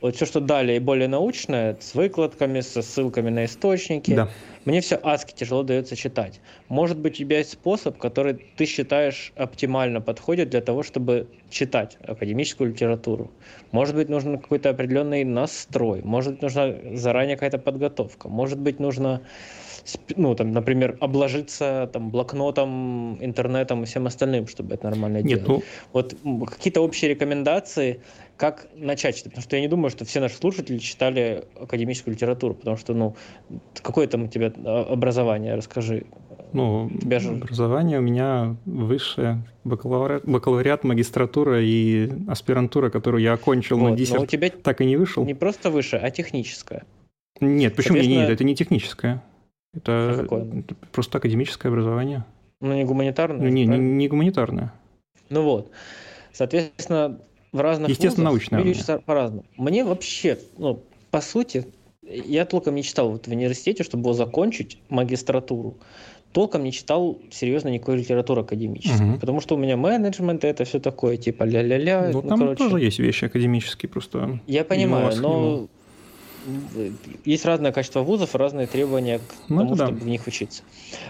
Вот все, что далее и более научное, с выкладками, со ссылками на источники, да. мне все адски тяжело дается читать. Может быть, у тебя есть способ, который ты считаешь оптимально подходит для того, чтобы читать академическую литературу. Может быть, нужен какой-то определенный настрой, может быть, нужна заранее какая-то подготовка, может быть, нужно ну, там, например, обложиться там, блокнотом, интернетом и всем остальным, чтобы это нормально Нет, делать. Ну... Вот какие-то общие рекомендации, как начать читать? Потому что я не думаю, что все наши слушатели читали академическую литературу, потому что, ну, какое там у тебя а, образование, расскажи. Ну, тебя же... образование у меня высшее, бакалавриат, бакалавриат, магистратура и аспирантура, которую я окончил, вот, но диссерт у тебя так и не вышел. Не просто высшее, а техническое. Нет, почему Соответственно... нет, это не техническое. Это, это просто академическое образование. Ну, не гуманитарное? Ну, не, не, не гуманитарное. Ну вот. Соответственно, в разных Естественно, научное. люди по-разному. Мне вообще, ну, по сути, я толком не читал вот в университете, чтобы его закончить, магистратуру. Толком не читал серьезно никакой литературы академической. Угу. Потому что у меня менеджмент это все такое, типа ля-ля-ля. Ну, ну там короче. тоже есть вещи академические, просто. Я понимаю, но есть разное качество вузов, разные требования к ну, тому, да. чтобы в них учиться.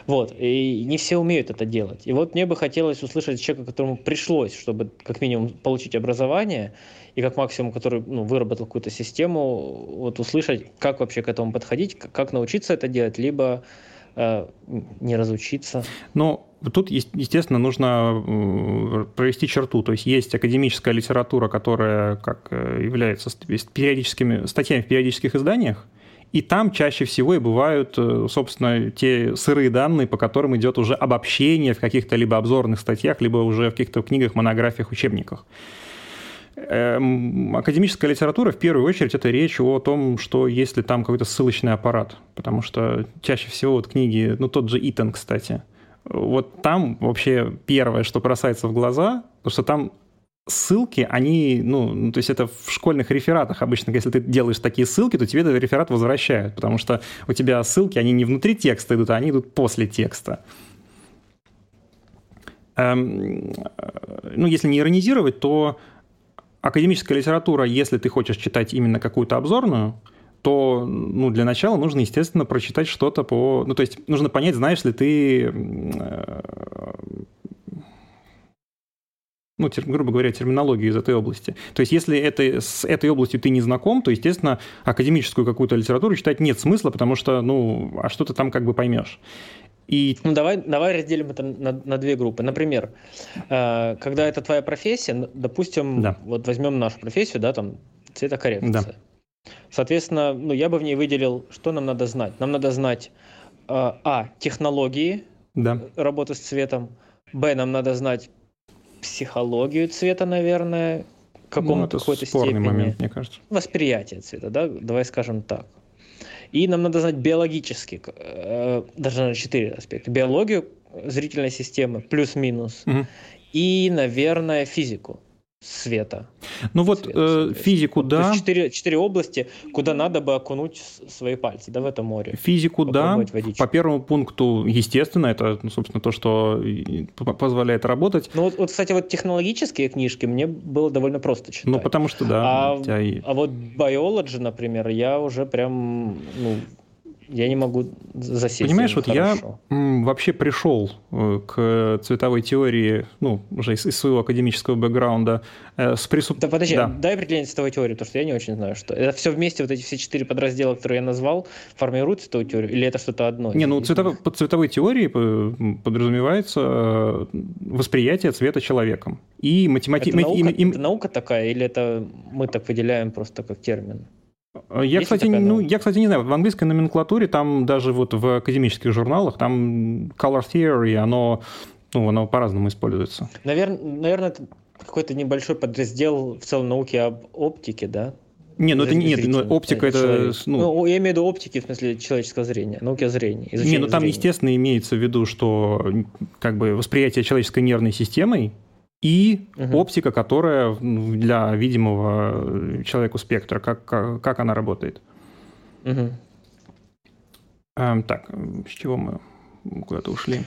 Вот. И не все умеют это делать. И вот мне бы хотелось услышать человека, которому пришлось, чтобы как минимум получить образование, и как максимум, который ну, выработал какую-то систему, вот услышать, как вообще к этому подходить, как научиться это делать, либо не разучиться. Ну, Тут, естественно, нужно э, провести черту. То есть есть академическая литература, которая как э, является периодическими статьями в периодических изданиях, и там чаще всего и бывают, э, собственно, те сырые данные, по которым идет уже обобщение в каких-то либо обзорных статьях, либо уже в каких-то книгах, монографиях, учебниках. Эм, академическая литература, в первую очередь, это речь о том, что есть ли там какой-то ссылочный аппарат. Потому что чаще всего вот книги, ну тот же Итан, кстати, вот там вообще первое, что бросается в глаза, потому что там ссылки, они, ну, ну, то есть это в школьных рефератах обычно, если ты делаешь такие ссылки, то тебе этот реферат возвращают, потому что у тебя ссылки, они не внутри текста идут, а они идут после текста. Эм, ну, если не иронизировать, то академическая литература, если ты хочешь читать именно какую-то обзорную, то ну, для начала нужно, естественно, прочитать что-то по... Ну, то есть нужно понять, знаешь ли ты ну, тер, грубо говоря, терминологию из этой области. То есть, если это, с этой областью ты не знаком, то, естественно, академическую какую-то литературу читать нет смысла, потому что, ну, а что ты там как бы поймешь. И... Ну, давай, давай разделим это на, на две группы. Например, э, когда это твоя профессия, допустим, да. вот возьмем нашу профессию, да, там, цветокоррекция. Да. Соответственно, ну, я бы в ней выделил, что нам надо знать. Нам надо знать, э, а, технологии да. работы с цветом, б, нам надо знать психологию цвета, наверное, в каком-то ну, какой-то степени. момент, мне кажется. Восприятие цвета, да, давай скажем так. И нам надо знать биологически, э, даже на четыре аспекта. Биологию зрительной системы, плюс-минус. Угу. И, наверное, физику света. Ну вот свет, э, физику, да. Четыре, четыре области, куда надо бы окунуть свои пальцы, да, в это море. Физику, да. Водичку. По первому пункту, естественно, это, ну, собственно, то, что позволяет работать. Ну вот, вот, кстати, вот технологические книжки мне было довольно просто читать. Ну потому что, да. А, а вот biology, например, я уже прям, ну, я не могу засесть. Понимаешь, вот хорошо. я вообще пришел э, к цветовой теории, ну, уже из, из своего академического бэкграунда, э, с присуп... Да подожди, да. дай определение цветовой теории, потому что я не очень знаю, что. Это все вместе, вот эти все четыре подраздела, которые я назвал, формируют цветовую теорию, или это что-то одно? Не, ну, цветов... под цветовой теорией подразумевается э, восприятие цвета человеком. И математика... Это, наука, и... это наука такая, или это мы так выделяем просто как термин? Я, кстати, ну, я, кстати, не знаю, в английской номенклатуре, там даже вот в академических журналах, там color theory, оно, ну, оно по-разному используется. Наверное, наверное, это какой-то небольшой подраздел в целом науки об оптике, да? Не, ну это нет, ну, оптика это... Ну... ну, я имею в виду оптики, в смысле человеческого зрения, науки о зрении. Не, ну там, зрения. естественно, имеется в виду, что как бы восприятие человеческой нервной системой и угу. оптика, которая для видимого человеку спектра, как, как, как она работает. Угу. Эм, так, с чего мы куда-то ушли?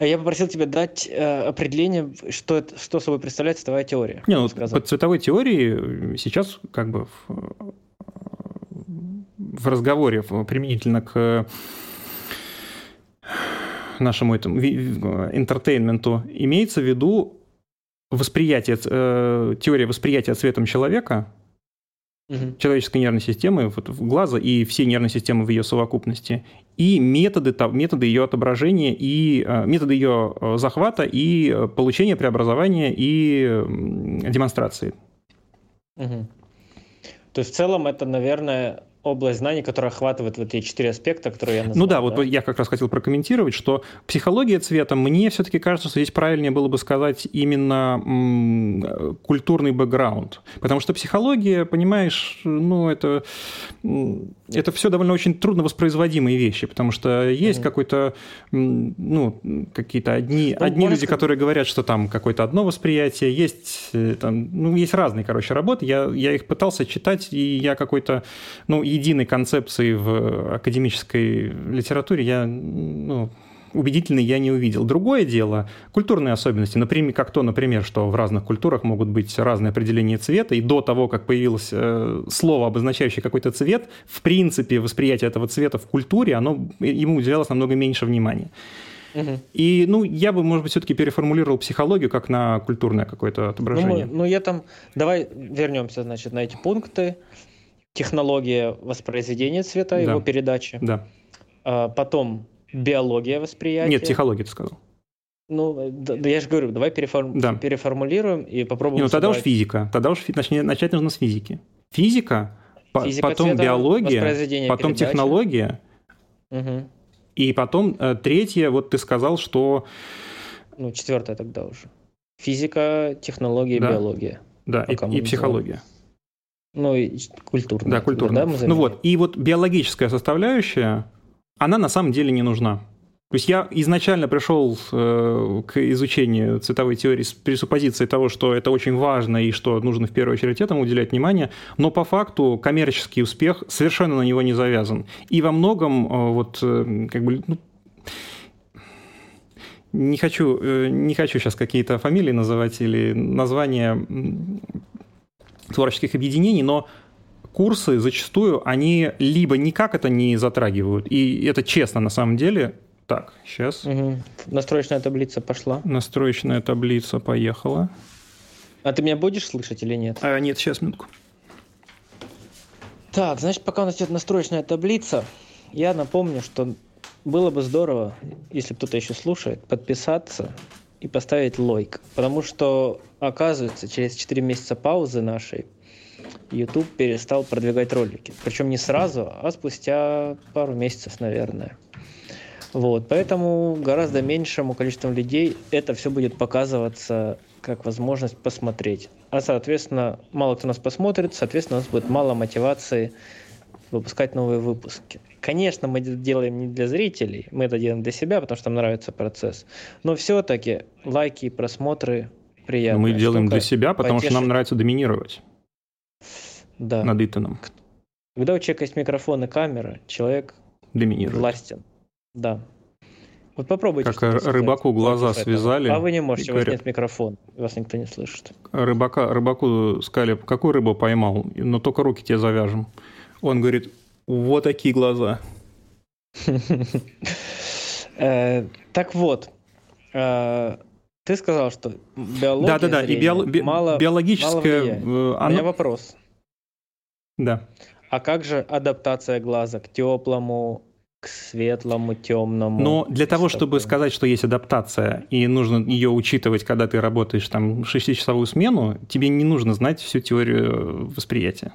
Я попросил тебя дать э, определение, что, это, что собой представляет цветовая теория. Не, ну, под цветовой теорией сейчас как бы в, в разговоре применительно к нашему этому интертейнменту имеется в виду восприятие, э, теория восприятия цветом человека, угу. человеческой нервной системы, вот, глаза и всей нервной системы в ее совокупности, и методы, методы ее отображения, и э, методы ее э, захвата и получения, преобразования и демонстрации. Угу. То есть в целом это, наверное, область знаний, которая охватывает вот эти четыре аспекта, которые я назвал. Ну да, да, вот я как раз хотел прокомментировать, что психология цвета, мне все-таки кажется, что здесь правильнее было бы сказать именно м, культурный бэкграунд. Потому что психология, понимаешь, ну это, это все довольно очень трудно воспроизводимые вещи, потому что есть mm-hmm. какой-то, ну, какие-то одни, ну, одни люди, которые говорят, что там какое-то одно восприятие, есть, э, там, ну, есть разные, короче, работы. Я, я их пытался читать, и я какой-то, ну, единой концепции в академической литературе я ну, убедительной я не увидел. Другое дело – культурные особенности. Например, как то, например, что в разных культурах могут быть разные определения цвета, и до того, как появилось э, слово, обозначающее какой-то цвет, в принципе, восприятие этого цвета в культуре, оно, ему уделялось намного меньше внимания. Угу. И, ну, я бы, может быть, все-таки переформулировал психологию как на культурное какое-то отображение. Ну, ну, я там... Давай вернемся, значит, на эти пункты технология воспроизведения цвета, да. его передачи. Да. А, потом биология восприятия. Нет, психология ты сказал. Ну, да, да я же говорю, давай переформ... да. переформулируем и попробуем... Не, ну тогда уж физика. Тогда уж начать, начать нужно с физики. Физика, Физика потом цвета, биология, потом передачи. технология. Угу. И потом э, третье, вот ты сказал, что... Ну, четвертое тогда уже. Физика, технология, да. биология. Да, и, и психология. Ну, и культурно. Да, культурно. Да, ну вот, и вот биологическая составляющая, она на самом деле не нужна. То есть я изначально пришел э, к изучению цветовой теории с пресуппозицией того, что это очень важно и что нужно в первую очередь этому уделять внимание, но по факту коммерческий успех совершенно на него не завязан. И во многом э, вот э, как бы ну, не хочу, не хочу сейчас какие-то фамилии называть или названия творческих объединений, но курсы зачастую, они либо никак это не затрагивают, и это честно на самом деле. Так, сейчас. Угу. Настроечная таблица пошла. Настроечная таблица поехала. А ты меня будешь слышать или нет? А, нет, сейчас минутку. Так, значит, пока у нас идет настроечная таблица, я напомню, что было бы здорово, если кто-то еще слушает, подписаться и поставить лайк. Потому что, оказывается, через 4 месяца паузы нашей YouTube перестал продвигать ролики. Причем не сразу, а спустя пару месяцев, наверное. Вот, поэтому гораздо меньшему количеству людей это все будет показываться как возможность посмотреть. А, соответственно, мало кто нас посмотрит, соответственно, у нас будет мало мотивации выпускать новые выпуски. Конечно, мы это делаем не для зрителей, мы это делаем для себя, потому что нам нравится процесс. Но все-таки лайки и просмотры приятные. Мы делаем для себя, потому потешить. что нам нравится доминировать да. над Итаном. Когда у человека есть микрофон и камера, человек доминирует. властен. Да. Вот попробуйте. Как рыбаку глаза связали. А вы не можете, у вас нет микрофона, вас никто не слышит. Рыбака, рыбаку сказали, какую рыбу поймал, но только руки тебе завяжем. Он говорит, вот такие глаза. Э, так вот, э, ты сказал, что биология да, да, да. И био, би, мало, биологическое... Мало оно... У меня вопрос. Да. А как же адаптация глаза к теплому, к светлому, темному? Но для того, чтобы сказать, что есть адаптация, и нужно ее учитывать, когда ты работаешь там 6-часовую смену, тебе не нужно знать всю теорию восприятия.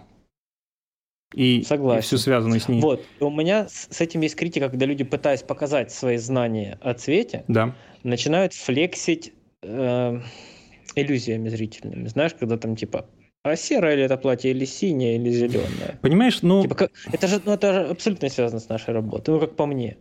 И, Согласен. и всю связанную с ней. Вот, у меня с этим есть критика, когда люди, пытаясь показать свои знания о цвете, да. начинают флексить э, иллюзиями зрительными. Знаешь, когда там типа а серое ли это платье, или синее, или зеленое? Понимаешь, ну... Типа, как... это, же, ну, это же абсолютно связано с нашей работой, ну, как по мне.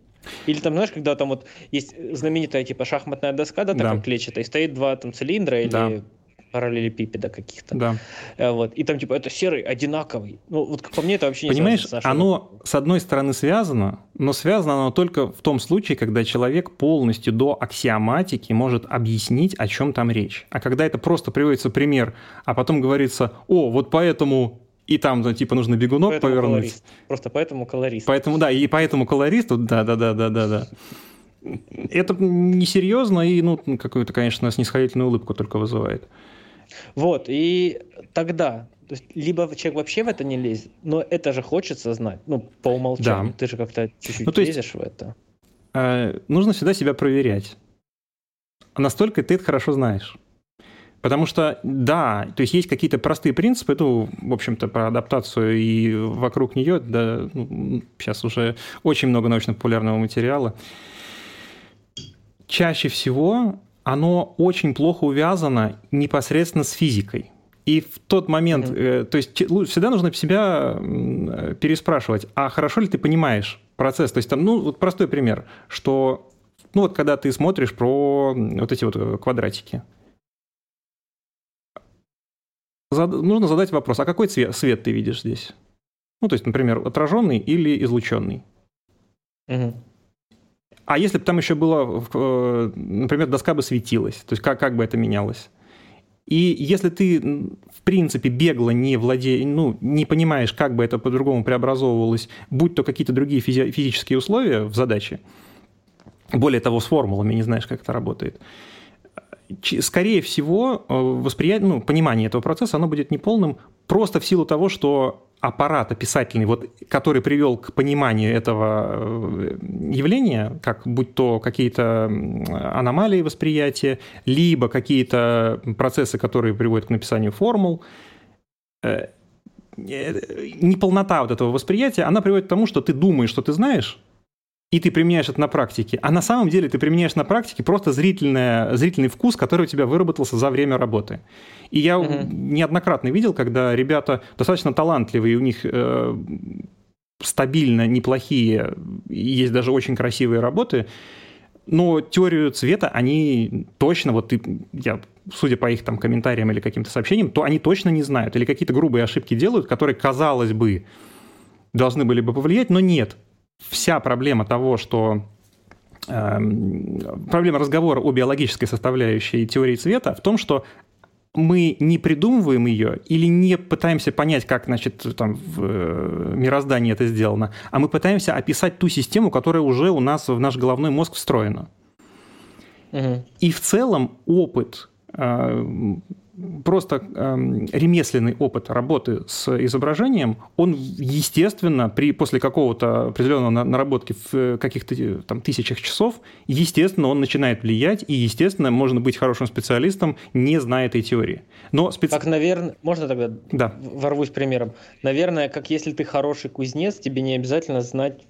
Или там, знаешь, когда там вот есть знаменитая типа шахматная доска, да, такая да. клетчатая, и стоит два там цилиндра или да параллелепипеда каких-то. Да. Э, вот. И там типа это серый, одинаковый. Ну вот как по мне это вообще не Понимаешь, с оно с одной стороны связано, но связано оно только в том случае, когда человек полностью до аксиоматики может объяснить, о чем там речь. А когда это просто приводится пример, а потом говорится, о, вот поэтому и там, ну, типа, нужно бегунок поэтому повернуть. Колорист. Просто поэтому колорист. Поэтому, да, и поэтому колористу, да-да-да-да-да-да. Это несерьезно и, ну, какую-то, конечно, снисходительную улыбку только вызывает. Вот, и тогда, то есть, либо человек вообще в это не лезет, но это же хочется знать, ну, по умолчанию. Да. Ты же как-то чуть-чуть ну, лезешь есть, в это. Э, нужно всегда себя проверять. Настолько ты это хорошо знаешь. Потому что, да, то есть есть какие-то простые принципы, ну, в общем-то, про адаптацию и вокруг нее, да, ну, сейчас уже очень много научно-популярного материала. Чаще всего оно очень плохо увязано непосредственно с физикой. И в тот момент, mm-hmm. э, то есть всегда нужно себя переспрашивать, а хорошо ли ты понимаешь процесс? То есть там, ну, вот простой пример, что, ну, вот когда ты смотришь про вот эти вот э, квадратики, Зад... нужно задать вопрос, а какой цвет, свет ты видишь здесь? Ну, то есть, например, отраженный или излученный. Угу. А если бы там еще было, э, например, доска бы светилась, то есть как, как бы это менялось? И если ты, в принципе, бегло не владеешь, ну, не понимаешь, как бы это по-другому преобразовывалось, будь то какие-то другие физи- физические условия в задаче, более того, с формулами не знаешь, как это работает, скорее всего, э, восприятие, ну, понимание этого процесса, оно будет неполным просто в силу того, что аппарат описательный, вот, который привел к пониманию этого э, явления, как будь то какие-то аномалии восприятия, либо какие-то процессы, которые приводят к написанию формул, э, э, неполнота вот этого восприятия, она приводит к тому, что ты думаешь, что ты знаешь, и ты применяешь это на практике. А на самом деле ты применяешь на практике просто зрительное, зрительный вкус, который у тебя выработался за время работы. И я угу. неоднократно видел, когда ребята достаточно талантливые, у них э, стабильно неплохие, есть даже очень красивые работы, но теорию цвета они точно, вот ты, я, судя по их там комментариям или каким-то сообщениям, то они точно не знают, или какие-то грубые ошибки делают, которые, казалось бы, должны были бы повлиять, но нет вся проблема того, что эм, проблема разговора о биологической составляющей теории цвета в том, что мы не придумываем ее или не пытаемся понять, как, значит, там в э, мироздании это сделано, а мы пытаемся описать ту систему, которая уже у нас в наш головной мозг встроена. Угу. И в целом опыт э, просто э, ремесленный опыт работы с изображением, он, естественно, при, после какого-то определенного наработки в каких-то э, там тысячах часов, естественно, он начинает влиять, и, естественно, можно быть хорошим специалистом, не зная этой теории. Но специ... Как, наверное, можно тогда да. ворвусь примером? Наверное, как если ты хороший кузнец, тебе не обязательно знать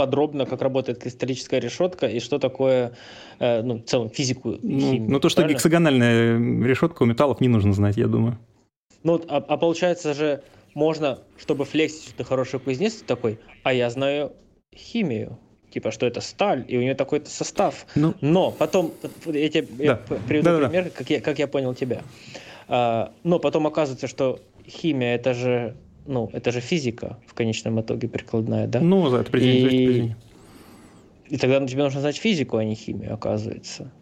подробно, как работает кристаллическая решетка и что такое, э, ну, в целом, физику химию. Ну, ну, то, что правильно? гексагональная решетка у металлов не нужно знать, я думаю. Ну, а, а получается же, можно, чтобы флексить, что ты хороший кузнец, такой, а я знаю химию типа, что это сталь, и у нее такой-то состав. Ну, Но потом, я тебе да. я приведу да, пример, да. Как, я, как я понял тебя. А, но потом оказывается, что химия это же ну, это же физика в конечном итоге прикладная, да? Ну, за это и... и тогда тебе нужно знать физику, а не химию, оказывается.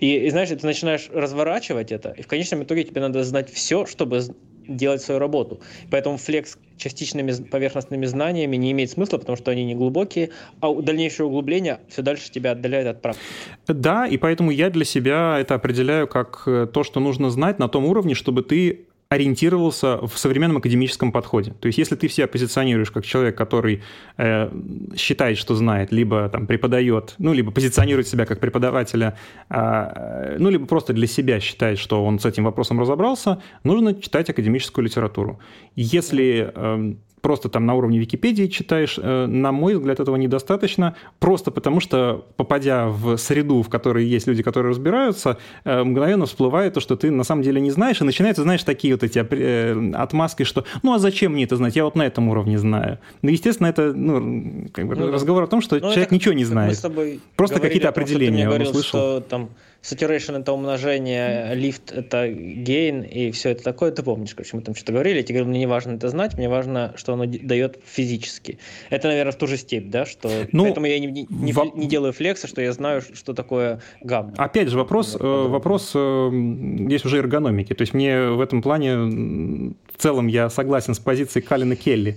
И, и знаешь, ты начинаешь разворачивать это, и в конечном итоге тебе надо знать все, чтобы делать свою работу. Поэтому флекс частичными поверхностными знаниями не имеет смысла, потому что они не глубокие, а дальнейшее углубление все дальше тебя отдаляет от практики. Да, и поэтому я для себя это определяю как э, то, что нужно знать на том уровне, чтобы ты ориентировался в современном академическом подходе. То есть если ты себя позиционируешь как человек, который э, считает, что знает, либо там преподает, ну, либо позиционирует себя как преподавателя, э, ну, либо просто для себя считает, что он с этим вопросом разобрался, нужно читать академическую литературу. Если э, просто там на уровне Википедии читаешь, э, на мой взгляд, этого недостаточно, просто потому что, попадя в среду, в которой есть люди, которые разбираются, э, мгновенно всплывает то, что ты на самом деле не знаешь, и начинаются, знаешь, такие вот эти э, отмазки, что ну а зачем мне это знать, я вот на этом уровне знаю. Ну, естественно, это ну, как бы ну, разговор о том, что ну, человек это, ничего не знает. Просто какие-то определения он услышал. Что, там, saturation это умножение, lift это gain и все это такое. Ты помнишь, короче, мы там что-то говорили. Я тебе говорю, мне не важно это знать, мне важно, что оно дает физически. Это, наверное, в ту же степь, да, что ну, поэтому я не, не, не, в... не делаю флекса, что я знаю, что такое гамма. Опять же, вопрос, э, вопрос э, есть уже эргономики. То есть мне в этом плане в целом я согласен с позицией Калина Келли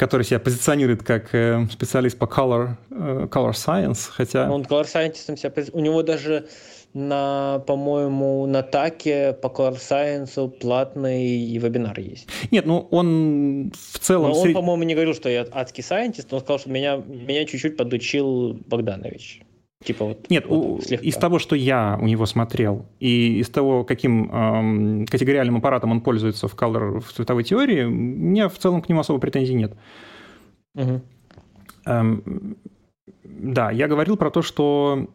который себя позиционирует как э, специалист по color, э, color science, хотя... Он color scientist, себя, у него даже на, по-моему, на ТАКе по Color Science платный вебинар есть. Нет, ну он в целом... Но он, сред... по-моему, не говорил, что я адский сайентист, он сказал, что меня, меня чуть-чуть подучил Богданович. Типа вот, Нет, вот, у, из того, что я у него смотрел, и из того, каким эм, категориальным аппаратом он пользуется в, color, в цветовой теории, у меня в целом к нему особо претензий нет. Угу. Эм, да, я говорил про то, что...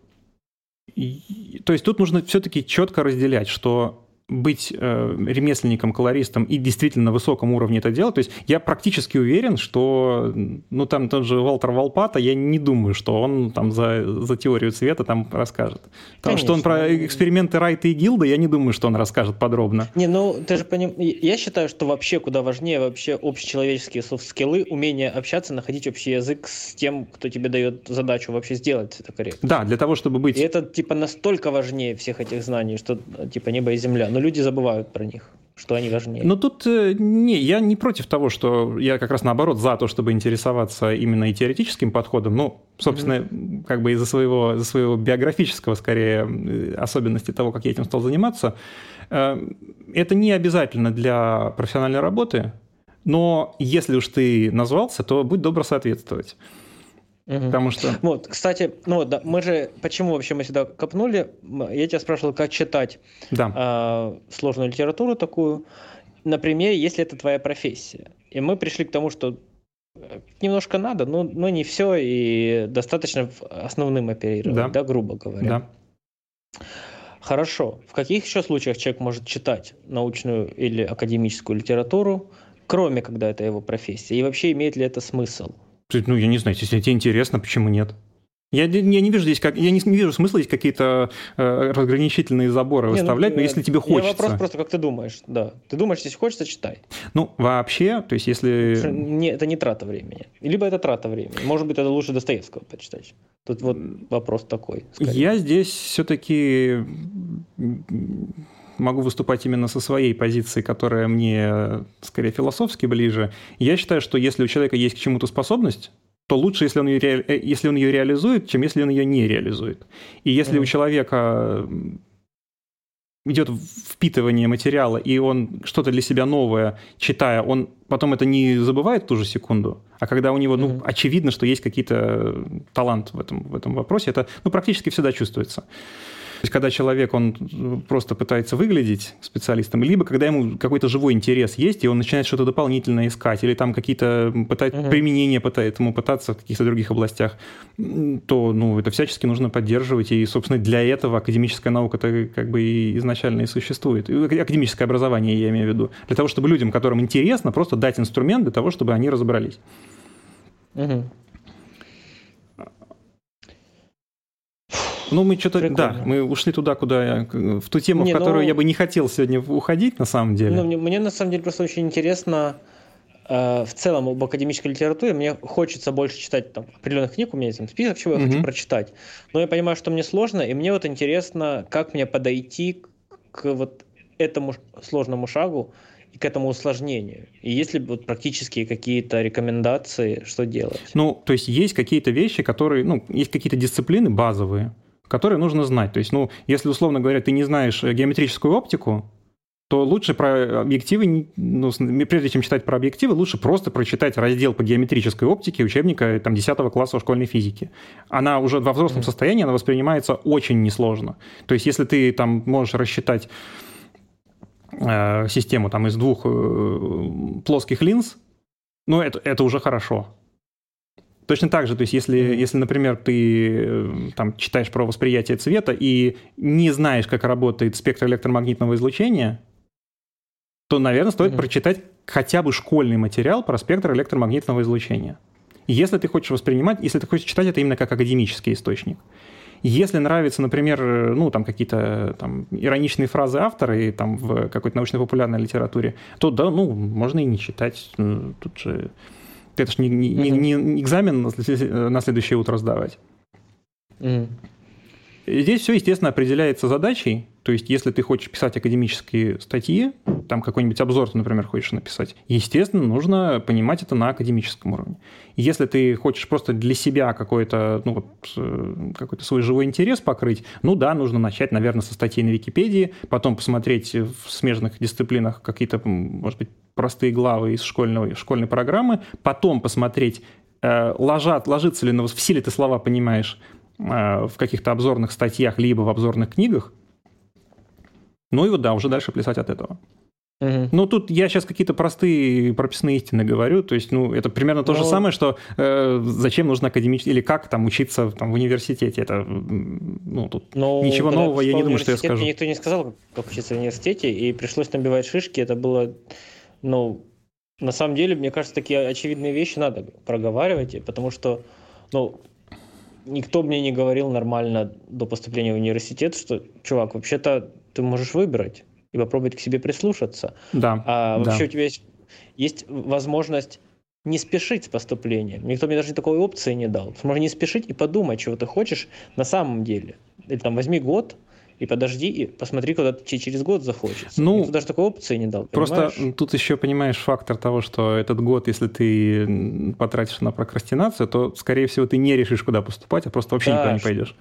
То есть тут нужно все-таки четко разделять, что быть э, ремесленником, колористом и действительно на высоком уровне это делать. То есть я практически уверен, что, ну, там тот же Валтер Волпата, я не думаю, что он там за, за теорию цвета там расскажет. Потому что он про эксперименты Райта и Гилда, я не думаю, что он расскажет подробно. Не, ну, ты же поним... Я считаю, что вообще куда важнее вообще общечеловеческие софт-скиллы, умение общаться, находить общий язык с тем, кто тебе дает задачу вообще сделать это корректно. Да, для того, чтобы быть... И это, типа, настолько важнее всех этих знаний, что, типа, небо и земля но люди забывают про них что они важнее. Ну тут э, не, я не против того, что я как раз наоборот за то, чтобы интересоваться именно и теоретическим подходом. Ну, собственно, mm-hmm. как бы из-за своего, из-за своего биографического, скорее, э, особенности того, как я этим стал заниматься. Э, это не обязательно для профессиональной работы, но если уж ты назвался, то будь добр соответствовать. Угу. Потому что... Вот, кстати, ну да, мы же, почему вообще мы сюда копнули? Я тебя спрашивал, как читать да. э, сложную литературу такую. Например, если это твоя профессия. И мы пришли к тому, что э, немножко надо, но, но не все, и достаточно основным оперировать, да, да грубо говоря. Да. Хорошо. В каких еще случаях человек может читать научную или академическую литературу, кроме когда это его профессия? И вообще имеет ли это смысл? Ну, я не знаю, если тебе интересно, почему нет? Я, я не вижу здесь, как, я не, не вижу смысла здесь какие-то э, разграничительные заборы не, ну, выставлять, ну, но если тебе хочется. Вопрос просто, как ты думаешь, да. Ты думаешь, если хочется, читай. Ну, вообще, то есть если... Не, это не трата времени. Либо это трата времени. Может быть, это лучше Достоевского почитать. Тут вот вопрос такой. Скорее. Я здесь все-таки могу выступать именно со своей позиции, которая мне скорее философски ближе. Я считаю, что если у человека есть к чему-то способность, то лучше, если он, ее, ре... если он ее реализует, чем если он ее не реализует. И если mm-hmm. у человека идет впитывание материала, и он что-то для себя новое читая, он потом это не забывает в ту же секунду, а когда у него, ну, mm-hmm. очевидно, что есть какие-то талант в этом, в этом вопросе, это, ну, практически всегда чувствуется есть, когда человек, он просто пытается выглядеть специалистом, либо когда ему какой-то живой интерес есть, и он начинает что-то дополнительное искать, или там какие-то пытать, угу. применения пытается ему пытаться в каких-то других областях, то, ну, это всячески нужно поддерживать, и, собственно, для этого академическая наука-то как бы и изначально и существует. Академическое образование, я имею в виду. Для того, чтобы людям, которым интересно, просто дать инструмент для того, чтобы они разобрались. Угу. Ну, мы что-то, да, мы ушли туда, куда я, в ту тему, не, в которую ну, я бы не хотел сегодня уходить, на самом деле. Ну, мне, мне на самом деле просто очень интересно э, в целом об академической литературе. Мне хочется больше читать там определенных книг, у меня есть там список, чего я mm-hmm. хочу прочитать. Но я понимаю, что мне сложно, и мне вот интересно, как мне подойти к вот этому сложному шагу и к этому усложнению. И есть ли вот практические какие-то рекомендации, что делать? Ну, то есть есть какие-то вещи, которые, ну, есть какие-то дисциплины базовые, которые нужно знать. То есть, ну, если, условно говоря, ты не знаешь э, геометрическую оптику, то лучше про объективы, ну, прежде чем читать про объективы, лучше просто прочитать раздел по геометрической оптике учебника там, 10 класса школьной физики. Она уже во взрослом состоянии, она воспринимается очень несложно. То есть если ты там можешь рассчитать э, систему там, из двух э, плоских линз, ну, это, это уже хорошо. Точно так же, то есть если, если, например, ты э, там, читаешь про восприятие цвета и не знаешь, как работает спектр электромагнитного излучения, то, наверное, стоит mm-hmm. прочитать хотя бы школьный материал про спектр электромагнитного излучения. Если ты хочешь воспринимать, если ты хочешь читать это именно как академический источник. Если нравятся, например, ну, там какие-то там ироничные фразы автора и там в какой-то научно-популярной литературе, то да, ну, можно и не читать. Тут же это же не, не, mm-hmm. не, не экзамен на следующее утро сдавать. Mm-hmm. Здесь все, естественно, определяется задачей. То есть, если ты хочешь писать академические статьи, там какой-нибудь обзор ты, например, хочешь написать, естественно, нужно понимать это на академическом уровне. Если ты хочешь просто для себя какой-то, ну, вот, э, какой-то свой живой интерес покрыть, ну да, нужно начать, наверное, со статей на Википедии, потом посмотреть в смежных дисциплинах какие-то, может быть, простые главы из школьной, школьной программы, потом посмотреть, э, ложат, ложится ли на в силе ты слова понимаешь э, в каких-то обзорных статьях, либо в обзорных книгах, ну и вот да, уже дальше плясать от этого. Угу. Ну, тут я сейчас какие-то простые прописные истины говорю. То есть, ну, это примерно то Но... же ну. самое, что э, зачем нужно академический... Или как там учиться там, в университете. Это, ну, тут Но ну, ничего нового я не думаю, что я скажу. Никто не сказал, как учиться в университете, и пришлось набивать шишки. Это было, ну, на самом деле, мне кажется, такие очевидные вещи надо проговаривать, потому что, ну, никто мне не говорил нормально до поступления в университет, что, чувак, вообще-то ты можешь выбрать и попробовать к себе прислушаться. Да. А вообще да. у тебя есть, есть возможность не спешить с поступлением. Никто мне даже такой опции не дал. Можно не спешить и подумать, чего ты хочешь на самом деле. Или там возьми год, и подожди, и посмотри, куда тебе через год захочется. Ну, Никто даже такой опции не дал. Просто понимаешь? тут еще понимаешь фактор того, что этот год, если ты потратишь на прокрастинацию, то, скорее всего, ты не решишь, куда поступать, а просто вообще да, никуда не пойдешь.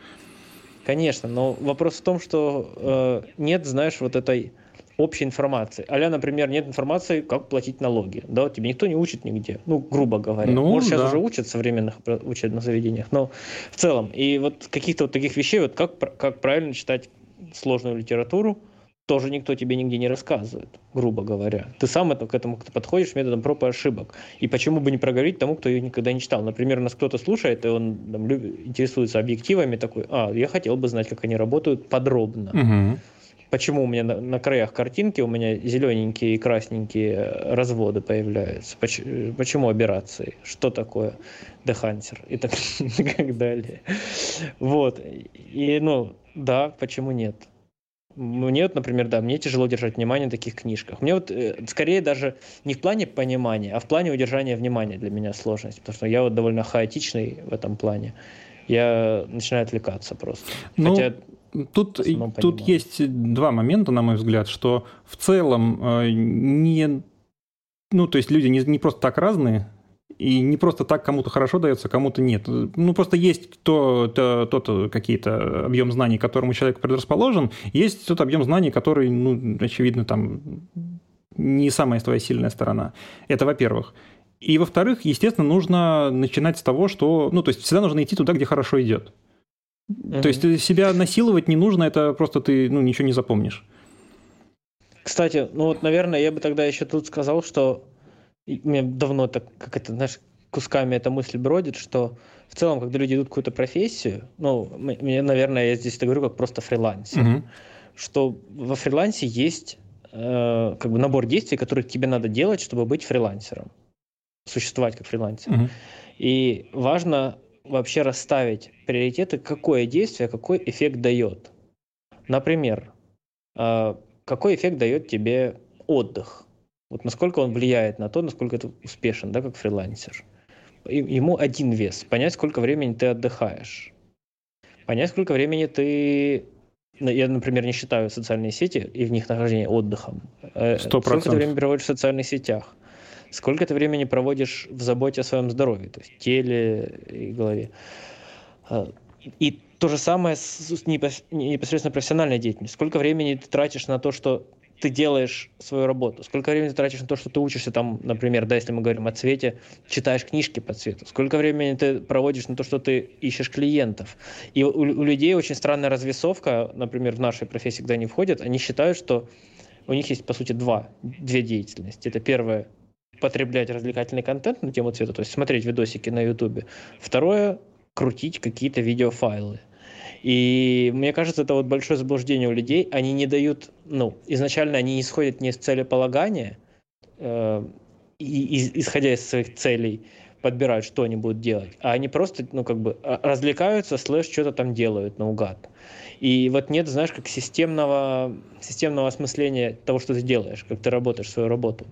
Конечно, но вопрос в том, что э, нет, знаешь, вот этой общей информации. Аля, например, нет информации, как платить налоги. Да, тебе никто не учит нигде. Ну, грубо говоря. Ну, Может, да. сейчас уже учат в современных учебных заведениях, но в целом. И вот каких-то вот таких вещей, вот как, как правильно читать сложную литературу, тоже никто тебе нигде не рассказывает, грубо говоря. Ты сам это, к этому подходишь методом проб и ошибок. И почему бы не проговорить тому, кто ее никогда не читал? Например, нас кто-то слушает, и он там, любит, интересуется объективами, такой, а, я хотел бы знать, как они работают подробно. Угу почему у меня на, на краях картинки у меня зелененькие и красненькие разводы появляются, почему, почему операции, что такое дехантер и так, и так далее. Вот. И, ну, да, почему нет? Мне вот, например, да, мне тяжело держать внимание на таких книжках. Мне вот э, скорее даже не в плане понимания, а в плане удержания внимания для меня сложность, потому что я вот довольно хаотичный в этом плане. Я начинаю отвлекаться просто. Ну, Хотя тут, тут есть два момента, на мой взгляд, что в целом э, не... Ну, то есть люди не, не просто так разные, и не просто так кому-то хорошо дается, кому-то нет. Ну, просто есть то, то, тот какие-то объем знаний, к которому человек предрасположен, есть тот объем знаний, который, ну, очевидно, там не самая твоя сильная сторона. Это во-первых. И во-вторых, естественно, нужно начинать с того, что... Ну, то есть всегда нужно идти туда, где хорошо идет. Mm-hmm. То есть себя насиловать не нужно, это просто ты ну, ничего не запомнишь. Кстати, ну вот, наверное, я бы тогда еще тут сказал, что мне давно так, как это, знаешь, кусками эта мысль бродит, что в целом, когда люди идут в какую-то профессию, ну, мне, наверное, я здесь это говорю как просто фрилансер, угу. что во фрилансе есть э, как бы набор действий, которые тебе надо делать, чтобы быть фрилансером, существовать как фрилансер. Угу. И важно вообще расставить приоритеты, какое действие, какой эффект дает. Например, э, какой эффект дает тебе отдых? Вот насколько он влияет на то, насколько ты успешен, да, как фрилансер. Ему один вес. Понять, сколько времени ты отдыхаешь. Понять, сколько времени ты... Ну, я, например, не считаю социальные сети и в них нахождение отдыхом. Э, сто Сколько ты времени проводишь в социальных сетях? Сколько ты времени проводишь в заботе о своем здоровье, то есть теле и голове? А, и то же самое с непосредственно профессиональной деятельностью. Сколько времени ты тратишь на то, что ты делаешь свою работу, сколько времени ты тратишь на то, что ты учишься там, например, да, если мы говорим о цвете, читаешь книжки по цвету, сколько времени ты проводишь на то, что ты ищешь клиентов. И у, у людей очень странная развесовка, например, в нашей профессии, когда они входят, они считают, что у них есть, по сути, два, две деятельности. Это первое потреблять развлекательный контент на тему цвета, то есть смотреть видосики на ютубе. Второе крутить какие-то видеофайлы. И мне кажется, это вот большое заблуждение у людей. Они не дают, ну, изначально они исходят не из целеполагания, э, и, и, исходя из своих целей, подбирают, что они будут делать, а они просто, ну, как бы а, развлекаются, слэш, что-то там делают наугад. И вот нет, знаешь, как системного, системного осмысления того, что ты делаешь, как ты работаешь свою работу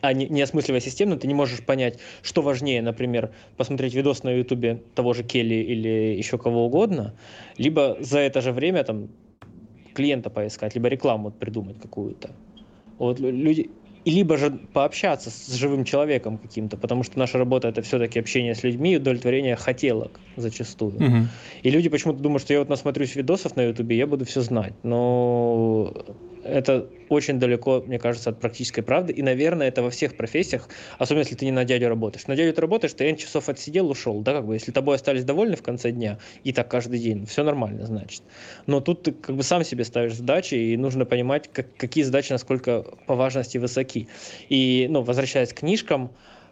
а не, не осмысливая системно, ты не можешь понять, что важнее, например, посмотреть видос на ютубе того же Келли или еще кого угодно, либо за это же время там клиента поискать, либо рекламу придумать какую-то. Вот люди, и либо же пообщаться с живым человеком каким-то, потому что наша работа это все-таки общение с людьми и удовлетворение хотелок зачастую. Угу. И люди почему-то думают, что я вот насмотрюсь видосов на ютубе, я буду все знать. Но это очень далеко, мне кажется, от практической правды. И, наверное, это во всех профессиях, особенно если ты не на дядю работаешь. На дядю ты работаешь, ты N часов отсидел, ушел, да, как бы, если тобой остались довольны в конце дня, и так каждый день, все нормально, значит. Но тут ты как бы сам себе ставишь задачи, и нужно понимать, как, какие задачи, насколько по важности высоки. И, ну, возвращаясь к книжкам,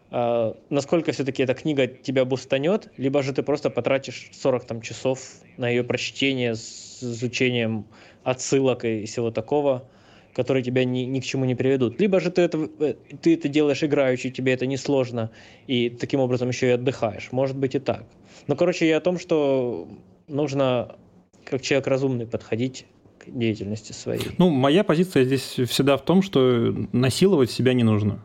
Uh, насколько все-таки эта книга тебя бустанет, либо же ты просто потратишь 40 там, часов на ее прочтение с изучением отсылок и всего такого, которые тебя ни, ни к чему не приведут. Либо же ты это, э, ты это делаешь играючи, тебе это несложно, и таким образом еще и отдыхаешь. Может быть и так. Но, короче, я о том, что нужно, как человек разумный, подходить деятельности своей. Ну, моя позиция здесь всегда в том, что насиловать себя не нужно.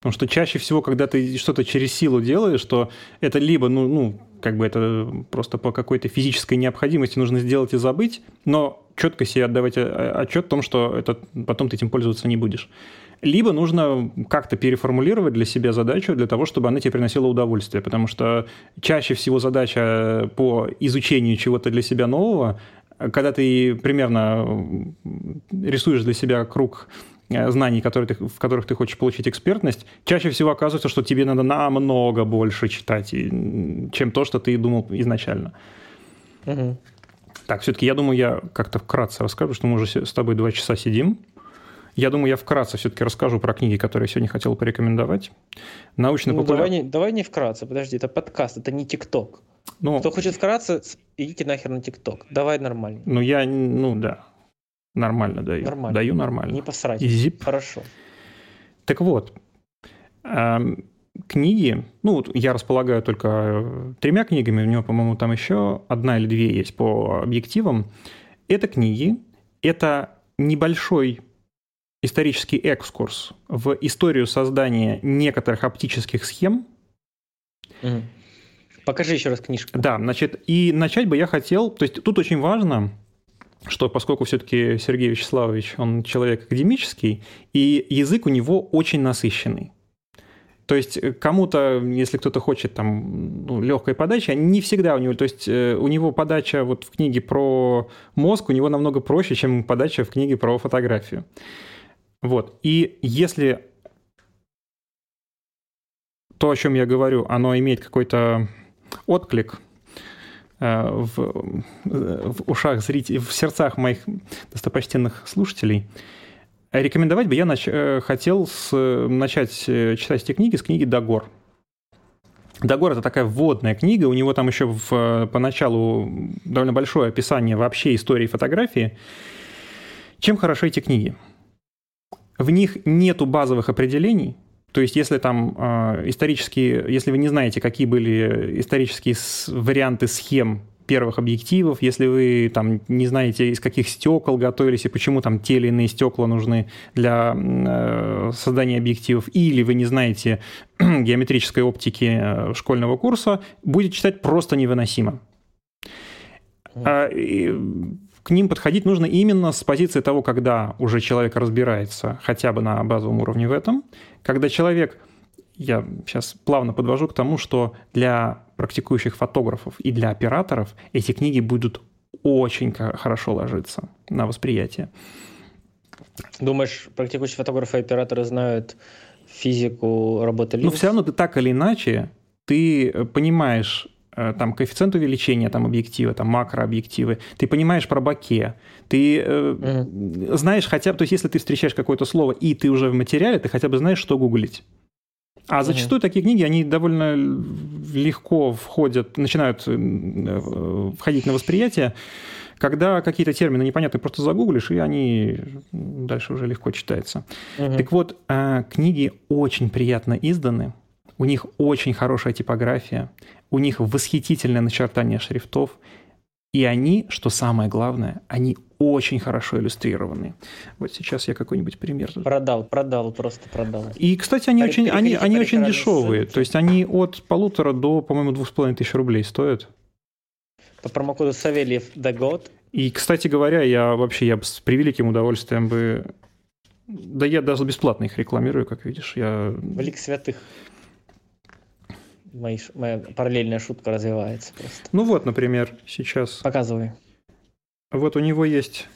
Потому что чаще всего, когда ты что-то через силу делаешь, то это либо, ну, ну, как бы это просто по какой-то физической необходимости нужно сделать и забыть, но четко себе отдавать э, отчет о том, что это, потом ты этим пользоваться не будешь. Либо нужно как-то переформулировать для себя задачу для того, чтобы она тебе приносила удовольствие, потому что чаще всего задача по изучению чего-то для себя нового, когда ты примерно рисуешь для себя круг Э, знаний, которые ты, в которых ты хочешь получить экспертность, чаще всего оказывается, что тебе надо намного больше читать, чем то, что ты думал изначально. Угу. Так, все-таки я думаю, я как-то вкратце расскажу, что мы уже с тобой два часа сидим. Я думаю, я вкратце все-таки расскажу про книги, которые я сегодня хотел порекомендовать. Научно ну, давай, не, давай не вкратце, подожди, это подкаст, это не ТикТок. Ну, Кто хочет вкратце, идите нахер на ТикТок. Давай нормально. Ну, я, ну да. Нормально даю. Нормально. Даю нормально. Не посрать. Зип. Хорошо. Так вот, эм, книги, ну, я располагаю только э, тремя книгами, у него, по-моему, там еще одна или две есть по объективам. Это книги, это небольшой исторический экскурс в историю создания некоторых оптических схем. Угу. Покажи еще раз книжку. Да, значит, и начать бы я хотел, то есть тут очень важно, что поскольку все-таки Сергей Вячеславович, он человек академический, и язык у него очень насыщенный. То есть э, кому-то, если кто-то хочет там ну, легкой подачи, не всегда у него, то есть э, у него подача вот в книге про мозг у него намного проще, чем подача в книге про фотографию. Вот. И если то, о чем я говорю, оно имеет какой-то отклик э, в, в ушах зрителей, в сердцах моих достопочтенных слушателей, рекомендовать бы я нач... Э, хотел с... начать э, читать эти книги с книги «Дагор». Дагор – это такая вводная книга, у него там еще в, поначалу довольно большое описание вообще истории фотографии. Чем хороши эти книги? В них нету базовых определений, то есть, если там э, исторические, если вы не знаете, какие были исторические варианты схем первых объективов, если вы там не знаете, из каких стекол готовились и почему там те или иные стекла нужны для э, создания объективов, или вы не знаете геометрической оптики э, школьного курса, будет читать просто невыносимо. А, и к ним подходить нужно именно с позиции того, когда уже человек разбирается хотя бы на базовом уровне в этом, когда человек, я сейчас плавно подвожу к тому, что для практикующих фотографов и для операторов эти книги будут очень хорошо ложиться на восприятие. Думаешь, практикующие фотографы и операторы знают физику работы линз? Ну, все равно ты так или иначе, ты понимаешь Э, там коэффициент увеличения там объектива, там макрообъективы, ты понимаешь про боке, ты э, mm знаешь хотя бы, то есть если ты встречаешь какое-то слово и ты уже в материале, ты хотя бы знаешь, что гуглить. А зачастую mm такие книги, они довольно легко входят, начинают э, входить на восприятие, когда какие-то термины непонятные просто загуглишь, и они дальше уже легко читаются. mm Так вот, э, книги очень приятно изданы, у них очень хорошая типография, у них восхитительное начертание шрифтов, и они, что самое главное, они очень хорошо иллюстрированы. Вот сейчас я какой-нибудь пример. Продал, продал, просто продал. И, кстати, они очень, они, они очень дешевые. То есть они от полутора до, по-моему, двух с половиной тысяч рублей стоят. По промокоду Савельев до год. И, кстати говоря, я вообще я с превеликим удовольствием бы... Да я даже бесплатно их рекламирую, как видишь. Я... Велик святых мои, моя параллельная шутка развивается просто. Ну вот, например, сейчас. Показывай. Вот у него есть...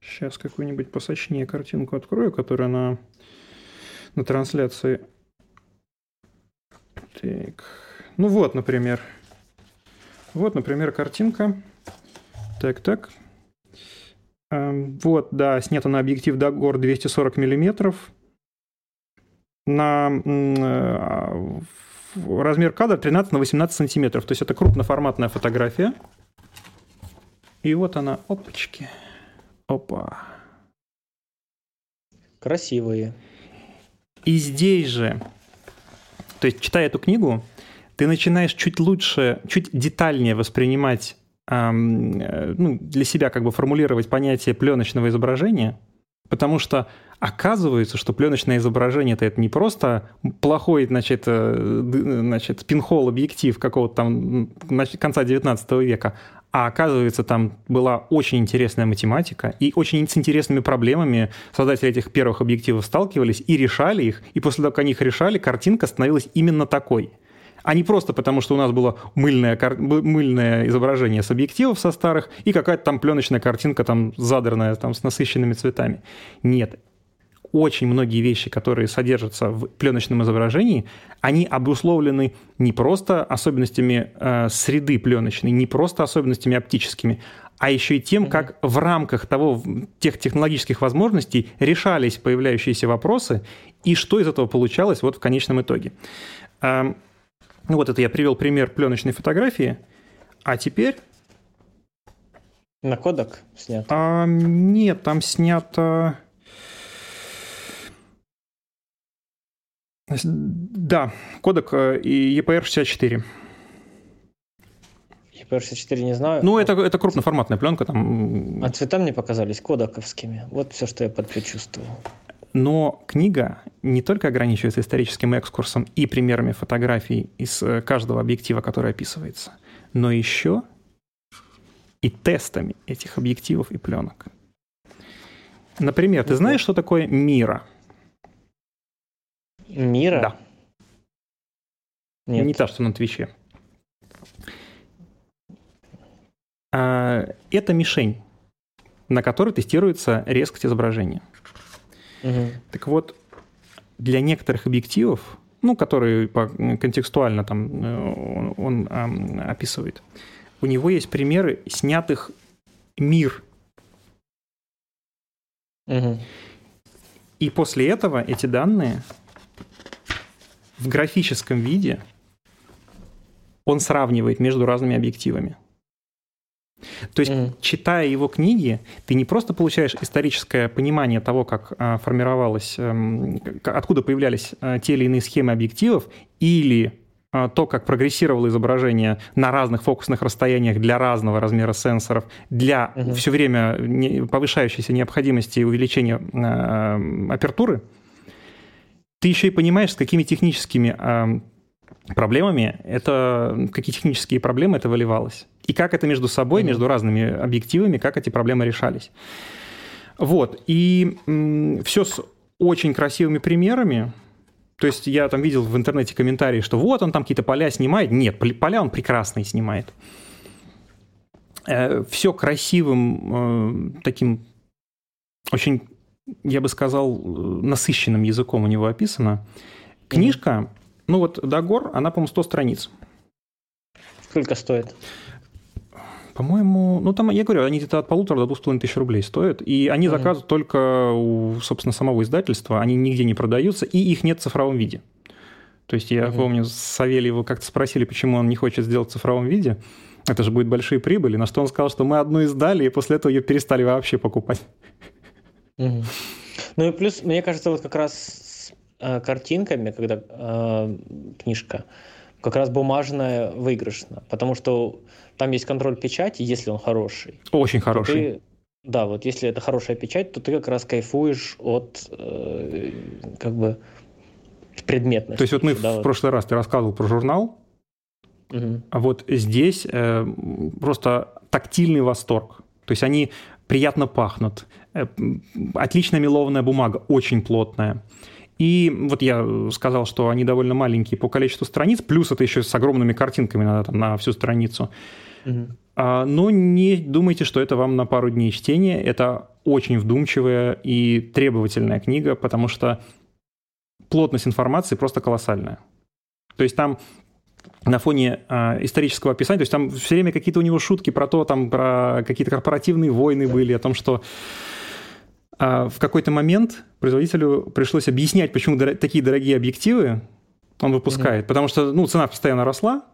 Сейчас какую-нибудь посочнее картинку открою, которая на, на трансляции. Так. Ну вот, например. Вот, например, картинка. Так, так. Эм, вот, да, снята на объектив Дагор 240 миллиметров. На э, размер кадра 13 на 18 сантиметров. То есть это крупноформатная фотография. И вот она, опачки. Опа. Красивые. И здесь же, то есть читая эту книгу, ты начинаешь чуть лучше, чуть детальнее воспринимать, эм, ну, для себя как бы формулировать понятие пленочного изображения, потому что Оказывается, что пленочное изображение это, не просто плохой, значит, э, значит пинхол объектив какого-то там конца 19 века, а оказывается, там была очень интересная математика, и очень с интересными проблемами создатели этих первых объективов сталкивались и решали их, и после того, как они их решали, картинка становилась именно такой – а не просто потому, что у нас было мыльное, мыльное изображение с объективов со старых и какая-то там пленочная картинка там задранная там с насыщенными цветами. Нет, очень многие вещи, которые содержатся в пленочном изображении, они обусловлены не просто особенностями э, среды пленочной, не просто особенностями оптическими, а еще и тем, как в рамках того, тех технологических возможностей решались появляющиеся вопросы и что из этого получалось вот в конечном итоге. Э, ну вот это я привел пример пленочной фотографии, а теперь На кодек снято? А, нет, там снято... Да, кодек э, и EPR64. EPR64 не знаю. Ну, это, это крупноформатная пленка. Там... А цвета мне показались кодековскими. Вот все, что я предчувствовал. Но книга не только ограничивается историческим экскурсом и примерами фотографий из э, каждого объектива, который описывается, но еще и тестами этих объективов и пленок. Например, ты знаешь, что такое мира? Мира? Да. Нет. Не та, что на Твиче. А, это мишень, на которой тестируется резкость изображения. Угу. Так вот, для некоторых объективов, ну, которые по, контекстуально там э, он, он а, описывает, у него есть примеры снятых мир. Угу. И после этого эти данные в графическом виде он сравнивает между разными объективами. То есть, mm. читая его книги, ты не просто получаешь историческое понимание того, как а, формировалось, а, откуда появлялись а, те или иные схемы объективов, или а, то, как прогрессировало изображение на разных фокусных расстояниях для разного размера сенсоров, для угу. все время повышающейся необходимости увеличения э, апертуры, ты еще и понимаешь, с какими техническими э, проблемами это, какие технические проблемы это выливалось. И как это между собой, mm-hmm. между разными объективами, как эти проблемы решались. Вот. И м, все с очень красивыми примерами. То есть я там видел в интернете комментарии, что вот он там какие-то поля снимает. Нет, поля он прекрасно снимает. Э, все красивым, э, таким очень, я бы сказал, насыщенным языком у него описано. Книжка, ну вот Дагор, она, по-моему, 100 страниц. Сколько стоит? По-моему, ну там, я говорю, они где-то от полутора до двух с половиной тысяч рублей стоят. И они mm-hmm. заказывают только у, собственно, самого издательства. Они нигде не продаются, и их нет в цифровом виде. То есть я mm-hmm. помню, Савельева как-то спросили, почему он не хочет сделать в цифровом виде. Это же будет большие прибыли. На что он сказал, что мы одну издали, и после этого ее перестали вообще покупать. Mm-hmm. Ну и плюс, мне кажется, вот как раз с э, картинками, когда э, книжка, как раз бумажная выигрышна. Потому что там есть контроль печати, если он хороший. Очень хороший. Ты, да, вот если это хорошая печать, то ты как раз кайфуешь от э, как бы предметности. То есть вот мы да, в вот. прошлый раз ты рассказывал про журнал, угу. а вот здесь э, просто тактильный восторг. То есть они приятно пахнут. Э, отличная мелованная бумага, очень плотная. И вот я сказал, что они довольно маленькие по количеству страниц, плюс это еще с огромными картинками на, там, на всю страницу. Угу. А, но не думайте, что это вам на пару дней чтения. Это очень вдумчивая и требовательная книга, потому что плотность информации просто колоссальная. То есть там на фоне э, исторического описания, то есть там все время какие-то у него шутки про то, там про какие-то корпоративные войны были, о том, что а в какой-то момент производителю пришлось объяснять, почему дор- такие дорогие объективы он выпускает. Mm-hmm. Потому что ну, цена постоянно росла,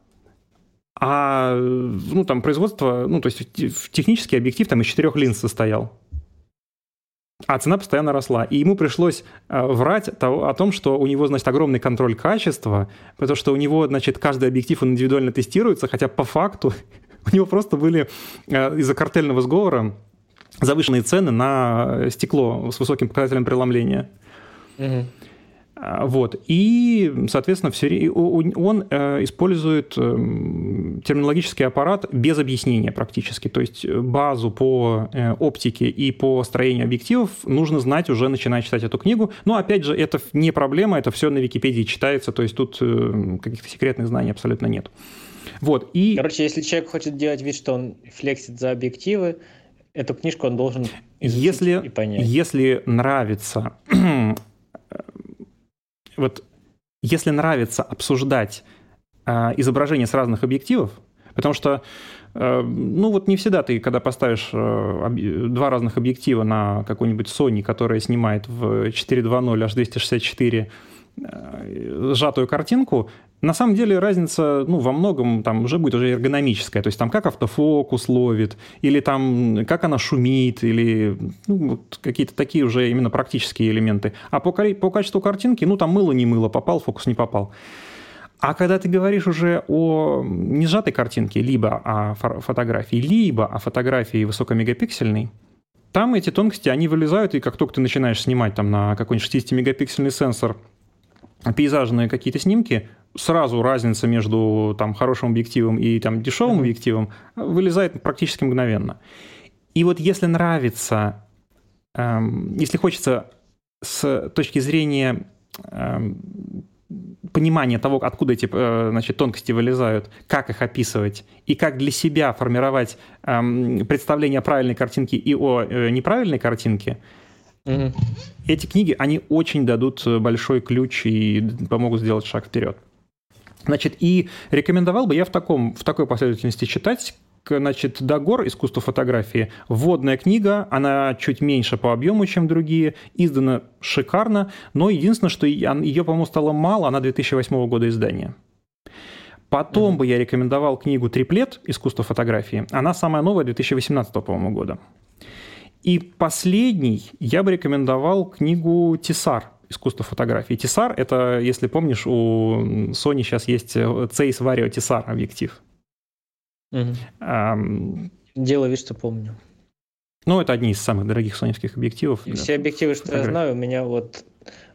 а ну, там производство, ну, то есть технический объектив там из четырех линз состоял. А цена постоянно росла. И ему пришлось э, врать о том, что у него, значит, огромный контроль качества, потому что у него, значит, каждый объектив он индивидуально тестируется, хотя по факту у него просто были э, из-за картельного сговора завышенные цены на стекло с высоким показателем преломления. Угу. Вот. И, соответственно, все, он э, использует эм, терминологический аппарат без объяснения практически. То есть базу по э, оптике и по строению объективов нужно знать уже, начиная читать эту книгу. Но, опять же, это не проблема, это все на Википедии читается, то есть тут э, каких-то секретных знаний абсолютно нет. Вот. И... Короче, если человек хочет делать вид, что он флексит за объективы, эту книжку он должен если, и понять. Если нравится, вот если нравится обсуждать э, изображение с разных объективов, потому что э, ну вот не всегда ты, когда поставишь э, два разных объектива на какой-нибудь Sony, которая снимает в 4.2.0 H264 э, сжатую картинку, на самом деле разница, ну, во многом там уже будет уже эргономическая, то есть там как автофокус ловит, или там как она шумит, или ну, вот какие-то такие уже именно практические элементы. А по, по качеству картинки, ну, там мыло не мыло, попал, фокус не попал. А когда ты говоришь уже о не сжатой картинке, либо о фотографии, либо о фотографии высокомегапиксельной, там эти тонкости, они вылезают, и как только ты начинаешь снимать там на какой-нибудь 60-мегапиксельный сенсор пейзажные какие-то снимки, сразу разница между там, хорошим объективом и там, дешевым mm-hmm. объективом вылезает практически мгновенно. И вот если нравится, эм, если хочется с точки зрения эм, понимания того, откуда эти э, значит, тонкости вылезают, как их описывать и как для себя формировать эм, представление о правильной картинке и о э, неправильной картинке, mm-hmm. эти книги, они очень дадут большой ключ и помогут сделать шаг вперед. Значит, и рекомендовал бы я в, таком, в такой последовательности читать значит, Дагор «Искусство фотографии». Вводная книга, она чуть меньше по объему, чем другие, издана шикарно, но единственное, что ее, по-моему, стало мало, она 2008 года издания. Потом mm-hmm. бы я рекомендовал книгу «Триплет. Искусство фотографии». Она самая новая, 2018, по-моему, года. И последний я бы рекомендовал книгу «Тесар искусство фотографии. Тесар — это, если помнишь, у Sony сейчас есть Zeiss Vario Tessar объектив. Угу. Um, Дело вид, что помню. Ну, это одни из самых дорогих соневских объективов. Все объективы, что фотографии. я знаю, у меня вот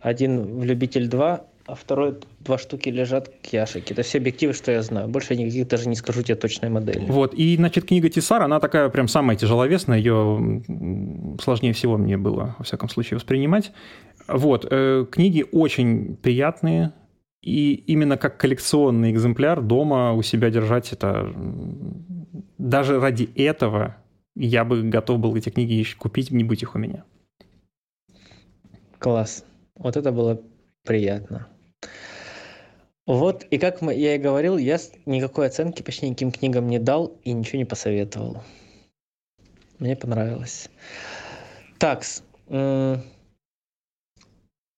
один в Любитель 2, а второй два штуки лежат к Яшике. Это все объективы, что я знаю. Больше я никаких даже не скажу тебе точной модели. Вот, и, значит, книга Тесар, она такая прям самая тяжеловесная, ее сложнее всего мне было, во всяком случае, воспринимать. Вот, э, книги очень приятные, и именно как коллекционный экземпляр дома у себя держать это... Даже ради этого я бы готов был эти книги еще купить, не быть их у меня. Класс. Вот это было приятно. Вот, и как я и говорил, я никакой оценки почти никаким книгам не дал и ничего не посоветовал. Мне понравилось. Такс.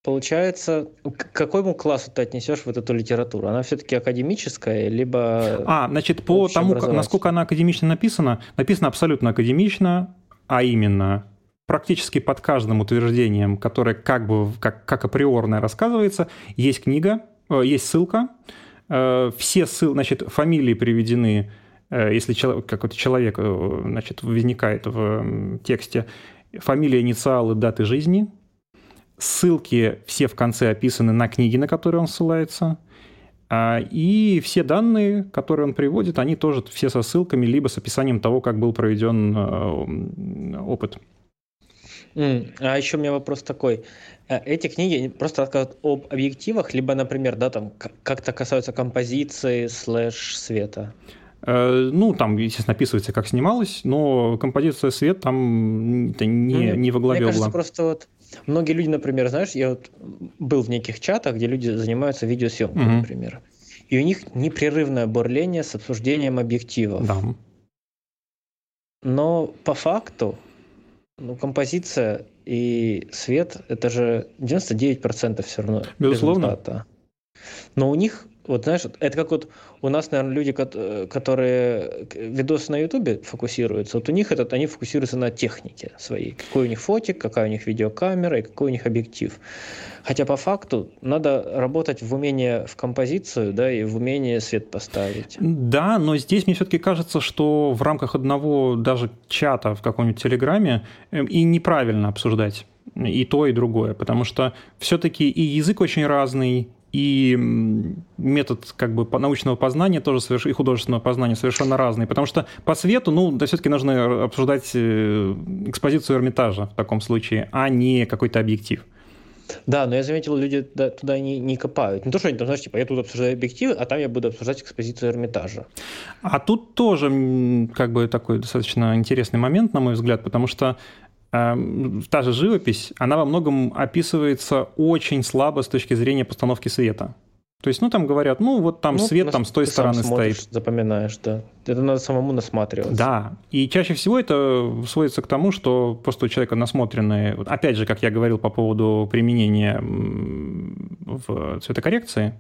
Получается, к какому классу ты отнесешь вот эту литературу? Она все-таки академическая, либо... А, значит, по тому, насколько она академично написана, написано абсолютно академично, а именно практически под каждым утверждением, которое как бы как, как априорное рассказывается, есть книга, есть ссылка, э, все ссылки, значит, фамилии приведены, э, если какой-то человек значит, возникает в тексте, фамилия, инициалы, даты жизни – Ссылки все в конце описаны на книги, на которые он ссылается. А, и все данные, которые он приводит, они тоже все со ссылками, либо с описанием того, как был проведен э, опыт. А еще у меня вопрос такой. Э, эти книги просто рассказывают об объективах, либо, например, да, там как-то касаются композиции слэш света? Э, ну, там, естественно, описывается, как снималось, но композиция свет там это не, не во главе Мне кажется, просто вот Многие люди, например, знаешь, я вот был в неких чатах, где люди занимаются видеосъемкой, угу. например. И у них непрерывное бурление с обсуждением объективов. Да. Но по факту, ну, композиция и свет – это же 99% все равно Безусловно. результата. Но у них вот знаешь, это как вот у нас, наверное, люди, которые видосы на Ютубе фокусируются, вот у них этот, они фокусируются на технике своей. Какой у них фотик, какая у них видеокамера и какой у них объектив. Хотя по факту надо работать в умении в композицию, да, и в умении свет поставить. Да, но здесь мне все-таки кажется, что в рамках одного даже чата в каком-нибудь Телеграме эм, и неправильно обсуждать и то, и другое, потому что все-таки и язык очень разный, и метод как бы научного познания тоже соверш... и художественного познания совершенно разные, потому что по свету, ну, да все-таки нужно обсуждать э, экспозицию Эрмитажа в таком случае, а не какой-то объектив. Да, но я заметил, люди туда не, не копают. Не то, что они там, знаешь, типа, я тут обсуждаю объективы, а там я буду обсуждать экспозицию Эрмитажа. А тут тоже как бы такой достаточно интересный момент, на мой взгляд, потому что та же живопись, она во многом описывается очень слабо с точки зрения постановки света. То есть, ну, там говорят, ну, вот там ну, свет там с той стороны смотришь, стоит. запоминаешь, да. Это надо самому насматриваться. Да, и чаще всего это сводится к тому, что просто у человека насмотренные... Опять же, как я говорил по поводу применения в цветокоррекции,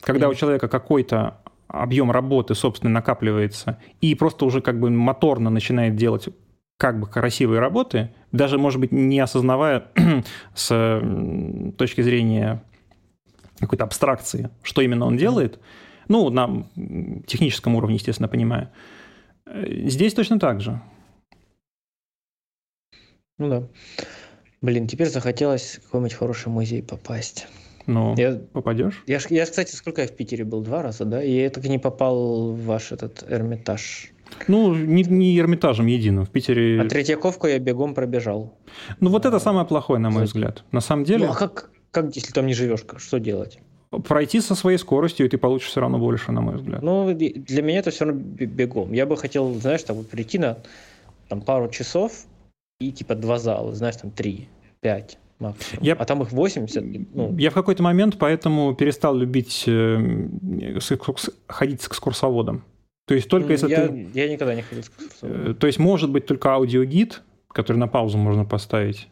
Когда mm. у человека какой-то объем работы, собственно, накапливается, и просто уже как бы моторно начинает делать как бы красивые работы, даже, может быть, не осознавая с точки зрения какой-то абстракции, что именно он делает, ну, на техническом уровне, естественно, понимаю. Э, здесь точно так же. Ну да. Блин, теперь захотелось в какой-нибудь хороший музей попасть. Ну, я, попадешь? Я, я, кстати, сколько я в Питере был? Два раза, да? И я так и не попал в ваш этот Эрмитаж. Ну, не, не Эрмитажем единым. В Питере... А Третьяковку я бегом пробежал. Ну, вот это самое плохое, на мой взгляд. На самом деле... Ну, а как, как если там не живешь, что делать? Пройти со своей скоростью, и ты получишь все равно больше, на мой взгляд. Ну, для меня это все равно бегом. Я бы хотел, знаешь, там прийти на там, пару часов и типа два зала, знаешь, там три, пять максимум. Я, а там их 80. Ну. Я в какой-то момент поэтому перестал любить э, ходить с экскурсоводом. То есть только если я, ты... Я никогда не ходил с. Э, то есть может быть только аудиогид, который на паузу можно поставить.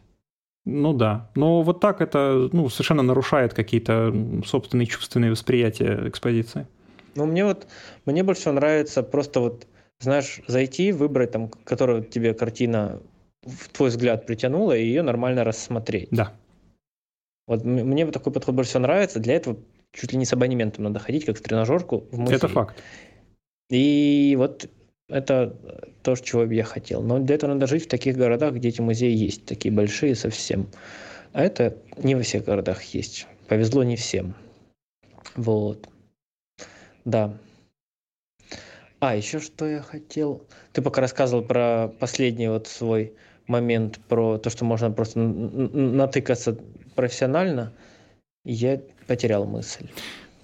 Ну да. Но вот так это ну, совершенно нарушает какие-то собственные чувственные восприятия экспозиции. Ну, мне вот, мне больше всего нравится просто вот, знаешь, зайти, выбрать там, которая тебе картина в твой взгляд притянула, и ее нормально рассмотреть. Да. Вот мне вот такой подход больше всего нравится. Для этого чуть ли не с абонементом надо ходить, как в тренажерку в музей. Это факт. И вот это то, чего бы я хотел. Но для этого надо жить в таких городах, где эти музеи есть, такие большие совсем. А это не во всех городах есть. Повезло не всем. Вот. Да. А, еще что я хотел. Ты пока рассказывал про последний вот свой момент про то, что можно просто натыкаться профессионально, я потерял мысль.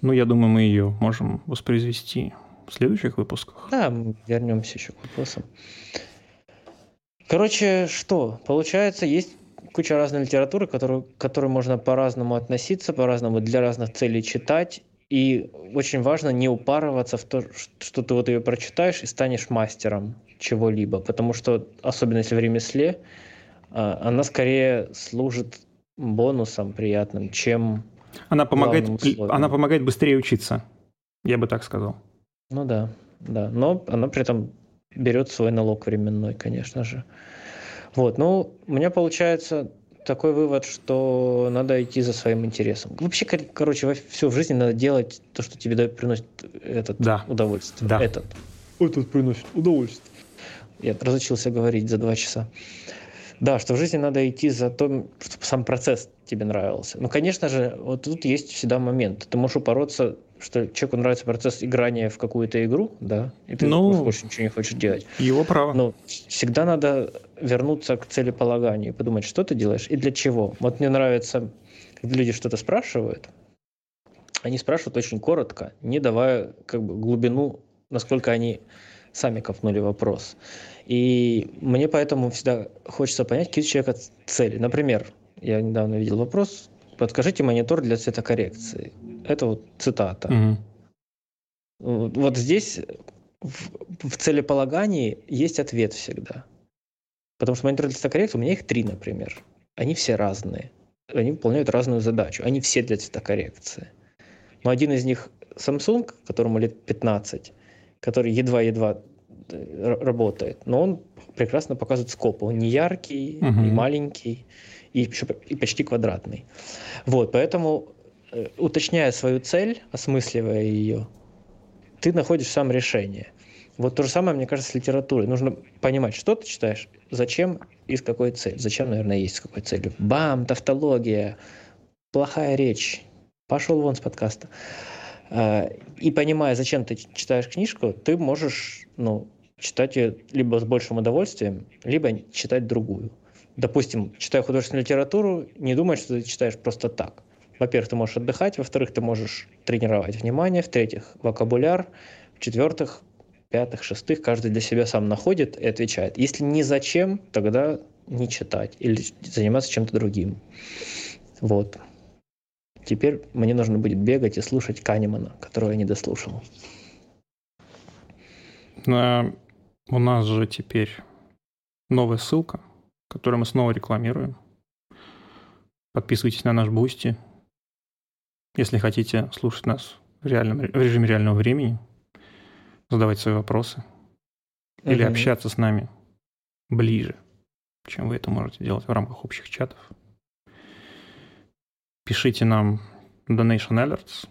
Ну, я думаю, мы ее можем воспроизвести следующих выпусках. Да, вернемся еще к вопросам. Короче, что? Получается, есть куча разной литературы, которую, к которой можно по-разному относиться, по-разному для разных целей читать. И очень важно не упарываться в то, что ты вот ее прочитаешь и станешь мастером чего-либо, потому что, особенно если в ремесле, а, она скорее служит бонусом приятным, чем она помогает, она помогает быстрее учиться, я бы так сказал. Ну да, да, но она при этом берет свой налог временной, конечно же. Вот, ну, у меня получается такой вывод, что надо идти за своим интересом. Вообще, короче, все в жизни надо делать то, что тебе дает, приносит этот да. удовольствие. Да. Этот. Этот приносит удовольствие. Я разучился говорить за два часа. Да, что в жизни надо идти за то, чтобы сам процесс тебе нравился. Ну, конечно же, вот тут есть всегда момент. Ты можешь упороться, что человеку нравится процесс играния в какую-то игру, да, и ты ну, больше ничего не хочешь делать. Его право. Но всегда надо вернуться к целеполаганию, подумать, что ты делаешь и для чего. Вот мне нравится, когда люди что-то спрашивают, они спрашивают очень коротко, не давая как бы глубину, насколько они сами копнули вопрос. И мне поэтому всегда хочется понять, какие у человека цели. Например, я недавно видел вопрос, подскажите монитор для цветокоррекции. Это вот цитата. Угу. Вот здесь в, в целеполагании есть ответ всегда. Потому что монитор для цветокоррекции, у меня их три, например. Они все разные. Они выполняют разную задачу. Они все для цветокоррекции. Но один из них Samsung, которому лет 15, который едва-едва э, работает, но он прекрасно показывает скоп. Он не яркий, uh-huh. не маленький и, еще, и почти квадратный. Вот, поэтому, уточняя свою цель, осмысливая ее, ты находишь сам решение. Вот то же самое, мне кажется, с литературой. Нужно понимать, что ты читаешь, зачем и с какой целью. Зачем, наверное, есть с какой целью. Бам, тавтология, плохая речь. Пошел вон с подкаста. А, и понимая, зачем ты читаешь книжку, ты можешь ну, читать ее либо с большим удовольствием, либо читать другую. Допустим, читая художественную литературу, не думай, что ты читаешь просто так. Во-первых, ты можешь отдыхать, во-вторых, ты можешь тренировать внимание, в-третьих, вокабуляр, в-четвертых, пятых, шестых, каждый для себя сам находит и отвечает. Если не зачем, тогда не читать или заниматься чем-то другим. Вот. Теперь мне нужно будет бегать и слушать Канемана, которого я не дослушал. А, у нас же теперь новая ссылка, которую мы снова рекламируем. Подписывайтесь на наш Бусти, если хотите слушать нас в, реальном, в режиме реального времени, задавать свои вопросы или угу. общаться с нами ближе, чем вы это можете делать в рамках общих чатов. Пишите нам Donation Alerts.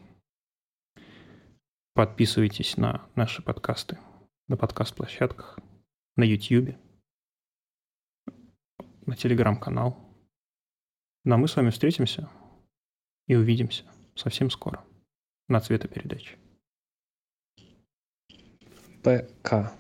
Подписывайтесь на наши подкасты на подкаст-площадках, на YouTube, на телеграм-канал. Ну а мы с вами встретимся и увидимся совсем скоро на цветопередаче. ПК.